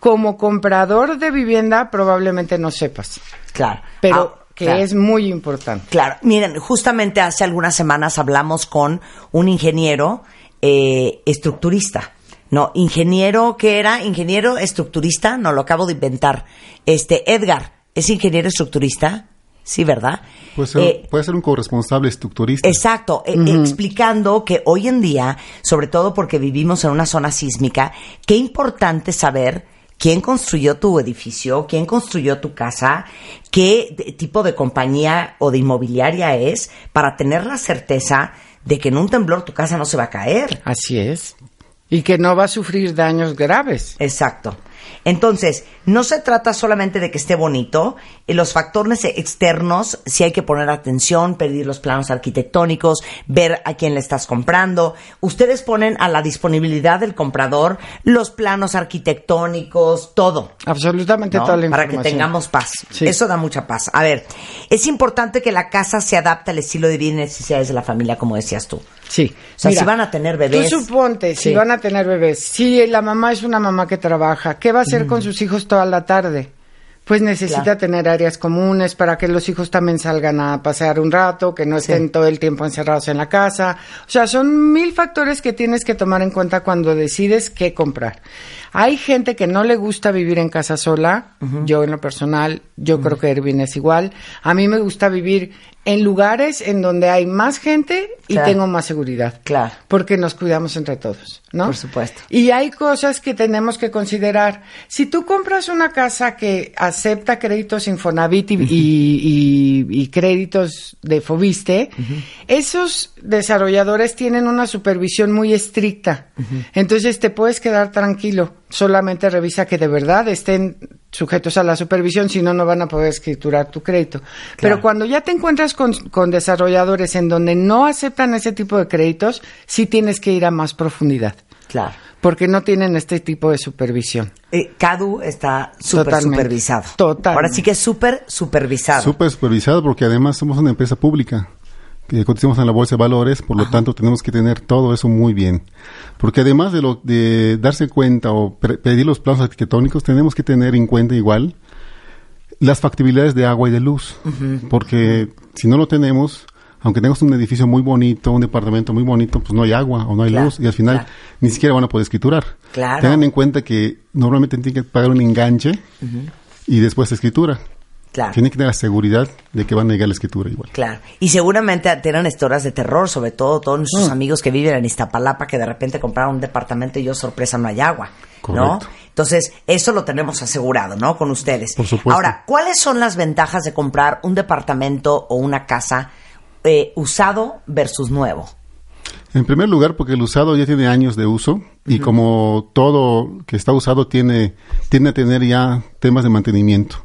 como comprador de vivienda probablemente no sepas, Claro. pero Ah, que claro. es muy importante. Claro, miren, justamente hace algunas semanas hablamos con un ingeniero eh, estructurista. No, ingeniero que era ingeniero estructurista, no lo acabo de inventar. Este Edgar, ¿es ingeniero estructurista? Sí, ¿verdad? Puede ser, Eh, puede ser un corresponsable estructurista. Exacto, eh, explicando que hoy en día, sobre todo porque vivimos en una zona sísmica, qué importante saber quién construyó tu edificio, quién construyó tu casa, qué tipo de compañía o de inmobiliaria es, para tener la certeza de que en un temblor tu casa no se va a caer. Así es. Y que no va a sufrir daños graves. Exacto. Entonces, no se trata solamente de que esté bonito, y los factores externos, si hay que poner atención, pedir los planos arquitectónicos, ver a quién le estás comprando. Ustedes ponen a la disponibilidad del comprador los planos arquitectónicos, todo. Absolutamente ¿no? toda la Para que tengamos paz. Sí. Eso da mucha paz. A ver, es importante que la casa se adapte al estilo de vida y necesidades de la familia, como decías tú. Sí. O sea, Mira, si van a tener bebés. Tú suponte, si van a tener bebés, si la mamá es una mamá que trabaja, ¿qué va a hacer con sus hijos toda la tarde? Pues necesita Claro. tener áreas comunes para que los hijos también salgan a pasear un rato, que no estén todo el tiempo encerrados en la casa. O sea, son mil factores que tienes que tomar en cuenta cuando decides qué comprar. Hay gente que no le gusta vivir en casa sola. Yo en lo personal, yo creo que Erwin es igual. A mí me gusta vivir en lugares en donde hay más gente y Claro. tengo más seguridad. Claro. Porque nos cuidamos entre todos, ¿no? Por supuesto. Y hay cosas que tenemos que considerar. Si tú compras una casa que acepta créditos Infonavit y, y- y- y créditos de Fobiste, esos desarrolladores tienen una supervisión muy estricta. Entonces te puedes quedar tranquilo. Solamente revisa que de verdad estén sujetos a la supervisión, si no, no van a poder escriturar tu crédito. Pero cuando ya te encuentras con, con desarrolladores en donde no aceptan ese tipo de créditos, sí tienes que ir a más profundidad. Claro. Porque no tienen este tipo de supervisión. Eh, CADU está súper Totalmente. supervisado. Totalmente. Ahora sí que es súper supervisado. Súper supervisado porque además somos una empresa pública que cotizamos en la bolsa de valores, por lo tanto tenemos que tener todo eso muy bien. Porque además de lo de darse cuenta o pedir los planos arquitectónicos, tenemos que tener en cuenta igual las factibilidades de agua y de luz, porque si no lo tenemos, aunque tengamos un edificio muy bonito, un departamento muy bonito, pues no hay agua o no hay Claro, luz y al final claro. ni siquiera van a poder escriturar. Claro. Tengan en cuenta que normalmente tienen que pagar un enganche y después escritura. Claro. Tienen que tener la seguridad de que van a llegar la escritura igual. Claro. Y seguramente tienen historias de terror, sobre todo todos nuestros Mm. amigos que viven en Iztapalapa que de repente compraron un departamento y yo sorpresa no hay agua. ¿no? Correcto. Entonces, eso lo tenemos asegurado, ¿no? Con ustedes. Por supuesto. Ahora, ¿cuáles son las ventajas de comprar un departamento o una casa eh, usado versus nuevo? En primer lugar, porque el usado ya tiene años de uso y como todo que está usado tiene, tiene a tener ya temas de mantenimiento.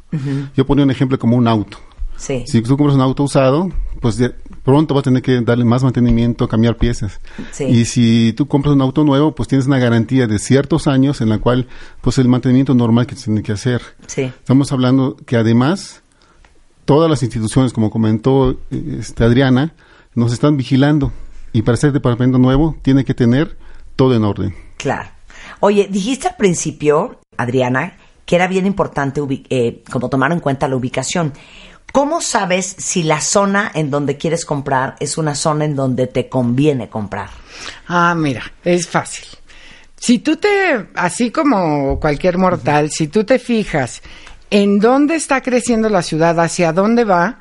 Yo ponía un ejemplo como un auto. Sí. Si tú compras un auto usado, pues pronto vas a tener que darle más mantenimiento, cambiar piezas. Sí. Y si tú compras un auto nuevo, pues tienes una garantía de ciertos años en la cual, pues el mantenimiento normal que tiene que hacer. Sí. Estamos hablando que además todas las instituciones, como comentó este, Adriana, nos están vigilando y para ser departamento nuevo tiene que tener todo en orden. Claro. Oye, dijiste al principio, Adriana, que era bien importante ubi- eh, como tomar en cuenta la ubicación. ¿Cómo sabes si la zona en donde quieres comprar es una zona en donde te conviene comprar? Ah, mira, es fácil. Si tú te, así como cualquier mortal, si tú te fijas en dónde está creciendo la ciudad, hacia dónde va,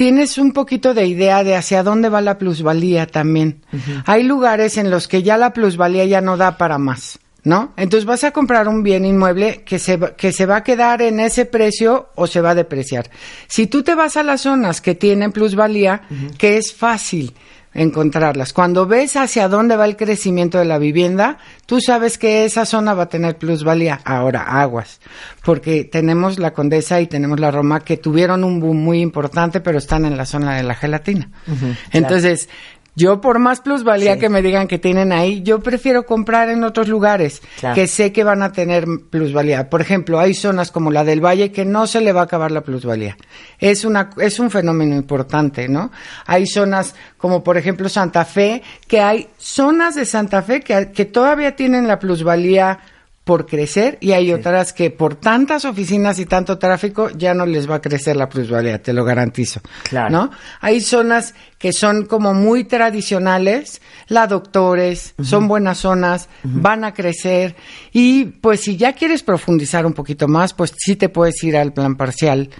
tienes un poquito de idea de hacia dónde va la plusvalía también. Hay lugares en los que ya la plusvalía ya no da para más, ¿no? Entonces vas a comprar un bien inmueble que se, va- que se va a quedar en ese precio o se va a depreciar. Si tú te vas a las zonas que tienen plusvalía, que es fácil encontrarlas. Cuando ves hacia dónde va el crecimiento de la vivienda, tú sabes que esa zona va a tener plusvalía. Ahora, aguas, porque tenemos la Condesa y tenemos la Roma que tuvieron un boom muy importante, pero están en la zona de la gelatina. Entonces, yo por más plusvalía que me digan que tienen ahí, yo prefiero comprar en otros lugares Claro. que sé que van a tener plusvalía. Por ejemplo, hay zonas como la del Valle que no se le va a acabar la plusvalía. Es una es un fenómeno importante, ¿no? Hay zonas como por ejemplo Santa Fe que hay zonas de Santa Fe que, que todavía tienen la plusvalía por crecer y hay otras que por tantas oficinas y tanto tráfico ya no les va a crecer la plusvalía, te lo garantizo. Claro. ¿No? Hay zonas que son como muy tradicionales, la doctores, son buenas zonas, van a crecer y pues si ya quieres profundizar un poquito más, pues sí te puedes ir al plan parcial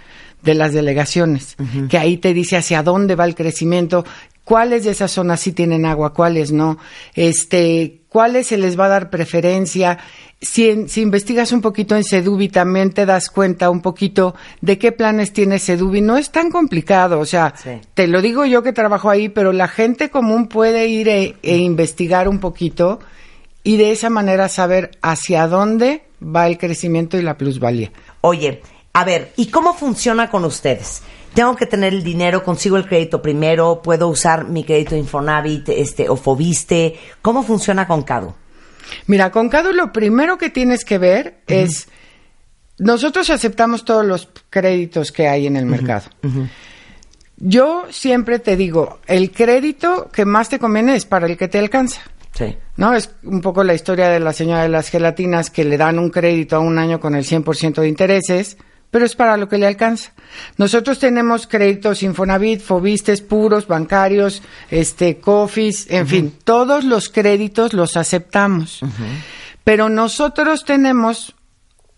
de las delegaciones, que ahí te dice hacia dónde va el crecimiento, cuáles de esas zonas sí tienen agua, cuáles no, este, cuáles se les va a dar preferencia. Si, en- si investigas un poquito en Sedubi también te das cuenta un poquito de qué planes tiene Sedubi. No es tan complicado, o sea, te lo digo yo que trabajo ahí, pero la gente común puede ir e, e investigar un poquito y de esa manera saber hacia dónde va el crecimiento y la plusvalía. Oye, a ver, ¿y cómo funciona con ustedes? Tengo que tener el dinero, consigo el crédito primero, puedo usar mi crédito Infonavit, este, o Fobiste. ¿Cómo funciona con Cadu? Mira, con Cadu lo primero que tienes que ver es, nosotros aceptamos todos los créditos que hay en el mercado. Yo siempre te digo, el crédito que más te conviene es para el que te alcanza. Sí. ¿No? Es un poco la historia de la señora de las gelatinas que le dan un crédito a un año con el 100% de intereses, pero es para lo que le alcanza. Nosotros tenemos créditos Infonavit, Fobistes puros, bancarios, este, Cofis, en fin, todos los créditos los aceptamos. Pero nosotros tenemos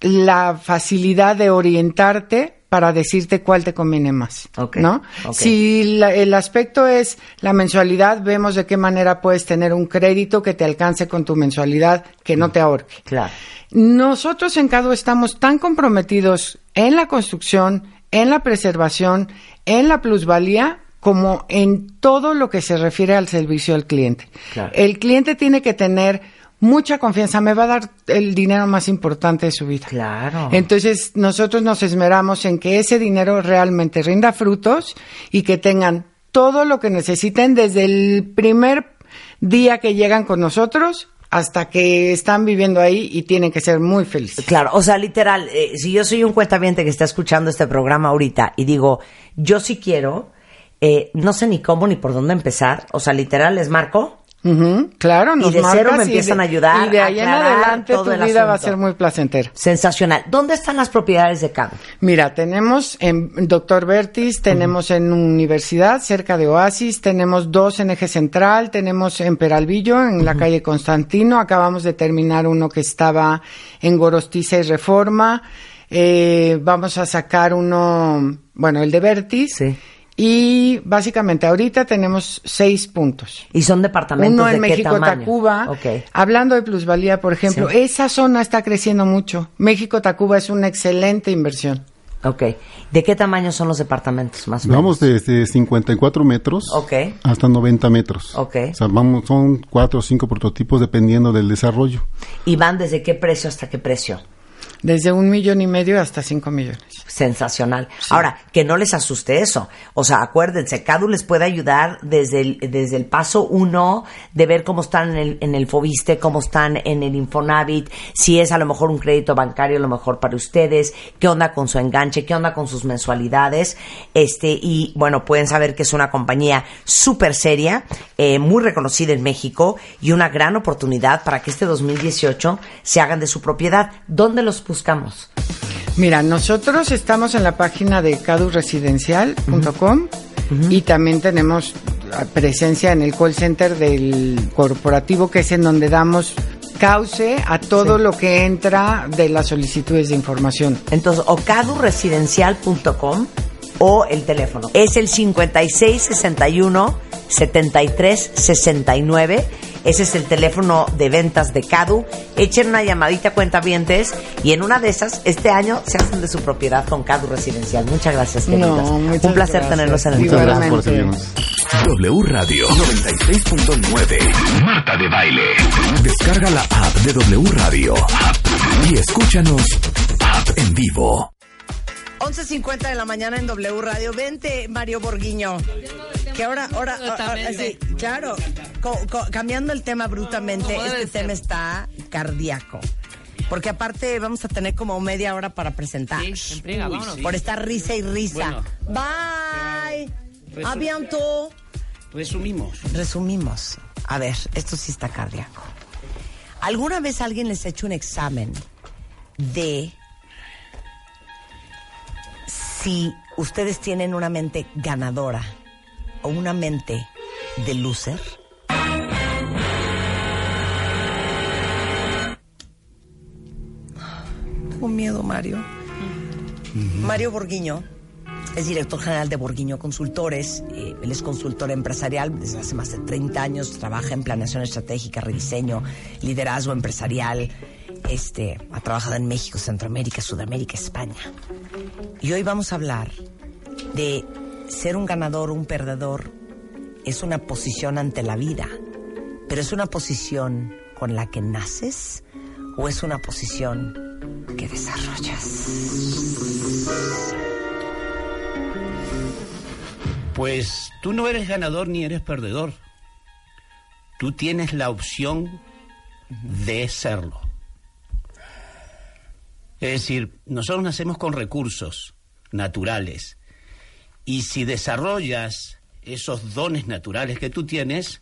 la facilidad de orientarte para decirte cuál te conviene más, ¿no? Si la- el aspecto es la mensualidad, vemos de qué manera puedes tener un crédito que te alcance con tu mensualidad, que no te ahorque. Claro. Nosotros en CADO estamos tan comprometidos en la construcción, en la preservación, en la plusvalía, como en todo lo que se refiere al servicio al cliente. Claro. El cliente tiene que tener mucha confianza, me va a dar el dinero más importante de su vida. Claro. Entonces, nosotros nos esmeramos en que ese dinero realmente rinda frutos y que tengan todo lo que necesiten desde el primer día que llegan con nosotros hasta que están viviendo ahí y tienen que ser muy felices. Claro, o sea, literal, eh, si yo soy un cuentaviente que está escuchando este programa ahorita y digo, yo sí quiero, eh, no sé ni cómo ni por dónde empezar, o sea, literal, les marco. Ujú, claro, nos y de cero me y empiezan de- a ayudar. Y de ahí en adelante tu vida va a ser muy placentera. Sensacional. ¿Dónde están las propiedades de Cabo? Mira, tenemos en Doctor Vertis, tenemos en Universidad, cerca de Oasis, tenemos dos en Eje Central, tenemos en Peralvillo, en la calle Constantino, acabamos de terminar uno que estaba en Gorostiza y Reforma, eh, vamos a sacar uno, bueno, el de Vertis, Y básicamente ahorita tenemos seis puntos. ¿Y son departamentos Uno en de qué México, tamaño? Tacuba. Ok. Hablando de plusvalía, por ejemplo, Sí. esa zona está creciendo mucho. México, Tacuba es una excelente inversión. Ok. ¿De qué tamaño son los departamentos más o menos? Vamos desde 54 metros hasta 90 metros. Ok. O sea, vamos, son cuatro o cinco prototipos dependiendo del desarrollo. ¿Y van desde qué precio hasta qué precio? Desde un millón y medio hasta cinco millones. Sensacional. Ahora, que no les asuste eso. O sea, acuérdense, CADU les puede ayudar desde el, desde el paso uno de ver cómo están en el, en el Fobiste, cómo están en el Infonavit, si es a lo mejor un crédito bancario, a lo mejor para ustedes, qué onda con su enganche, qué onda con sus mensualidades. Este, y bueno, pueden saber que es una compañía súper seria, eh, muy reconocida en México y una gran oportunidad para que este 2018 se hagan de su propiedad. ¿Dónde los buscamos? Mira, nosotros estamos en la página de caduresidencial.com y también tenemos presencia en el call center del corporativo, que es en donde damos cauce a todo lo que entra de las solicitudes de información. Entonces, o caduresidencial.com o el teléfono. Es el 5661 7369. Ese es el teléfono de ventas de Cadu. Echen una llamadita a cuentavientes y en una de esas, este año se hacen de su propiedad con Cadu Residencial. Muchas gracias, No, queridas. muchas Un placer gracias. tenerlos en el Muchas programa. gracias por servirnos. W Radio 96.9. Marta de Baile. Descarga la app de W Radio. Y escúchanos app en vivo. 11.50 de la mañana en W Radio. Vente, Mario Borguiño. Que ahora, ahora, ahora- sí, claro, co- co- cambiando el tema brutamente, este tema está cardíaco. Porque aparte vamos a tener como media hora para presentar. Sí, en friega, Uy. Por estar risa y risa. Bye. Bientôt. Resumimos. Resumimos. A ver, esto sí está cardíaco. ¿Alguna vez alguien les ha hecho un examen de si ustedes tienen una mente ganadora o una mente de loser? Tengo miedo, Mario. Mario Borguiño es director general de Borguiño Consultores. eh, él es consultor empresarial desde hace más de 30 años. Trabaja en planeación estratégica, rediseño, liderazgo empresarial. Este, ha trabajado en México, Centroamérica, Sudamérica, España. Y hoy vamos a hablar de ser un ganador o un perdedor. Es una posición ante la vida, pero es una posición con la que naces o es una posición que desarrollas. Pues tú no eres ganador ni eres perdedor. Tú tienes la opción de serlo. Es decir, nosotros nacemos con recursos naturales y si desarrollas esos dones naturales que tú tienes,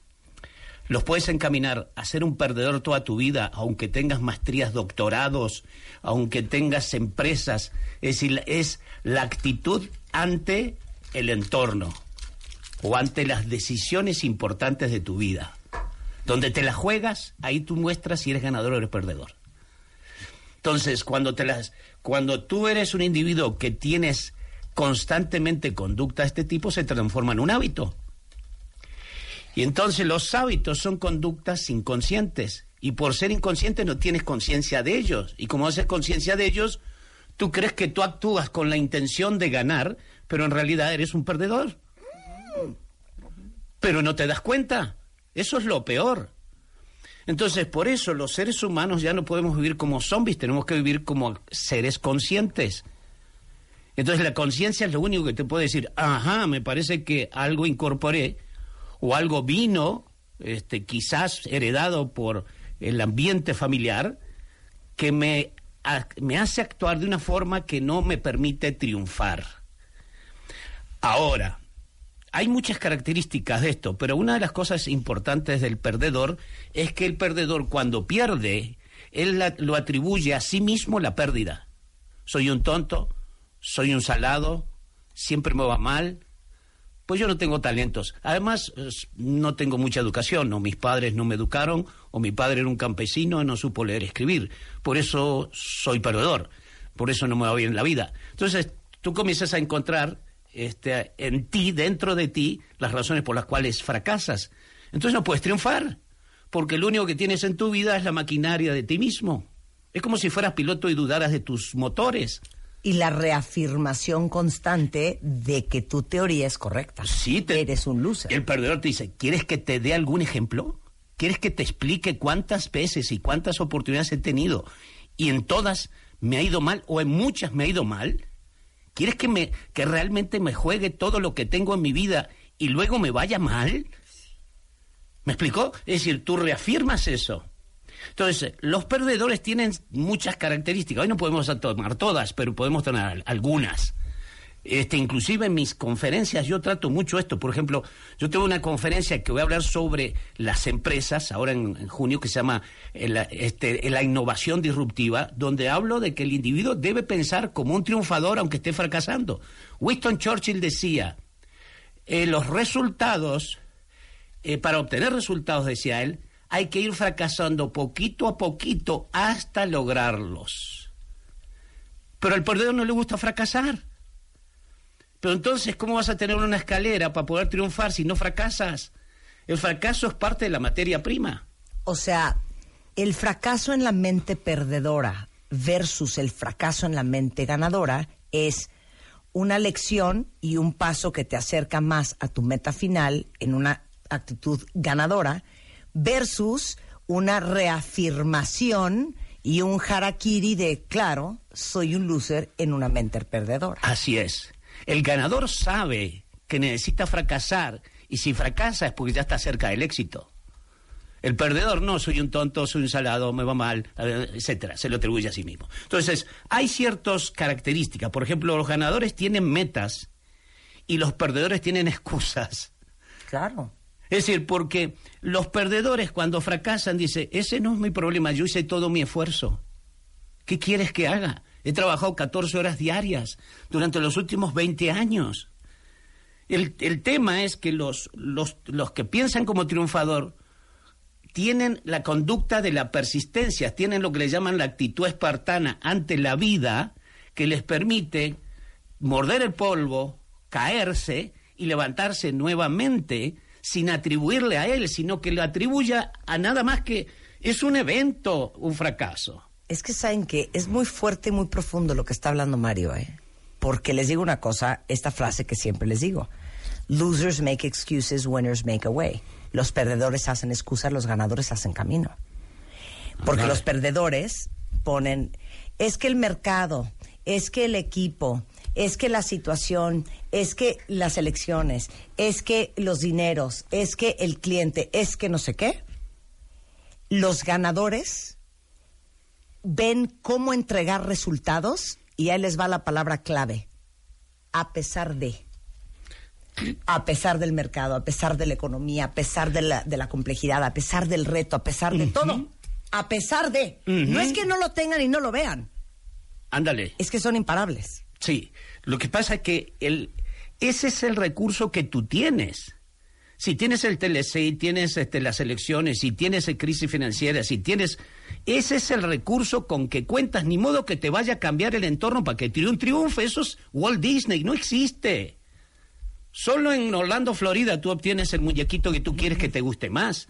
los puedes encaminar a ser un perdedor toda tu vida, aunque tengas maestrías, doctorados, aunque tengas empresas. Es decir, es la actitud ante el entorno o ante las decisiones importantes de tu vida. Donde te las juegas, ahí tú muestras si eres ganador o eres perdedor. Entonces, cuando, te las, cuando tú eres un individuo que tienes constantemente conducta de este tipo, se transforma en un hábito. Y entonces los hábitos son conductas inconscientes. Y por ser inconsciente no tienes conciencia de ellos. Y como haces conciencia de ellos, tú crees que tú actúas con la intención de ganar, pero en realidad eres un perdedor. Pero no te das cuenta. Eso es lo peor. Entonces, por eso los seres humanos ya no podemos vivir como zombies, tenemos que vivir como seres conscientes. Entonces, la conciencia es lo único que te puede decir, ajá, me parece que algo incorporé o algo vino, este, quizás heredado por el ambiente familiar, que me, me hace actuar de una forma que no me permite triunfar. Ahora, hay muchas características de esto, pero una de las cosas importantes del perdedor es que el perdedor cuando pierde, él lo atribuye a sí mismo la pérdida. Soy un tonto, soy un salado, siempre me va mal, pues yo no tengo talentos. Además, no tengo mucha educación, o mis padres no me educaron, o mi padre era un campesino y no supo leer y escribir. Por eso soy perdedor, por eso no me va bien en la vida. Entonces, tú comienzas a encontrar este, en ti, dentro de ti, las razones por las cuales fracasas. Entonces no puedes triunfar, porque lo único que tienes en tu vida es la maquinaria de ti mismo. Es como si fueras piloto y dudaras de tus motores. Y la reafirmación constante de que tu teoría es correcta. Sí, te- Eres un loser. El perdedor te dice, ¿quieres que te dé algún ejemplo? ¿Quieres que te explique cuántas veces y cuántas oportunidades he tenido y en todas me ha ido mal o en muchas me ha ido mal? ¿Quieres que me que realmente me juegue todo lo que tengo en mi vida y luego me vaya mal? ¿Me explicó? Es decir, tú reafirmas eso. Entonces, los perdedores tienen muchas características. Hoy no podemos tomar todas, pero podemos al- algunas. Este, inclusive en mis conferencias yo trato mucho esto. Por ejemplo, yo tengo una conferencia que voy a hablar sobre las empresas, ahora en, junio, que se llama eh, la, este, la innovación disruptiva, donde hablo de que el individuo debe pensar como un triunfador aunque esté fracasando. Winston Churchill decía, eh, los resultados, eh, para obtener resultados, decía él, hay que ir fracasando poquito a poquito hasta lograrlos. Pero al perdedor no le gusta fracasar. Pero entonces, ¿cómo vas a tener una escalera para poder triunfar si no fracasas? El fracaso es parte de la materia prima. O sea, el fracaso en la mente perdedora versus el fracaso en la mente ganadora es una lección y un paso que te acerca más a tu meta final en una actitud ganadora versus una reafirmación y un harakiri de, claro, soy un loser en una mente perdedora. Así es. El ganador sabe que necesita fracasar y si fracasa es porque ya está cerca del éxito. El perdedor no, soy un tonto, soy un salado, me va mal, etcétera, se lo atribuye a sí mismo. Entonces, hay ciertas características. Por ejemplo, los ganadores tienen metas y los perdedores tienen excusas. Claro. Es decir, porque los perdedores cuando fracasan dicen, ese no es mi problema, yo hice todo mi esfuerzo. ¿Qué quieres que haga? He trabajado 14 horas diarias durante los últimos 20 años. El, el tema es que los, los, los que piensan como triunfador tienen la conducta de la persistencia, tienen lo que le llaman la actitud espartana ante la vida, que les permite morder el polvo, caerse y levantarse nuevamente sin atribuirle a él, sino que lo atribuya a nada más que es un evento, un fracaso. Es que saben que es muy fuerte y muy profundo lo que está hablando Mario, ¿eh? Porque les digo una cosa, esta frase que siempre les digo. Losers make excuses, winners make a way. Los perdedores hacen excusas, los ganadores hacen camino. Porque los perdedores ponen, es que el mercado, es que el equipo, es que la situación, es que las elecciones, es que los dineros, es que el cliente, es que no sé qué. Los ganadores ven cómo entregar resultados y ahí les va la palabra clave. A pesar de. A pesar del mercado, a pesar de la economía, a pesar de la, de la complejidad, a pesar del reto, a pesar de todo. A pesar de. No es que no lo tengan y no lo vean, Ándale. es que son imparables. Sí, lo que pasa es que el, ese es el recurso que tú tienes. Si tienes el TLC, tienes este, las elecciones, si tienes el crisis financiera, si tienes... Ese es el recurso con que cuentas, ni modo que te vaya a cambiar el entorno para que triun- triunfe. Eso es Walt Disney, no existe. Solo en Orlando, Florida, tú obtienes el muñequito que tú quieres que te guste más.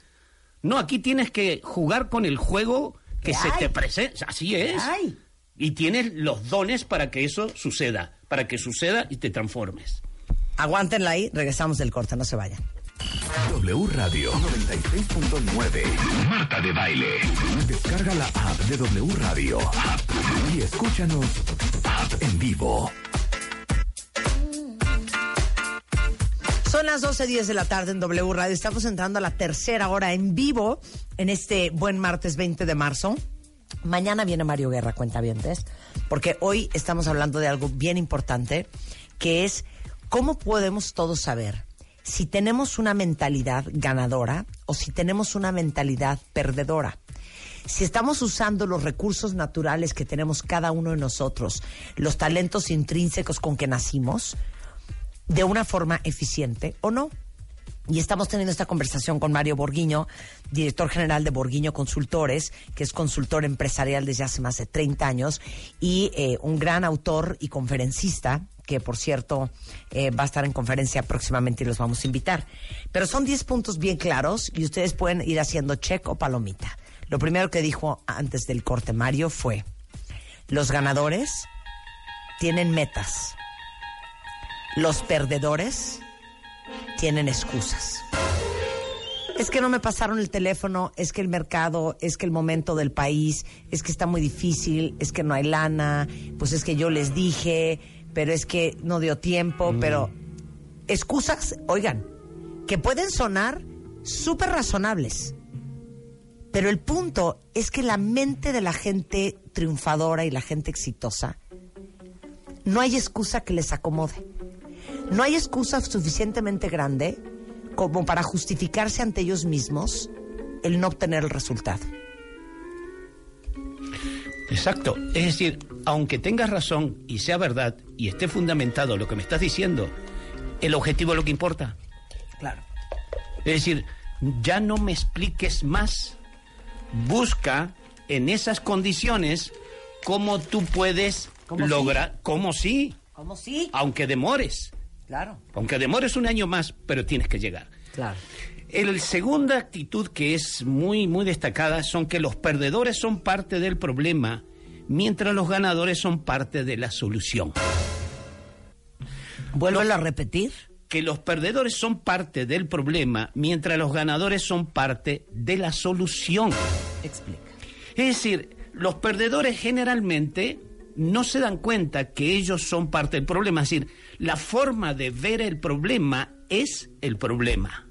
No, aquí tienes que jugar con el juego que ¿Qué se hay? te presenta. Así es. hay? Y tienes los dones para que eso suceda, para que suceda y te transformes. Aguántenla ahí, regresamos del corte, no se vayan. W Radio 96.9. Marta de Baile. Descarga la app de W Radio. Y escúchanos en vivo. Son las 12.10 de la tarde en W Radio. Estamos entrando a la tercera hora en vivo en este buen martes 20 de marzo. Mañana viene Mario Guerra, cuentavientes, porque hoy estamos hablando de algo bien importante, que es cómo podemos todos saber si tenemos una mentalidad ganadora o si tenemos una mentalidad perdedora. Si estamos usando los recursos naturales que tenemos cada uno de nosotros, los talentos intrínsecos con que nacimos, de una forma eficiente o no. Y estamos teniendo esta conversación con Mario Borguiño, director general de Borguiño Consultores, que es consultor empresarial desde hace más de 30 años y eh, un gran autor y conferencista que por cierto eh, va a estar en conferencia próximamente y los vamos a invitar. Pero son 10 puntos bien claros y ustedes pueden ir haciendo check o palomita. Lo primero que dijo antes del corte Mario fue, los ganadores tienen metas, los perdedores tienen excusas. Es que no me pasaron el teléfono, es que el mercado, es que el momento del país, es que está muy difícil, es que no hay lana, pues es que yo les dije, pero es que no dio tiempo, pero excusas, oigan, que pueden sonar súper razonables. Pero el punto es que la mente de la gente triunfadora y la gente exitosa, no hay excusa que les acomode. No hay excusa suficientemente grande como para justificarse ante ellos mismos el no obtener el resultado. Exacto. Es decir, aunque tengas razón y sea verdad y esté fundamentado lo que me estás diciendo, el objetivo es lo que importa. Claro. Es decir, ya no me expliques más. Busca en esas condiciones cómo tú puedes ¿Cómo lograr, cómo sí, ¿Cómo sí? aunque demores. Claro. Aunque demores un año más, pero tienes que llegar. Claro. El segunda actitud que es muy muy destacada son que los perdedores son parte del problema, mientras los ganadores son parte de la solución. Vuélvelo a repetir. Que los perdedores son parte del problema, mientras los ganadores son parte de la solución. Explica. Es decir, los perdedores generalmente no se dan cuenta que ellos son parte del problema. Es decir, la forma de ver el problema es el problema.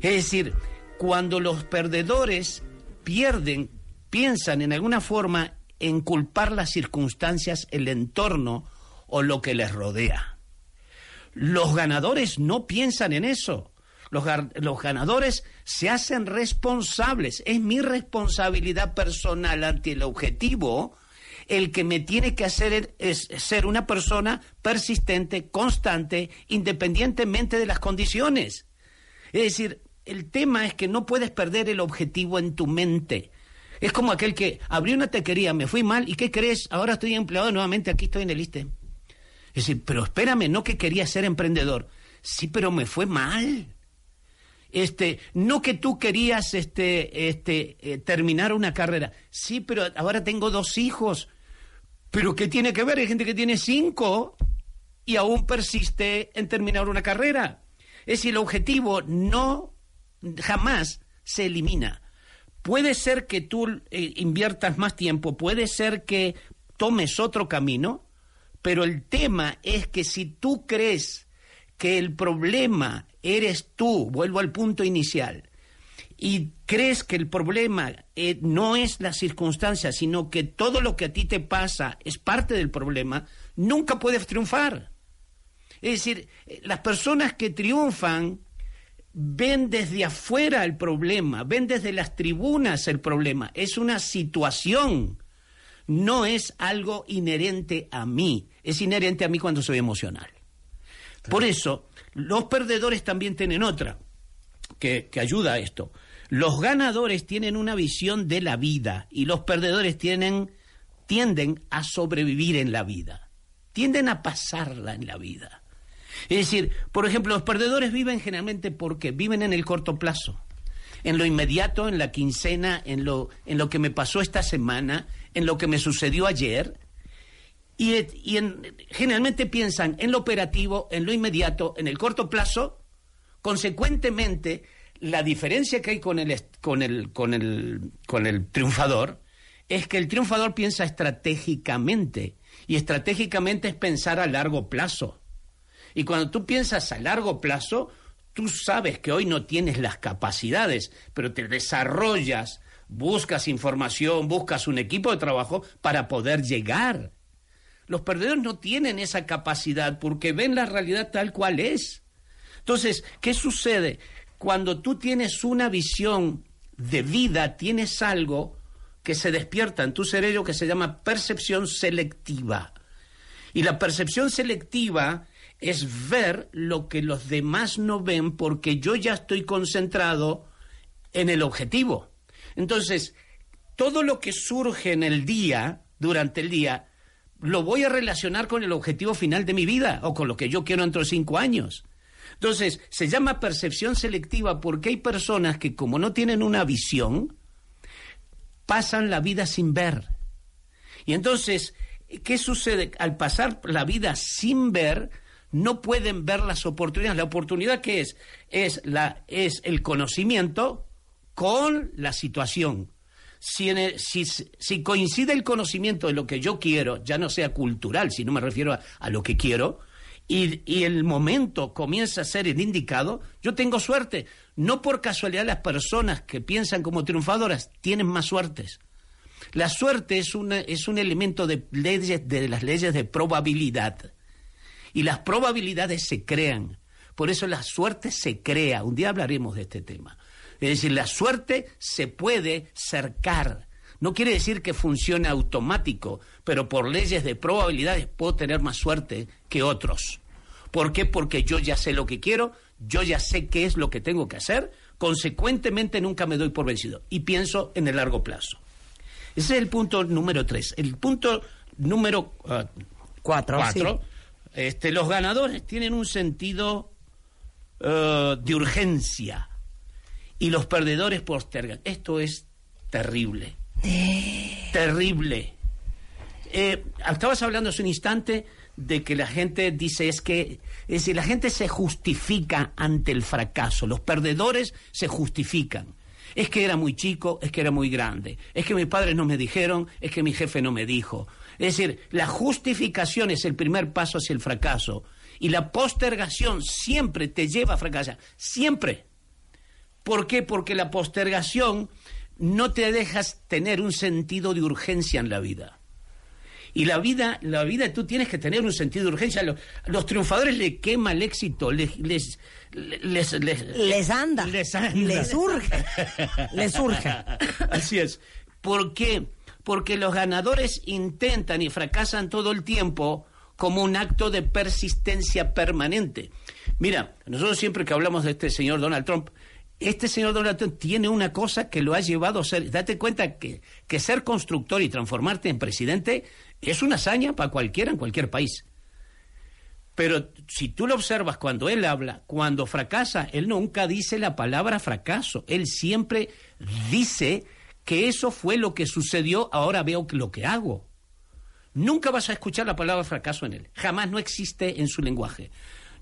Es decir, cuando los perdedores pierden, piensan en alguna forma en culpar las circunstancias, el entorno o lo que les rodea. Los ganadores no piensan en eso. Los, ganadores se hacen responsables. Es mi responsabilidad personal ante el objetivo. El que me tiene que hacer es ser una persona persistente, constante, independientemente de las condiciones. Es decir, el tema es que no puedes perder el objetivo en tu mente. Es como aquel que abrió una taquería, me fui mal, ¿y qué crees? Ahora estoy empleado nuevamente, aquí estoy en el ISTE. Es decir, pero espérame, no que quería ser emprendedor. Sí, pero me fue mal. Este, no que tú querías este, este, eh, terminar una carrera. Sí, pero ahora tengo dos hijos. Pero ¿qué tiene que ver? Hay gente que tiene cinco y aún persiste en terminar una carrera. Es decir, el objetivo no jamás se elimina. Puede ser que tú eh, inviertas más tiempo, puede ser que tomes otro camino, pero el tema es que si tú crees que el problema eres tú, vuelvo al punto inicial, y crees que el problema eh, no es la circunstancia, sino que todo lo que a ti te pasa es parte del problema, nunca puedes triunfar. Es decir, eh, las personas que triunfan ven desde afuera el problema, ven desde las tribunas el problema, es una situación, no es algo inherente a mí, es inherente a mí cuando soy emocional. Por eso, los perdedores también tienen otra que, que ayuda a esto. Los ganadores tienen una visión de la vida y los perdedores tienen, tienden a sobrevivir en la vida, tienden a pasarla en la vida. Es decir, por ejemplo, los perdedores viven generalmente porque viven en el corto plazo, en lo inmediato, en la quincena, en lo, en lo que me pasó esta semana, en lo que me sucedió ayer, y, en- generalmente piensan en lo operativo, en lo inmediato, en el corto plazo. Consecuentemente, la diferencia que hay con el, con el, con el, con el triunfador es que el triunfador piensa estratégicamente. Y estratégicamente es pensar a largo plazo. Y cuando tú piensas a largo plazo, tú sabes que hoy no tienes las capacidades, pero te desarrollas, buscas información, buscas un equipo de trabajo para poder llegar. Los perdedores no tienen esa capacidad porque ven la realidad tal cual es. Entonces, ¿qué sucede? Cuando tú tienes una visión de vida, tienes algo que se despierta en tu cerebro que se llama percepción selectiva. Y la percepción selectiva es ver lo que los demás no ven porque yo ya estoy concentrado en el objetivo. Entonces, todo lo que surge en el día, durante el día, lo voy a relacionar con el objetivo final de mi vida o con lo que yo quiero dentro de cinco años. Entonces, se llama percepción selectiva porque hay personas que como no tienen una visión, pasan la vida sin ver. Y entonces, ¿qué sucede? Al pasar la vida sin ver, no pueden ver las oportunidades. La oportunidad que es es la es el conocimiento con la situación. Si, coincide el conocimiento de lo que yo quiero, ya no sea cultural, si no me refiero a, a lo que quiero, y, y el momento comienza a ser el indicado, yo tengo suerte. No por casualidad las personas que piensan como triunfadoras tienen más suertes. La suerte es, una, es un elemento de, leyes, de las leyes de probabilidad. Y las probabilidades se crean. Por eso la suerte se crea. Un día hablaremos de este tema. Es decir, la suerte se puede cercar. No quiere decir que funcione automático, pero por leyes de probabilidades puedo tener más suerte que otros. ¿Por qué? Porque yo ya sé lo que quiero, yo ya sé qué es lo que tengo que hacer, consecuentemente nunca me doy por vencido y pienso en el largo plazo. Ese es el punto número tres. El punto número ah, Cuatro, cuatro, este, los ganadores tienen un sentido eh, de urgencia y los perdedores postergan. Esto es terrible. Terrible. Eh, estabas hablando hace un instante de que la gente dice es que es decir, la gente se justifica ante el fracaso, los perdedores se justifican. Es que era muy chico, es que era muy grande, es que mis padres no me dijeron, es que mi jefe no me dijo. Es decir, la justificación es el primer paso hacia el fracaso y la postergación siempre te lleva a fracasar, siempre. ¿Por qué? Porque la postergación no te dejas tener un sentido de urgencia en la vida. Y la vida, la vida tú tienes que tener un sentido de urgencia. Los, los triunfadores le quema el éxito, les, les, les, les, Les anda. Les anda. Les urge. Les urge. Así es. ¿Por qué? Porque los ganadores intentan y fracasan todo el tiempo como un acto de persistencia permanente. Mira, nosotros siempre que hablamos de este señor Donald Trump, este señor Donald Trump tiene una cosa que lo ha llevado a ser, date cuenta que, que ser constructor y transformarte en presidente es una hazaña para cualquiera en cualquier país. Pero si tú lo observas cuando él habla, cuando fracasa, él nunca dice la palabra fracaso. Él siempre dice que eso fue lo que sucedió, ahora veo lo que hago. Nunca vas a escuchar la palabra fracaso en él. Jamás no existe en su lenguaje.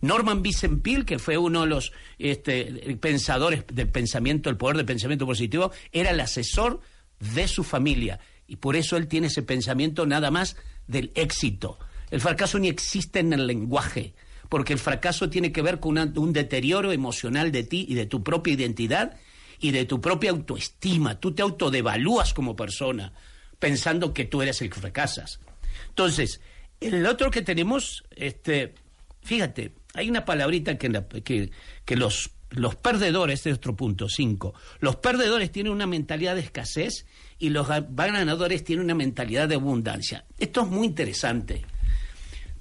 Norman Vincent Peale, que fue uno de los este, pensadores del pensamiento, el poder del pensamiento positivo, era el asesor de su familia. Y por eso él tiene ese pensamiento nada más del éxito. El fracaso ni existe en el lenguaje, porque el fracaso tiene que ver con un deterioro emocional de ti y de tu propia identidad y de tu propia autoestima. Tú te autodevalúas como persona, pensando que tú eres el que fracasas. Entonces, el otro que tenemos, este, fíjate, hay una palabrita que, que, los, los perdedores, este es otro punto, cinco, los perdedores tienen una mentalidad de escasez y los ga- ganadores tienen una mentalidad de abundancia. Esto es muy interesante,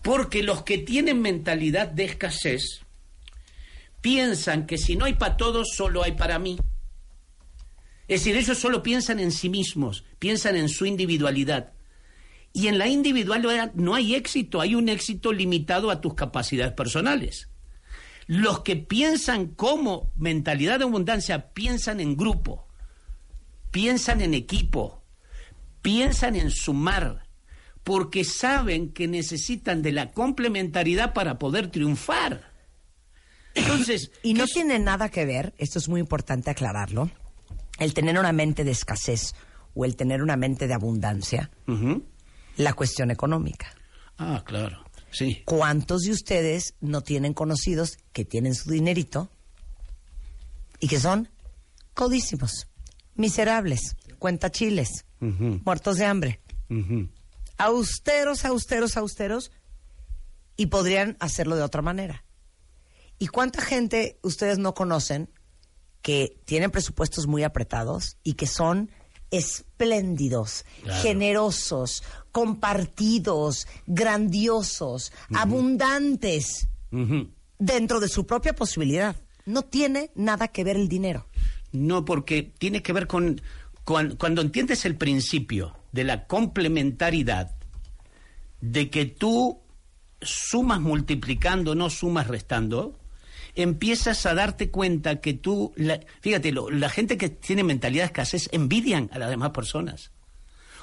porque los que tienen mentalidad de escasez piensan que si no hay para todos, solo hay para mí. Es decir, ellos solo piensan en sí mismos, piensan en su individualidad. Y en la individualidad no hay éxito, hay un éxito limitado a tus capacidades personales. Los que piensan como mentalidad de abundancia piensan en grupo, piensan en equipo, piensan en sumar, porque saben que necesitan de la complementariedad para poder triunfar. Entonces, Y no tiene nada que ver, esto es muy importante aclararlo, el tener una mente de escasez o el tener una mente de abundancia, la cuestión económica. Ah, claro, sí. ¿Cuántos de ustedes no tienen conocidos que tienen su dinerito y que son codísimos, miserables, cuentachiles, muertos de hambre, austeros, austeros, austeros, y podrían hacerlo de otra manera? ¿Y cuánta gente ustedes no conocen que tienen presupuestos muy apretados y que son espléndidos, Claro. generosos, compartidos, grandiosos, abundantes dentro de su propia posibilidad? No tiene nada que ver el dinero. No, porque tiene que ver con, con- cuando entiendes el principio de la complementariedad, de que tú sumas multiplicando, no sumas restando, empiezas a darte cuenta que tú, la- fíjate, lo- la gente que tiene mentalidad de escasez envidian a las demás personas,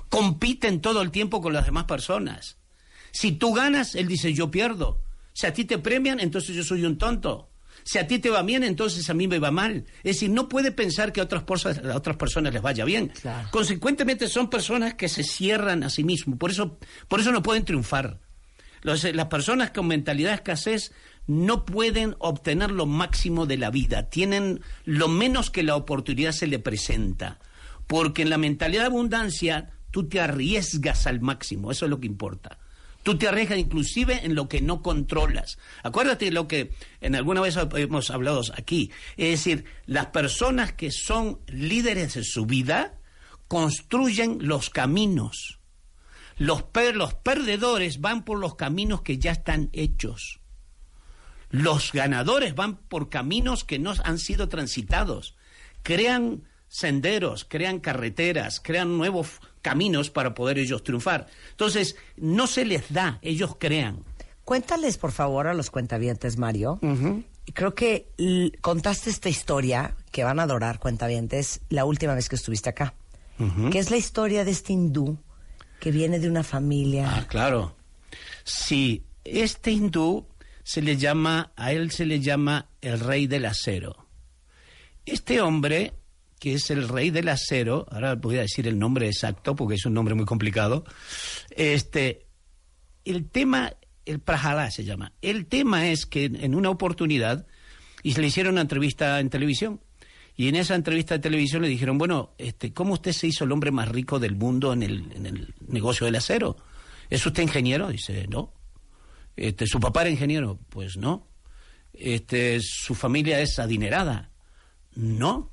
compiten todo el tiempo con las demás personas. Si tú ganas, él dice yo pierdo. Si a ti te premian, entonces yo soy un tonto. Si a ti te va bien, entonces a mí me va mal. Es decir, no puede pensar que a otras, a otras personas les vaya bien. Consecuentemente son personas que se cierran a sí mismos. Por eso, por eso no pueden triunfar. Los- las personas con mentalidad de escasez no pueden obtener lo máximo de la vida. Tienen lo menos que la oportunidad se le presenta. Porque en la mentalidad de abundancia tú te arriesgas al máximo. Eso es lo que importa. Tú te arriesgas inclusive en lo que no controlas. Acuérdate de lo que en alguna vez hemos hablado aquí. Es decir, las personas que son líderes de su vida construyen los caminos. Los, per- los perdedores van por los caminos que ya están hechos. Los ganadores van por caminos que no han sido transitados. Crean senderos, crean carreteras, crean nuevos caminos para poder ellos triunfar. Entonces, no se les da, ellos crean. Cuéntales, por favor, a los cuentavientes, Mario. Creo que contaste esta historia que van a adorar, cuentavientes, la última vez que estuviste acá. Que es la historia de este hindú que viene de una familia. Ah, claro. Sí, este hindú se le llama, a él se le llama el rey del acero. Este hombre, que es el rey del acero, ahora voy a decir el nombre exacto porque es un nombre muy complicado, este, el tema, el Prahalá se llama, el tema es que en una oportunidad, y se le hicieron una entrevista en televisión, y en esa entrevista de televisión le dijeron, bueno, este, ¿cómo usted se hizo el hombre más rico del mundo en el, en el negocio del acero? ¿Es usted ingeniero? Dice, no. Este, ¿Su papá era ingeniero? Pues no. Este, ¿Su familia es adinerada? No.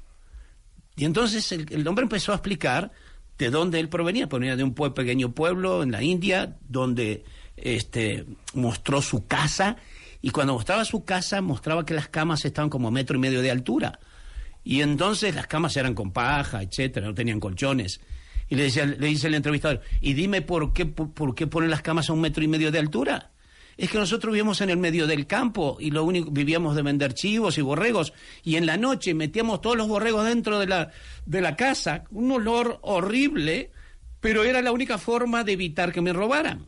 Y entonces el, hombre empezó a explicar de dónde él provenía. Provenía de un pequeño pueblo en la India, donde este, mostró su casa. Y cuando mostraba su casa, mostraba que las camas estaban como a metro y medio de altura. Y entonces las camas eran con paja, etcétera, no tenían colchones. Y le, decía, le dice el entrevistador, y dime por qué, por, por qué ponen las camas a un metro y medio de altura. Es que nosotros vivíamos en el medio del campo y lo único vivíamos de vender chivos y borregos y en la noche metíamos todos los borregos dentro de la, de la casa, un olor horrible, pero era la única forma de evitar que me robaran.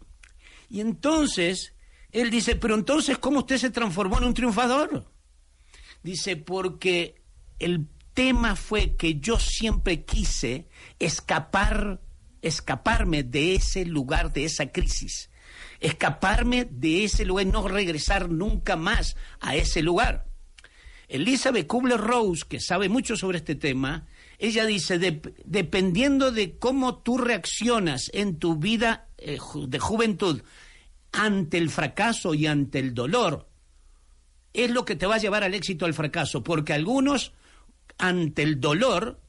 Y entonces él dice, pero entonces ¿cómo usted se transformó en un triunfador? Dice, porque el tema fue que yo siempre quise escapar, escaparme de ese lugar, de esa crisis. Escaparme de ese lugar, no regresar nunca más a ese lugar. Elizabeth Kubler-Rose, que sabe mucho sobre este tema, ella dice, "Dep- dependiendo de cómo tú reaccionas en tu vida eh, de juventud ante el fracaso y ante el dolor, es lo que te va a llevar al éxito al fracaso, porque algunos ante el dolor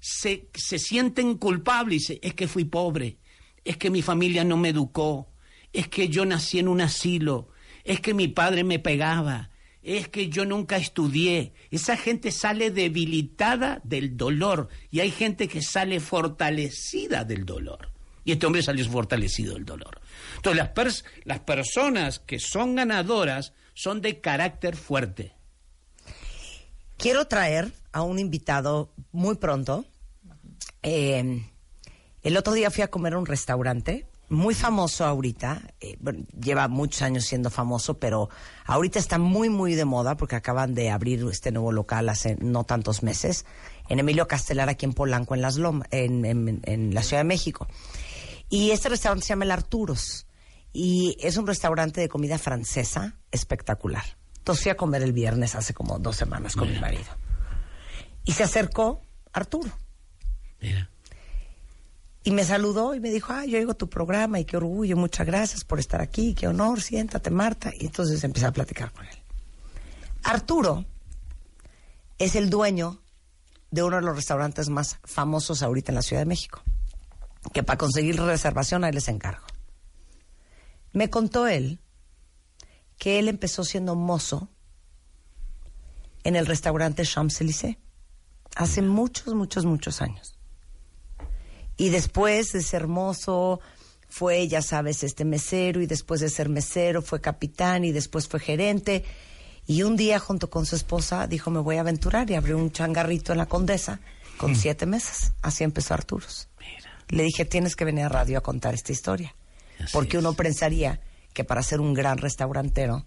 se, se sienten culpables, y dicen, es que fui pobre, es que mi familia no me educó, es que yo nací en un asilo, es que mi padre me pegaba, es que yo nunca estudié. Esa gente sale debilitada del dolor y hay gente que sale fortalecida del dolor. Y este hombre salió fortalecido del dolor. Entonces las, pers- las personas que son ganadoras son de carácter fuerte. Quiero traer a un invitado muy pronto. Eh, el otro día fui a comer a un restaurante muy famoso ahorita. eh, bueno, lleva muchos años siendo famoso, pero ahorita está muy, muy de moda porque acaban de abrir este nuevo local hace no tantos meses en Emilio Castelar, aquí en Polanco, en, las Loma- en, en- en la Ciudad de México. Y este restaurante se llama El Arturos. Y es un restaurante de comida francesa espectacular. Entonces fui a comer el viernes hace como dos semanas con mi marido. Y se acercó Arturo. Y me saludó y me dijo, ah, yo oigo tu programa y qué orgullo, muchas gracias por estar aquí, qué honor, siéntate Marta. Y entonces empecé a platicar con él. Arturo es el dueño de uno de los restaurantes más famosos ahorita en la Ciudad de México, que para conseguir reservación ahí les encargo. Me contó él que él empezó siendo mozo en el restaurante Champs-Élysées hace muchos, muchos, muchos años. Y después de ser mozo, fue, ya sabes, este mesero y después de ser mesero fue capitán y después fue gerente. Y un día junto con su esposa dijo, me voy a aventurar y abrió un changarrito en la Condesa con siete meses. Así empezó Arturos. Le dije, tienes que venir a radio a contar esta historia. Porque uno pensaría que para ser un gran restaurantero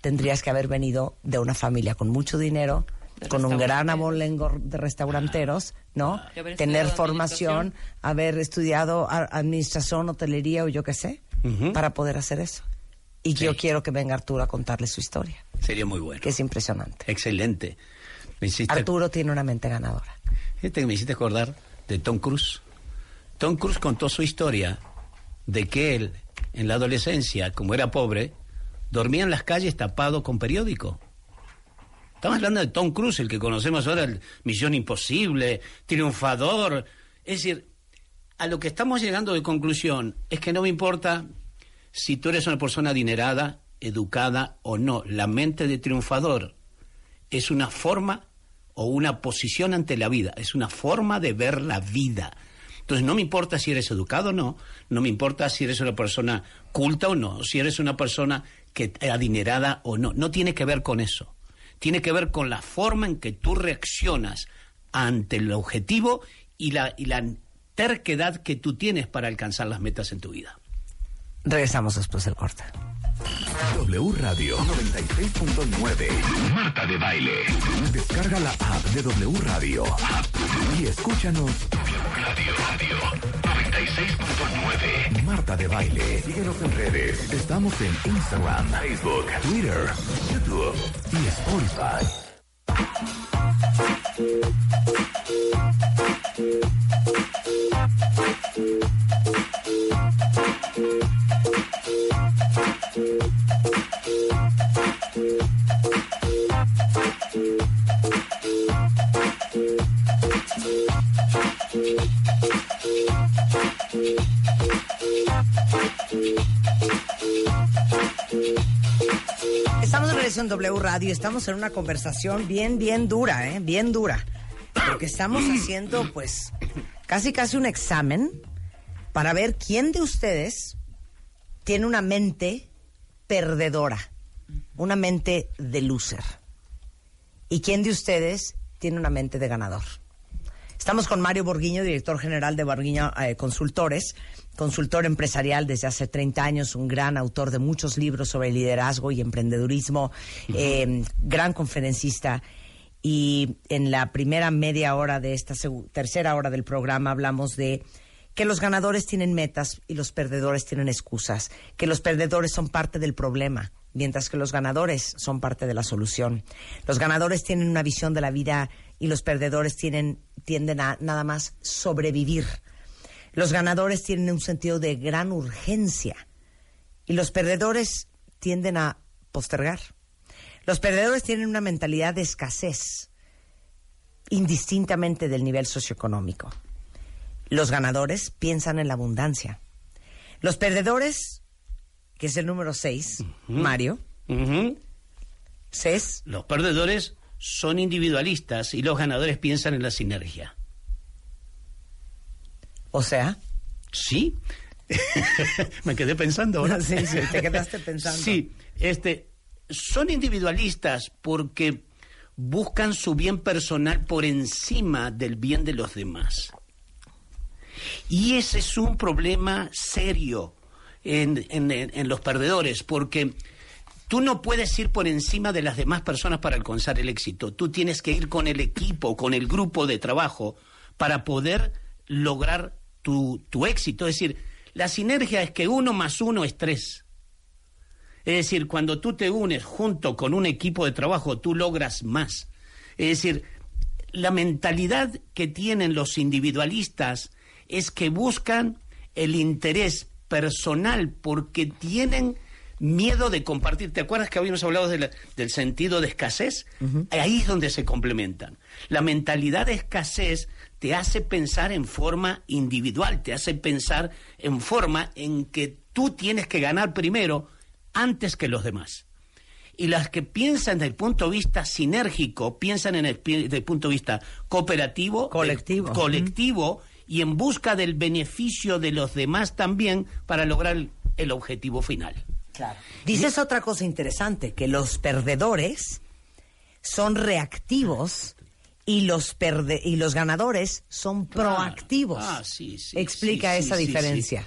tendrías que haber venido de una familia con mucho dinero, con un gran abolengo de restauranteros, ¿no? Y haber Tener formación, haber estudiado administración, hotelería o yo qué sé, para poder hacer eso. Y yo quiero que venga Arturo a contarle su historia, Sería muy bueno. que es impresionante. Excelente. Me hiciste, Arturo tiene una mente ganadora. fíjate que me hiciste acordar de Tom Cruise. Tom Cruise contó su historia de que él, en la adolescencia, como era pobre, dormía en las calles tapado con periódico. Estamos hablando de Tom Cruise, el que conocemos ahora, el Misión Imposible, Triunfador. Es decir, a lo que estamos llegando de conclusión es que no me importa si tú eres una persona adinerada, educada o no. La mente de triunfador es una forma o una posición ante la vida, es una forma de ver la vida. Entonces no me importa si eres educado o no, no me importa si eres una persona culta o no, si eres una persona que adinerada o no, no tiene que ver con eso. Tiene que ver con la forma en que tú reaccionas ante el objetivo y la, y la terquedad que tú tienes para alcanzar las metas en tu vida. Regresamos después del corte. W Radio 96.9. Marta de Baile. Descarga la app de W Radio. Y escúchanos. W Radio Radio 96.9. Marta de Baile. Síguenos en redes. Estamos en Instagram, Facebook, Twitter, YouTube y Spotify. Estamos de regreso en W Radio, estamos en una conversación bien, bien dura, ¿eh? Bien dura. Porque estamos haciendo, pues, casi, casi un examen para ver quién de ustedes tiene una mente perdedora, una mente de loser. Y quién de ustedes tiene una mente de ganador. Estamos con Mario Borguiño, director general de Borguiño eh, Consultores, consultor empresarial desde hace 30 años, un gran autor de muchos libros sobre liderazgo y emprendedurismo, eh, gran conferencista. Y en la primera media hora de esta tercera hora del programa hablamos de que los ganadores tienen metas y los perdedores tienen excusas, que los perdedores son parte del problema, mientras que los ganadores son parte de la solución. Los ganadores tienen una visión de la vida y los perdedores tienden a nada más sobrevivir. Los ganadores tienen un sentido de gran urgencia y los perdedores tienden a postergar. Los perdedores tienen una mentalidad de escasez, indistintamente del nivel socioeconómico. Los ganadores piensan en la abundancia. Los perdedores, que es el número 6, Mario, ¿Ses? Los perdedores son individualistas y los ganadores piensan en la sinergia. O sea. Sí. Me quedé pensando ahora. Sí, sí, te quedaste pensando. Sí, este, son individualistas porque buscan su bien personal por encima del bien de los demás. Y ese es un problema serio en, en- los perdedores, porque tú no puedes ir por encima de las demás personas para alcanzar el éxito. Tú tienes que ir con el equipo, con el grupo de trabajo, para poder lograr tu, tu éxito. Es decir, la sinergia es que uno más uno es tres. Es decir, cuando tú te unes junto con un equipo de trabajo, tú logras más. Es decir, la mentalidad que tienen los individualistas es que buscan el interés personal porque tienen miedo de compartir. ¿Te acuerdas que habíamos hablado de la- del sentido de escasez? Ahí es donde se complementan. La mentalidad de escasez te hace pensar en forma individual, te hace pensar en forma en que tú tienes que ganar primero antes que los demás. Y las que piensan desde el punto de vista sinérgico, piensan en el, desde el punto de vista cooperativo, colectivo, colectivo y en busca del beneficio de los demás también para lograr el, objetivo final. Claro. Dices otra cosa interesante, que los perdedores son reactivos y los perde y los ganadores son proactivos. Ah, sí, sí, Explica sí, esa diferencia.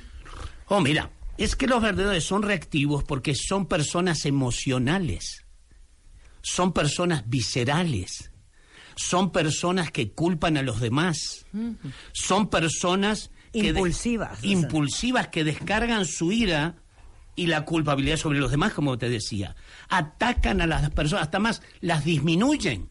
Oh, mira, es que los perdedores son reactivos porque son personas emocionales, son personas viscerales, son personas que culpan a los demás, son personas que Impulsivas, impulsivas que descargan su ira y la culpabilidad sobre los demás, como te decía. Atacan a las personas, hasta más las disminuyen.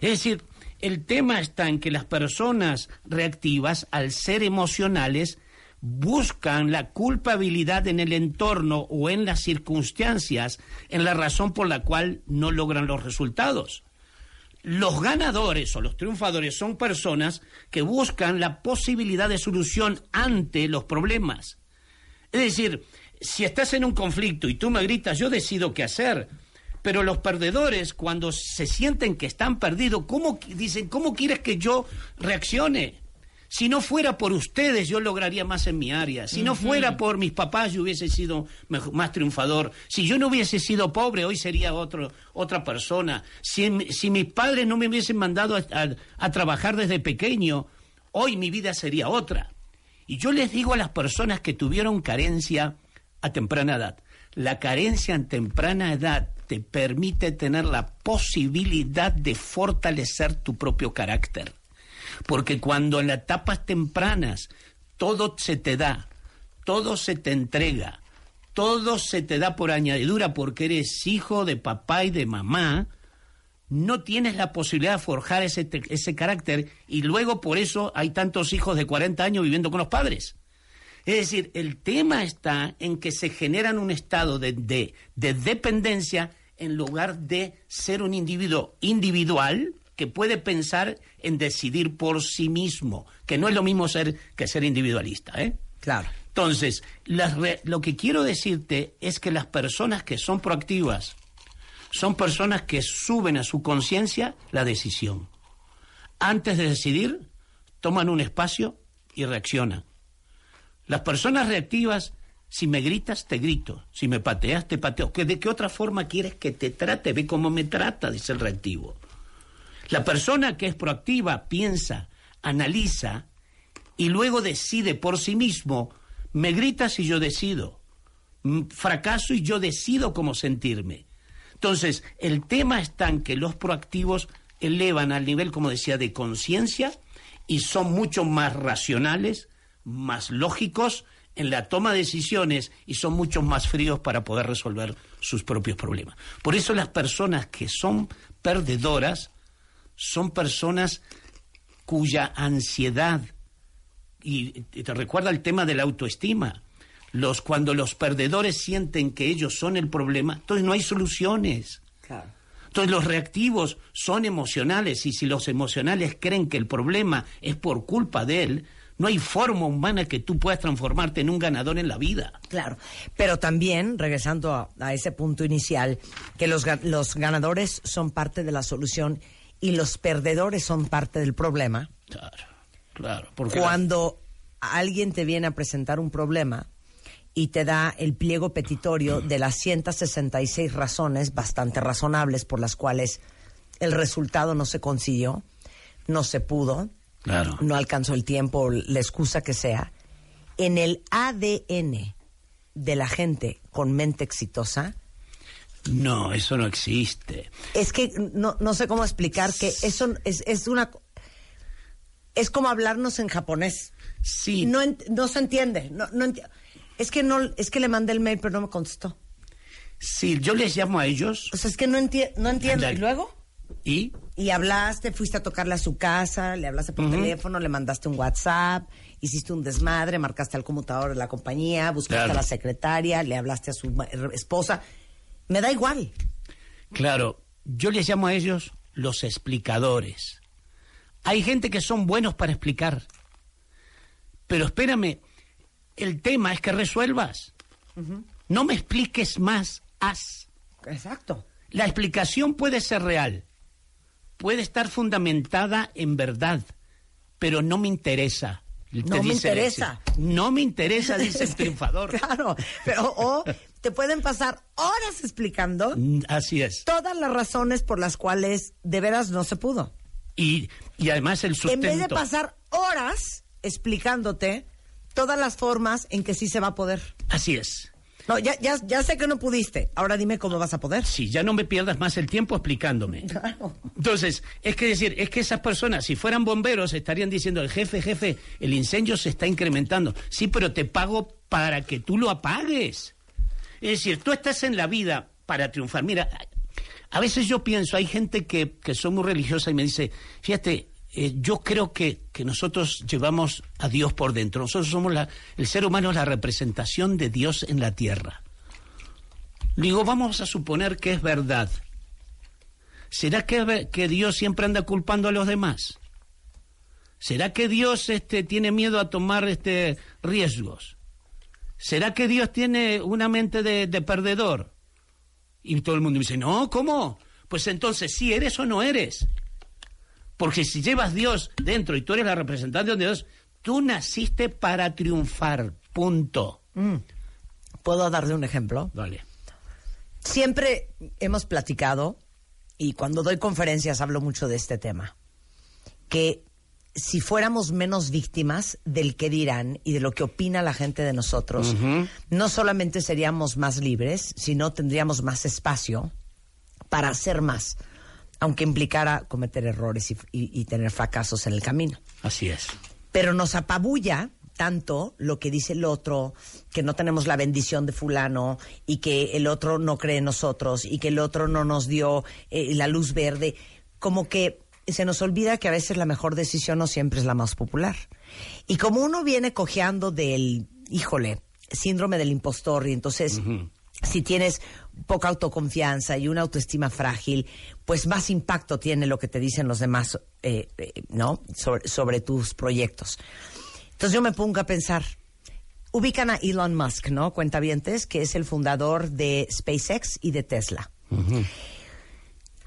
Es decir, el tema está en que las personas reactivas, al ser emocionales, buscan la culpabilidad en el entorno o en las circunstancias, en la razón por la cual no logran los resultados. Los ganadores o los triunfadores son personas que buscan la posibilidad de solución ante los problemas. Es decir, si estás en un conflicto y tú me gritas, yo decido qué hacer. Pero los perdedores, cuando se sienten que están perdidos, ¿cómo dicen, cómo quieres que yo reaccione? Si no fuera por ustedes, yo lograría más en mi área. Si no fuera por mis papás, yo hubiese sido más triunfador. Si yo no hubiese sido pobre, hoy sería otro, otra persona. Si, mi- si mis padres no me hubiesen mandado a, a- a trabajar desde pequeño, hoy mi vida sería otra. Y yo les digo a las personas que tuvieron carencia a temprana edad, la carencia en temprana edad te permite tener la posibilidad de fortalecer tu propio carácter. Porque cuando en las etapas tempranas todo se te da, todo se te entrega, todo se te da por añadidura porque eres hijo de papá y de mamá, no tienes la posibilidad de forjar ese, ese carácter y luego por eso hay tantos hijos de 40 años viviendo con los padres. Es decir, el tema está en que se generan un estado de, de- de dependencia en lugar de ser un individuo individual que puede pensar en decidir por sí mismo, que no es lo mismo ser que ser individualista, ¿eh? Claro. Entonces, las re- lo que quiero decirte es que las personas que son proactivas son personas que suben a su conciencia la decisión. Antes de decidir, toman un espacio y reaccionan. Las personas reactivas, si me gritas, te grito. Si me pateas, te pateo. ¿Que ¿De qué otra forma quieres que te trate? Ve cómo me trata, dice el reactivo. La persona que es proactiva piensa, analiza y luego decide por sí mismo. Me gritas y yo decido. Fracaso y yo decido cómo sentirme. Entonces, el tema está en que los proactivos elevan al nivel, como decía, de conciencia y son mucho más racionales, más lógicos en la toma de decisiones y son mucho más fríos para poder resolver sus propios problemas. Por eso las personas que son perdedoras son personas cuya ansiedad y te recuerda el tema de la autoestima. Los cuando los perdedores sienten que ellos son el problema, entonces no hay soluciones. Entonces los reactivos son emocionales y si los emocionales creen que el problema es por culpa de él, no hay forma humana que tú puedas transformarte en un ganador en la vida. Claro, pero también, regresando a, a ese punto inicial, que los, los ganadores son parte de la solución y los perdedores son parte del problema. Claro, porque Cuando alguien te viene a presentar un problema y te da el pliego petitorio de las 166 razones bastante razonables por las cuales el resultado no se consiguió, no se pudo, Claro. no alcanzó el tiempo, la excusa que sea, en el ADN de la gente con mente exitosa, No, eso no existe. es que no, no sé cómo explicar que eso es, es una... Es como hablarnos en japonés. Sí. No, ent- no se entiende. No, no enti- es que no, es que le mandé el mail pero no me contestó. Sí, yo les llamo a ellos O sea, es que no, enti- no entiendo. ¿Y luego? y Y hablaste, fuiste a tocarle a su casa, le hablaste por teléfono, le mandaste un WhatsApp, hiciste un desmadre, marcaste al conmutador de la compañía, buscaste Claro. a la secretaria, le hablaste a su esposa. Me da igual. Claro, yo les llamo a ellos los explicadores. Hay gente que son buenos para explicar. Pero espérame, el tema es que resuelvas. No me expliques más, haz. Exacto. La explicación puede ser real, puede estar fundamentada en verdad, pero no me interesa. Te No me dice el interesa. No me interesa, dice el triunfador. Claro, pero o te pueden pasar horas explicando Mm, Así es. todas las razones por las cuales de veras no se pudo. Y, y además el En sustento. vez de pasar horas explicándote todas las formas en que sí se va a poder. Así es. No, ya, ya, ya sé que no pudiste. Ahora dime cómo vas a poder. Sí, ya no me pierdas más el tiempo explicándome. Entonces, es que decir, es que esas personas, si fueran bomberos, estarían diciendo, el jefe, jefe, el incendio se está incrementando. Sí, pero te pago para que tú lo apagues. Es decir, tú estás en la vida para triunfar. Mira, a veces yo pienso, hay gente que, que son muy religiosa y me dice, fíjate, eh, yo creo que, que nosotros llevamos a Dios por dentro. Nosotros somos la, el ser humano es la representación de Dios en la tierra. Digo, vamos a suponer que es verdad. ¿Será que, que Dios siempre anda culpando a los demás? ¿Será que Dios este, tiene miedo a tomar este, riesgos? ¿Será que Dios tiene una mente de, de perdedor? Y todo el mundo dice, no, ¿cómo? Pues entonces, ¿sí eres o no eres? Porque si llevas Dios dentro y tú eres la representante de Dios, tú naciste para triunfar, punto. Mm. ¿Puedo darle un ejemplo? Vale. Siempre hemos platicado, y cuando doy conferencias hablo mucho de este tema, que si fuéramos menos víctimas del que dirán y de lo que opina la gente de nosotros, no solamente seríamos más libres, sino tendríamos más espacio para hacer más, aunque implicara cometer errores y, y- y tener fracasos en el camino. Así es. Pero nos apabulla tanto lo que dice el otro, que no tenemos la bendición de fulano y que el otro no cree en nosotros y que el otro no nos dio eh, la luz verde, como que se nos olvida que a veces la mejor decisión no siempre es la más popular. Y como uno viene cojeando del, híjole, síndrome del impostor y entonces si tienes poca autoconfianza y una autoestima frágil, pues más impacto tiene lo que te dicen los demás, eh, eh, ¿no? Sobre, sobre tus proyectos. Entonces yo me pongo a pensar, ubican a Elon Musk, ¿no? Cuentavientes, que es el fundador de SpaceX y de Tesla.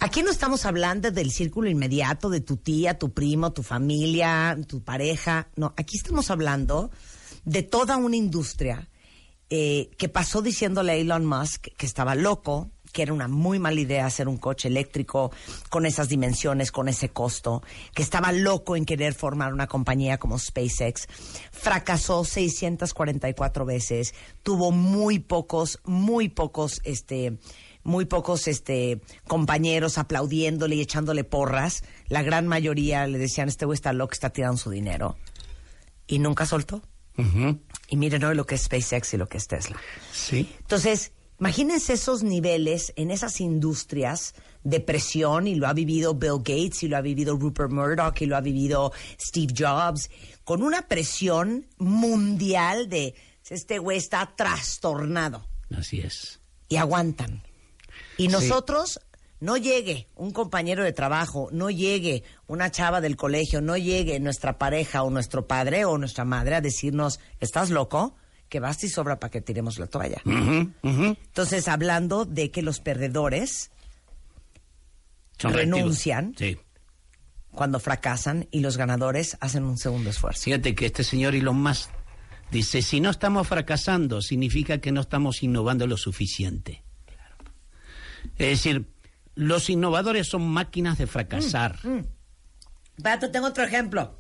Aquí no estamos hablando del círculo inmediato de tu tía, tu primo, tu familia, tu pareja. No, aquí estamos hablando de toda una industria eh, que pasó diciéndole a Elon Musk que estaba loco, que era una muy mala idea hacer un coche eléctrico con esas dimensiones, con ese costo, que estaba loco en querer formar una compañía como SpaceX. Fracasó 644 veces, tuvo muy pocos, muy pocos, este, muy pocos este compañeros aplaudiéndole y echándole porras. La gran mayoría le decían, este güey está loco, está tirando su dinero. Y nunca soltó. Y miren hoy lo que es SpaceX y lo que es Tesla. Sí. Entonces, imagínense esos niveles en esas industrias de presión, y lo ha vivido Bill Gates, y lo ha vivido Rupert Murdoch, y lo ha vivido Steve Jobs, con una presión mundial de este güey está trastornado. Así es. Y aguantan. Y Sí. nosotros, no llegue un compañero de trabajo, no llegue una chava del colegio, no llegue nuestra pareja o nuestro padre o nuestra madre a decirnos, ¿estás loco? Que basta y sobra para que tiremos la toalla. Entonces, hablando de que los perdedores Son renuncian Sí. cuando fracasan y los ganadores hacen un segundo esfuerzo. Fíjate que este señor Elon Musk dice, si no estamos fracasando, significa que no estamos innovando lo suficiente. Es decir, los innovadores son máquinas de fracasar. Mm. Espérate, tengo otro ejemplo.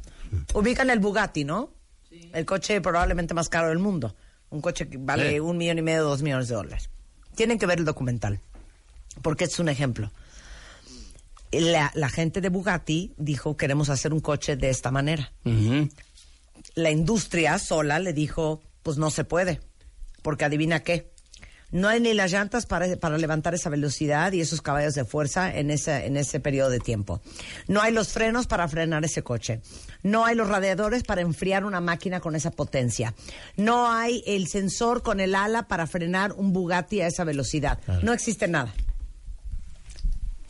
Ubican el Bugatti, ¿no? El coche probablemente más caro del mundo. Un coche que vale Sí. un millón y medio, dos millones de dólares. Tienen que ver el documental, porque es un ejemplo. La, la gente de Bugatti dijo, queremos hacer un coche de esta manera. La industria sola le dijo, pues no se puede, porque adivina qué. No hay ni las llantas para, para levantar esa velocidad y esos caballos de fuerza en ese, en ese periodo de tiempo. No hay los frenos para frenar ese coche. No hay los radiadores para enfriar una máquina con esa potencia. No hay el sensor con el ala para frenar un Bugatti a esa velocidad. No existe nada.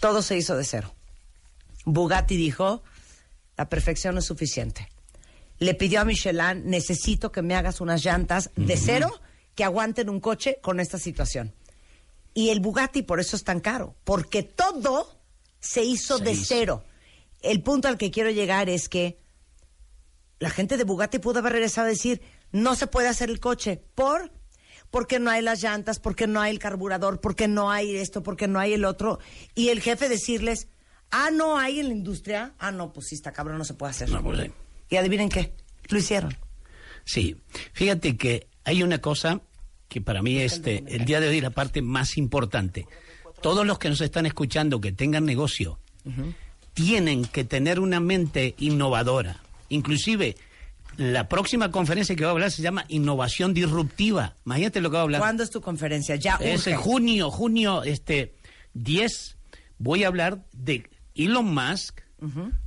Todo se hizo de cero. Bugatti dijo, la perfección no es suficiente. Le pidió a Michelin, necesito que me hagas unas llantas de cero que aguanten un coche con esta situación. Y el Bugatti por eso es tan caro, porque todo se hizo Se de hizo. cero. El punto al que quiero llegar es que la gente de Bugatti pudo haber regresado a decir, no se puede hacer el coche. ¿Por? Porque no hay las llantas, porque no hay el carburador, porque no hay esto, porque no hay el otro. Y el jefe decirles, ah, no hay en la industria. Ah, no, pues sí, está cabrón, no se puede hacer. No, pues sí. Y adivinen qué, lo hicieron. Sí, fíjate que hay una cosa que para mí este el día de hoy es la parte más importante. Todos los que nos están escuchando que tengan negocio tienen que tener una mente innovadora. Inclusive la próxima conferencia que va a hablar se llama innovación disruptiva. Imagínate lo que va a hablar. ¿Cuándo es tu conferencia? Ya Es en junio, junio este 10 voy a hablar de Elon Musk,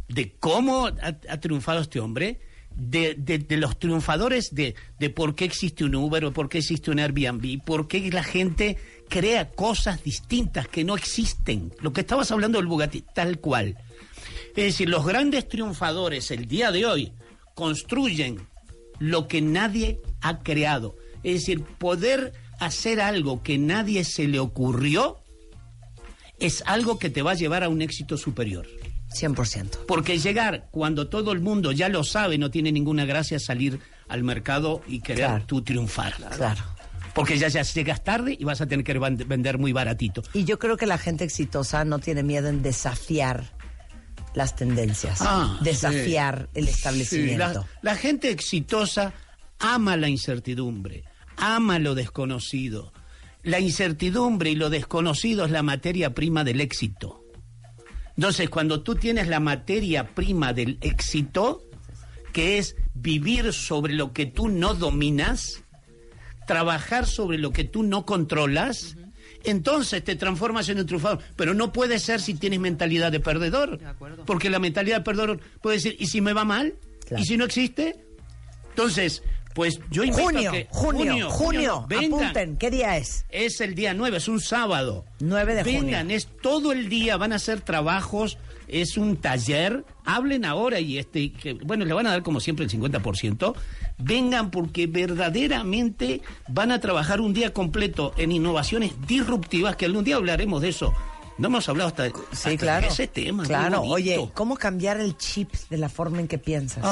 de cómo ha, ha triunfado este hombre, de, los triunfadores, de, de por qué existe un Uber o por qué existe un Airbnb, por qué la gente crea cosas distintas que no existen. Lo que estabas hablando del Bugatti, tal cual. Es decir, los grandes triunfadores el día de hoy construyen lo que nadie ha creado. Es decir, poder hacer algo que nadie se le ocurrió es algo que te va a llevar a un éxito superior. 100%. Porque llegar cuando todo el mundo ya lo sabe no tiene ninguna gracia salir al mercado y querer Claro. tú triunfar. Claro. Porque ya, ya llegas tarde y vas a tener que vender muy baratito. Y yo creo que la gente exitosa no tiene miedo en desafiar las tendencias, Ah, desafiar el Sí, establecimiento. la, la gente exitosa ama la incertidumbre, ama lo desconocido. La incertidumbre y lo desconocido es la materia prima del éxito. Entonces, cuando tú tienes la materia prima del éxito, que es vivir sobre lo que tú no dominas, trabajar sobre lo que tú no controlas, entonces te transformas en un triunfador. Pero no puede ser si tienes mentalidad de perdedor. Porque la mentalidad de perdedor puede decir, ¿y si me va mal? ¿Y si no existe? Entonces, pues yo invito Junio, a que... junio, junio, vengan. apunten, ¿qué día es? Es el día 9, es un sábado. 9 de Vengan, junio. es todo el día, van a hacer trabajos, es un taller. Hablen ahora y este, que, bueno, le van a dar como siempre el 50%. Vengan porque verdaderamente van a trabajar un día completo en innovaciones disruptivas, que algún día hablaremos de eso. No hemos hablado hasta, Sí, hasta claro. de ese tema. Claro, oye, ¿cómo cambiar el chip de la forma en que piensas?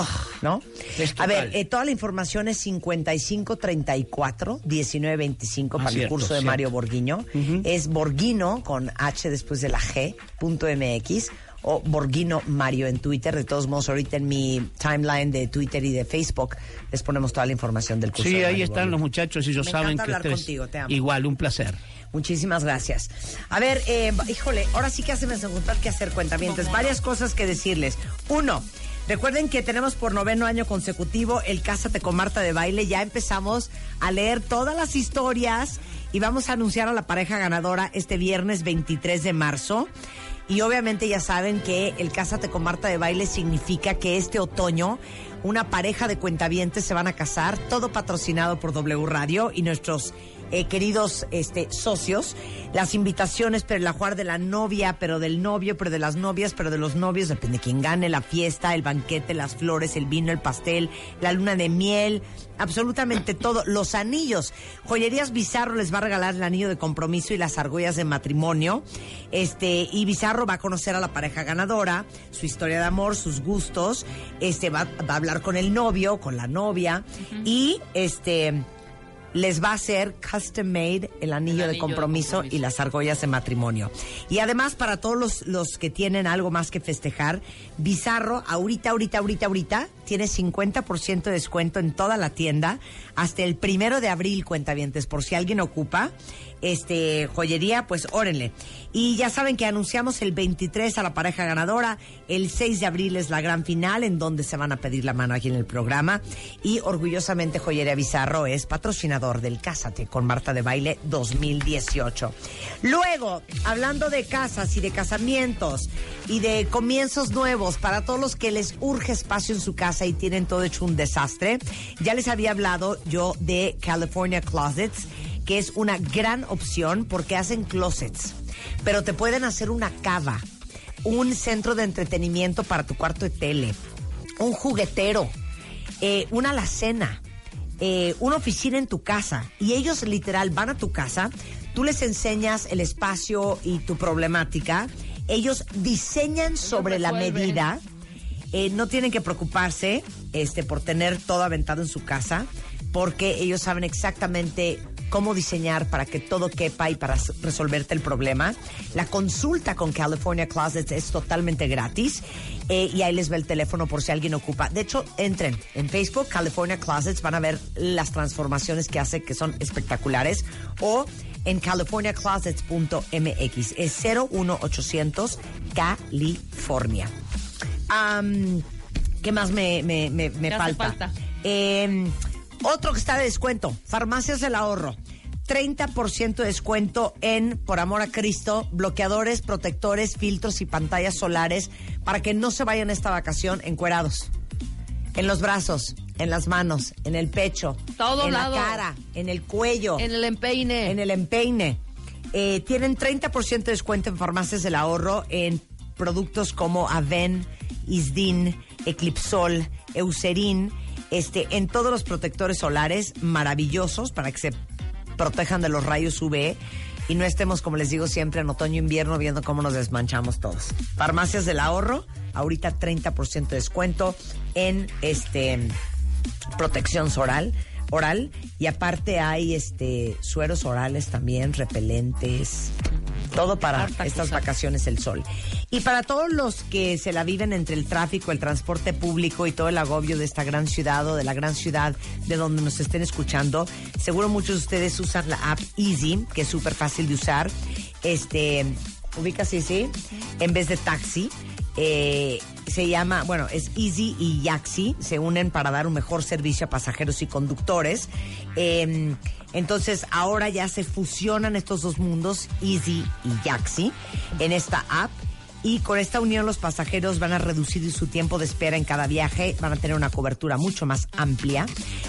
¿No? es A ver, eh, toda la información es 5534 1925 Ah, para el cierto, curso de cierto. Mario Borguiño. Es Borguino con H después de la G, punto MX o Borguino Mario en Twitter. De todos modos, ahorita en mi timeline de Twitter y de Facebook les ponemos toda la información del curso. Sí, de ahí están los muchachos, ellos Me saben que hablar ustedes- contigo, te amo. Igual, un placer. Muchísimas gracias. A ver, eh, híjole, ahora sí que hacemos encontrar qué hacer cuentamientos. Varias cosas que decirles. Uno, recuerden que tenemos por noveno año consecutivo el Cásate con Marta de Baile. Ya empezamos a leer todas las historias y vamos a anunciar a la pareja ganadora este viernes 23 de marzo. Y obviamente ya saben que el Cásate con Marta de Baile significa que este otoño una pareja de cuentavientes se van a casar, todo patrocinado por W Radio y nuestros eh, queridos este, socios. Las invitaciones, pero el ajuar de la novia, pero del novio, pero de las novias, pero de los novios, depende de quién gane, la fiesta, el banquete, las flores, el vino, el pastel, la luna de miel, absolutamente todo. Los anillos. Joyerías Bizarro les va a regalar el anillo de compromiso y las argollas de matrimonio. Este, y Bizarro va a conocer a la pareja ganadora, su historia de amor, sus gustos. Este, va, va a hablar con el novio, con la novia. Y este les va a hacer custom made el anillo, de, compromiso y las argollas de matrimonio. Y además, para todos los, los que tienen algo más que festejar, Bizarro, ahorita, ahorita, ahorita, ahorita, tiene 50% de descuento en toda la tienda hasta el primero de abril, cuentavientes, por si alguien ocupa este joyería, pues órenle. Y ya saben que anunciamos el 23 a la pareja ganadora, el 6 de abril es la gran final en donde se van a pedir la mano aquí en el programa y orgullosamente Joyería Bizarro es patrocinador del Cásate con Marta de Baile 2018. Luego, hablando de casas y de casamientos y de comienzos nuevos para todos los que les urge espacio en su casa y tienen todo hecho un desastre, ya les había hablado yo de California Closets que es una gran opción porque hacen closets, pero te pueden hacer una cava, un centro de entretenimiento para tu cuarto de tele, un juguetero, eh, una alacena, eh, una oficina en tu casa. Y ellos literal van a tu casa, tú les enseñas el espacio y tu problemática, ellos diseñan sobre la medida Eh, no tienen que preocuparse este, por tener todo aventado en su casa, porque ellos saben exactamente cómo diseñar para que todo quepa y para resolverte el problema. La consulta con California Closets es totalmente gratis eh, y ahí les ve el teléfono por si alguien ocupa. De hecho, entren en Facebook, California Closets, van a ver las transformaciones que hace que son espectaculares o en californiaclosets.mx. Es 01800 California. ¿Qué más me, me, me, me ¿Qué hace falta? falta? Eh, otro que está de descuento, Farmacias del Ahorro. 30% de descuento en, por amor a Cristo, bloqueadores, protectores, filtros y pantallas solares para que no se vayan esta vacación encuerados. En los brazos, en las manos, en el pecho, Todo en lado. la cara, en el cuello, En el empeine. en el empeine. Eh, tienen 30% de descuento en farmacias del ahorro en productos como Aven, Isdin, Eclipsol, Eucerin, este, en todos los protectores solares maravillosos para que se protejan de los rayos UV y no estemos, como les digo siempre, en otoño e invierno viendo cómo nos desmanchamos todos. Farmacias del ahorro, ahorita 30% de descuento en este protección oral, oral y aparte hay este sueros orales también, repelentes, todo para Harta estas cosa. vacaciones el sol. Y para todos los que se la viven entre el tráfico, el transporte público y todo el agobio de esta gran ciudad o de la gran ciudad de donde nos estén escuchando, seguro muchos de ustedes usan la app Easy, que es súper fácil de usar. Este, ubicas Easy en vez de taxi. Eh, se llama, bueno, es Easy y Yaxi, se unen para dar un mejor servicio a pasajeros y conductores. Eh, entonces, ahora ya se fusionan estos dos mundos, Easy y Yaxi, en esta app. Y con esta unión los pasajeros van a reducir su tiempo de espera en cada viaje, van a tener una cobertura mucho más amplia.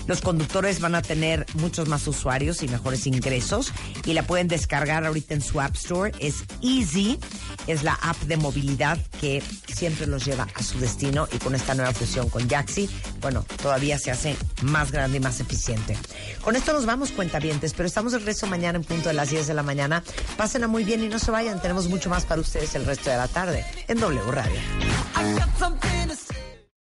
Los conductores van a tener muchos más usuarios y mejores ingresos y la pueden descargar ahorita en su App Store. Es Easy, es la app de movilidad que siempre los lleva a su destino y con esta nueva fusión con Yaxi, bueno, todavía se hace más grande y más eficiente. Con esto nos vamos, cuentavientes, pero estamos de regreso mañana en punto de las 10 de la mañana. Pásenla muy bien y no se vayan, tenemos mucho más para ustedes el resto de la tarde en W Radio.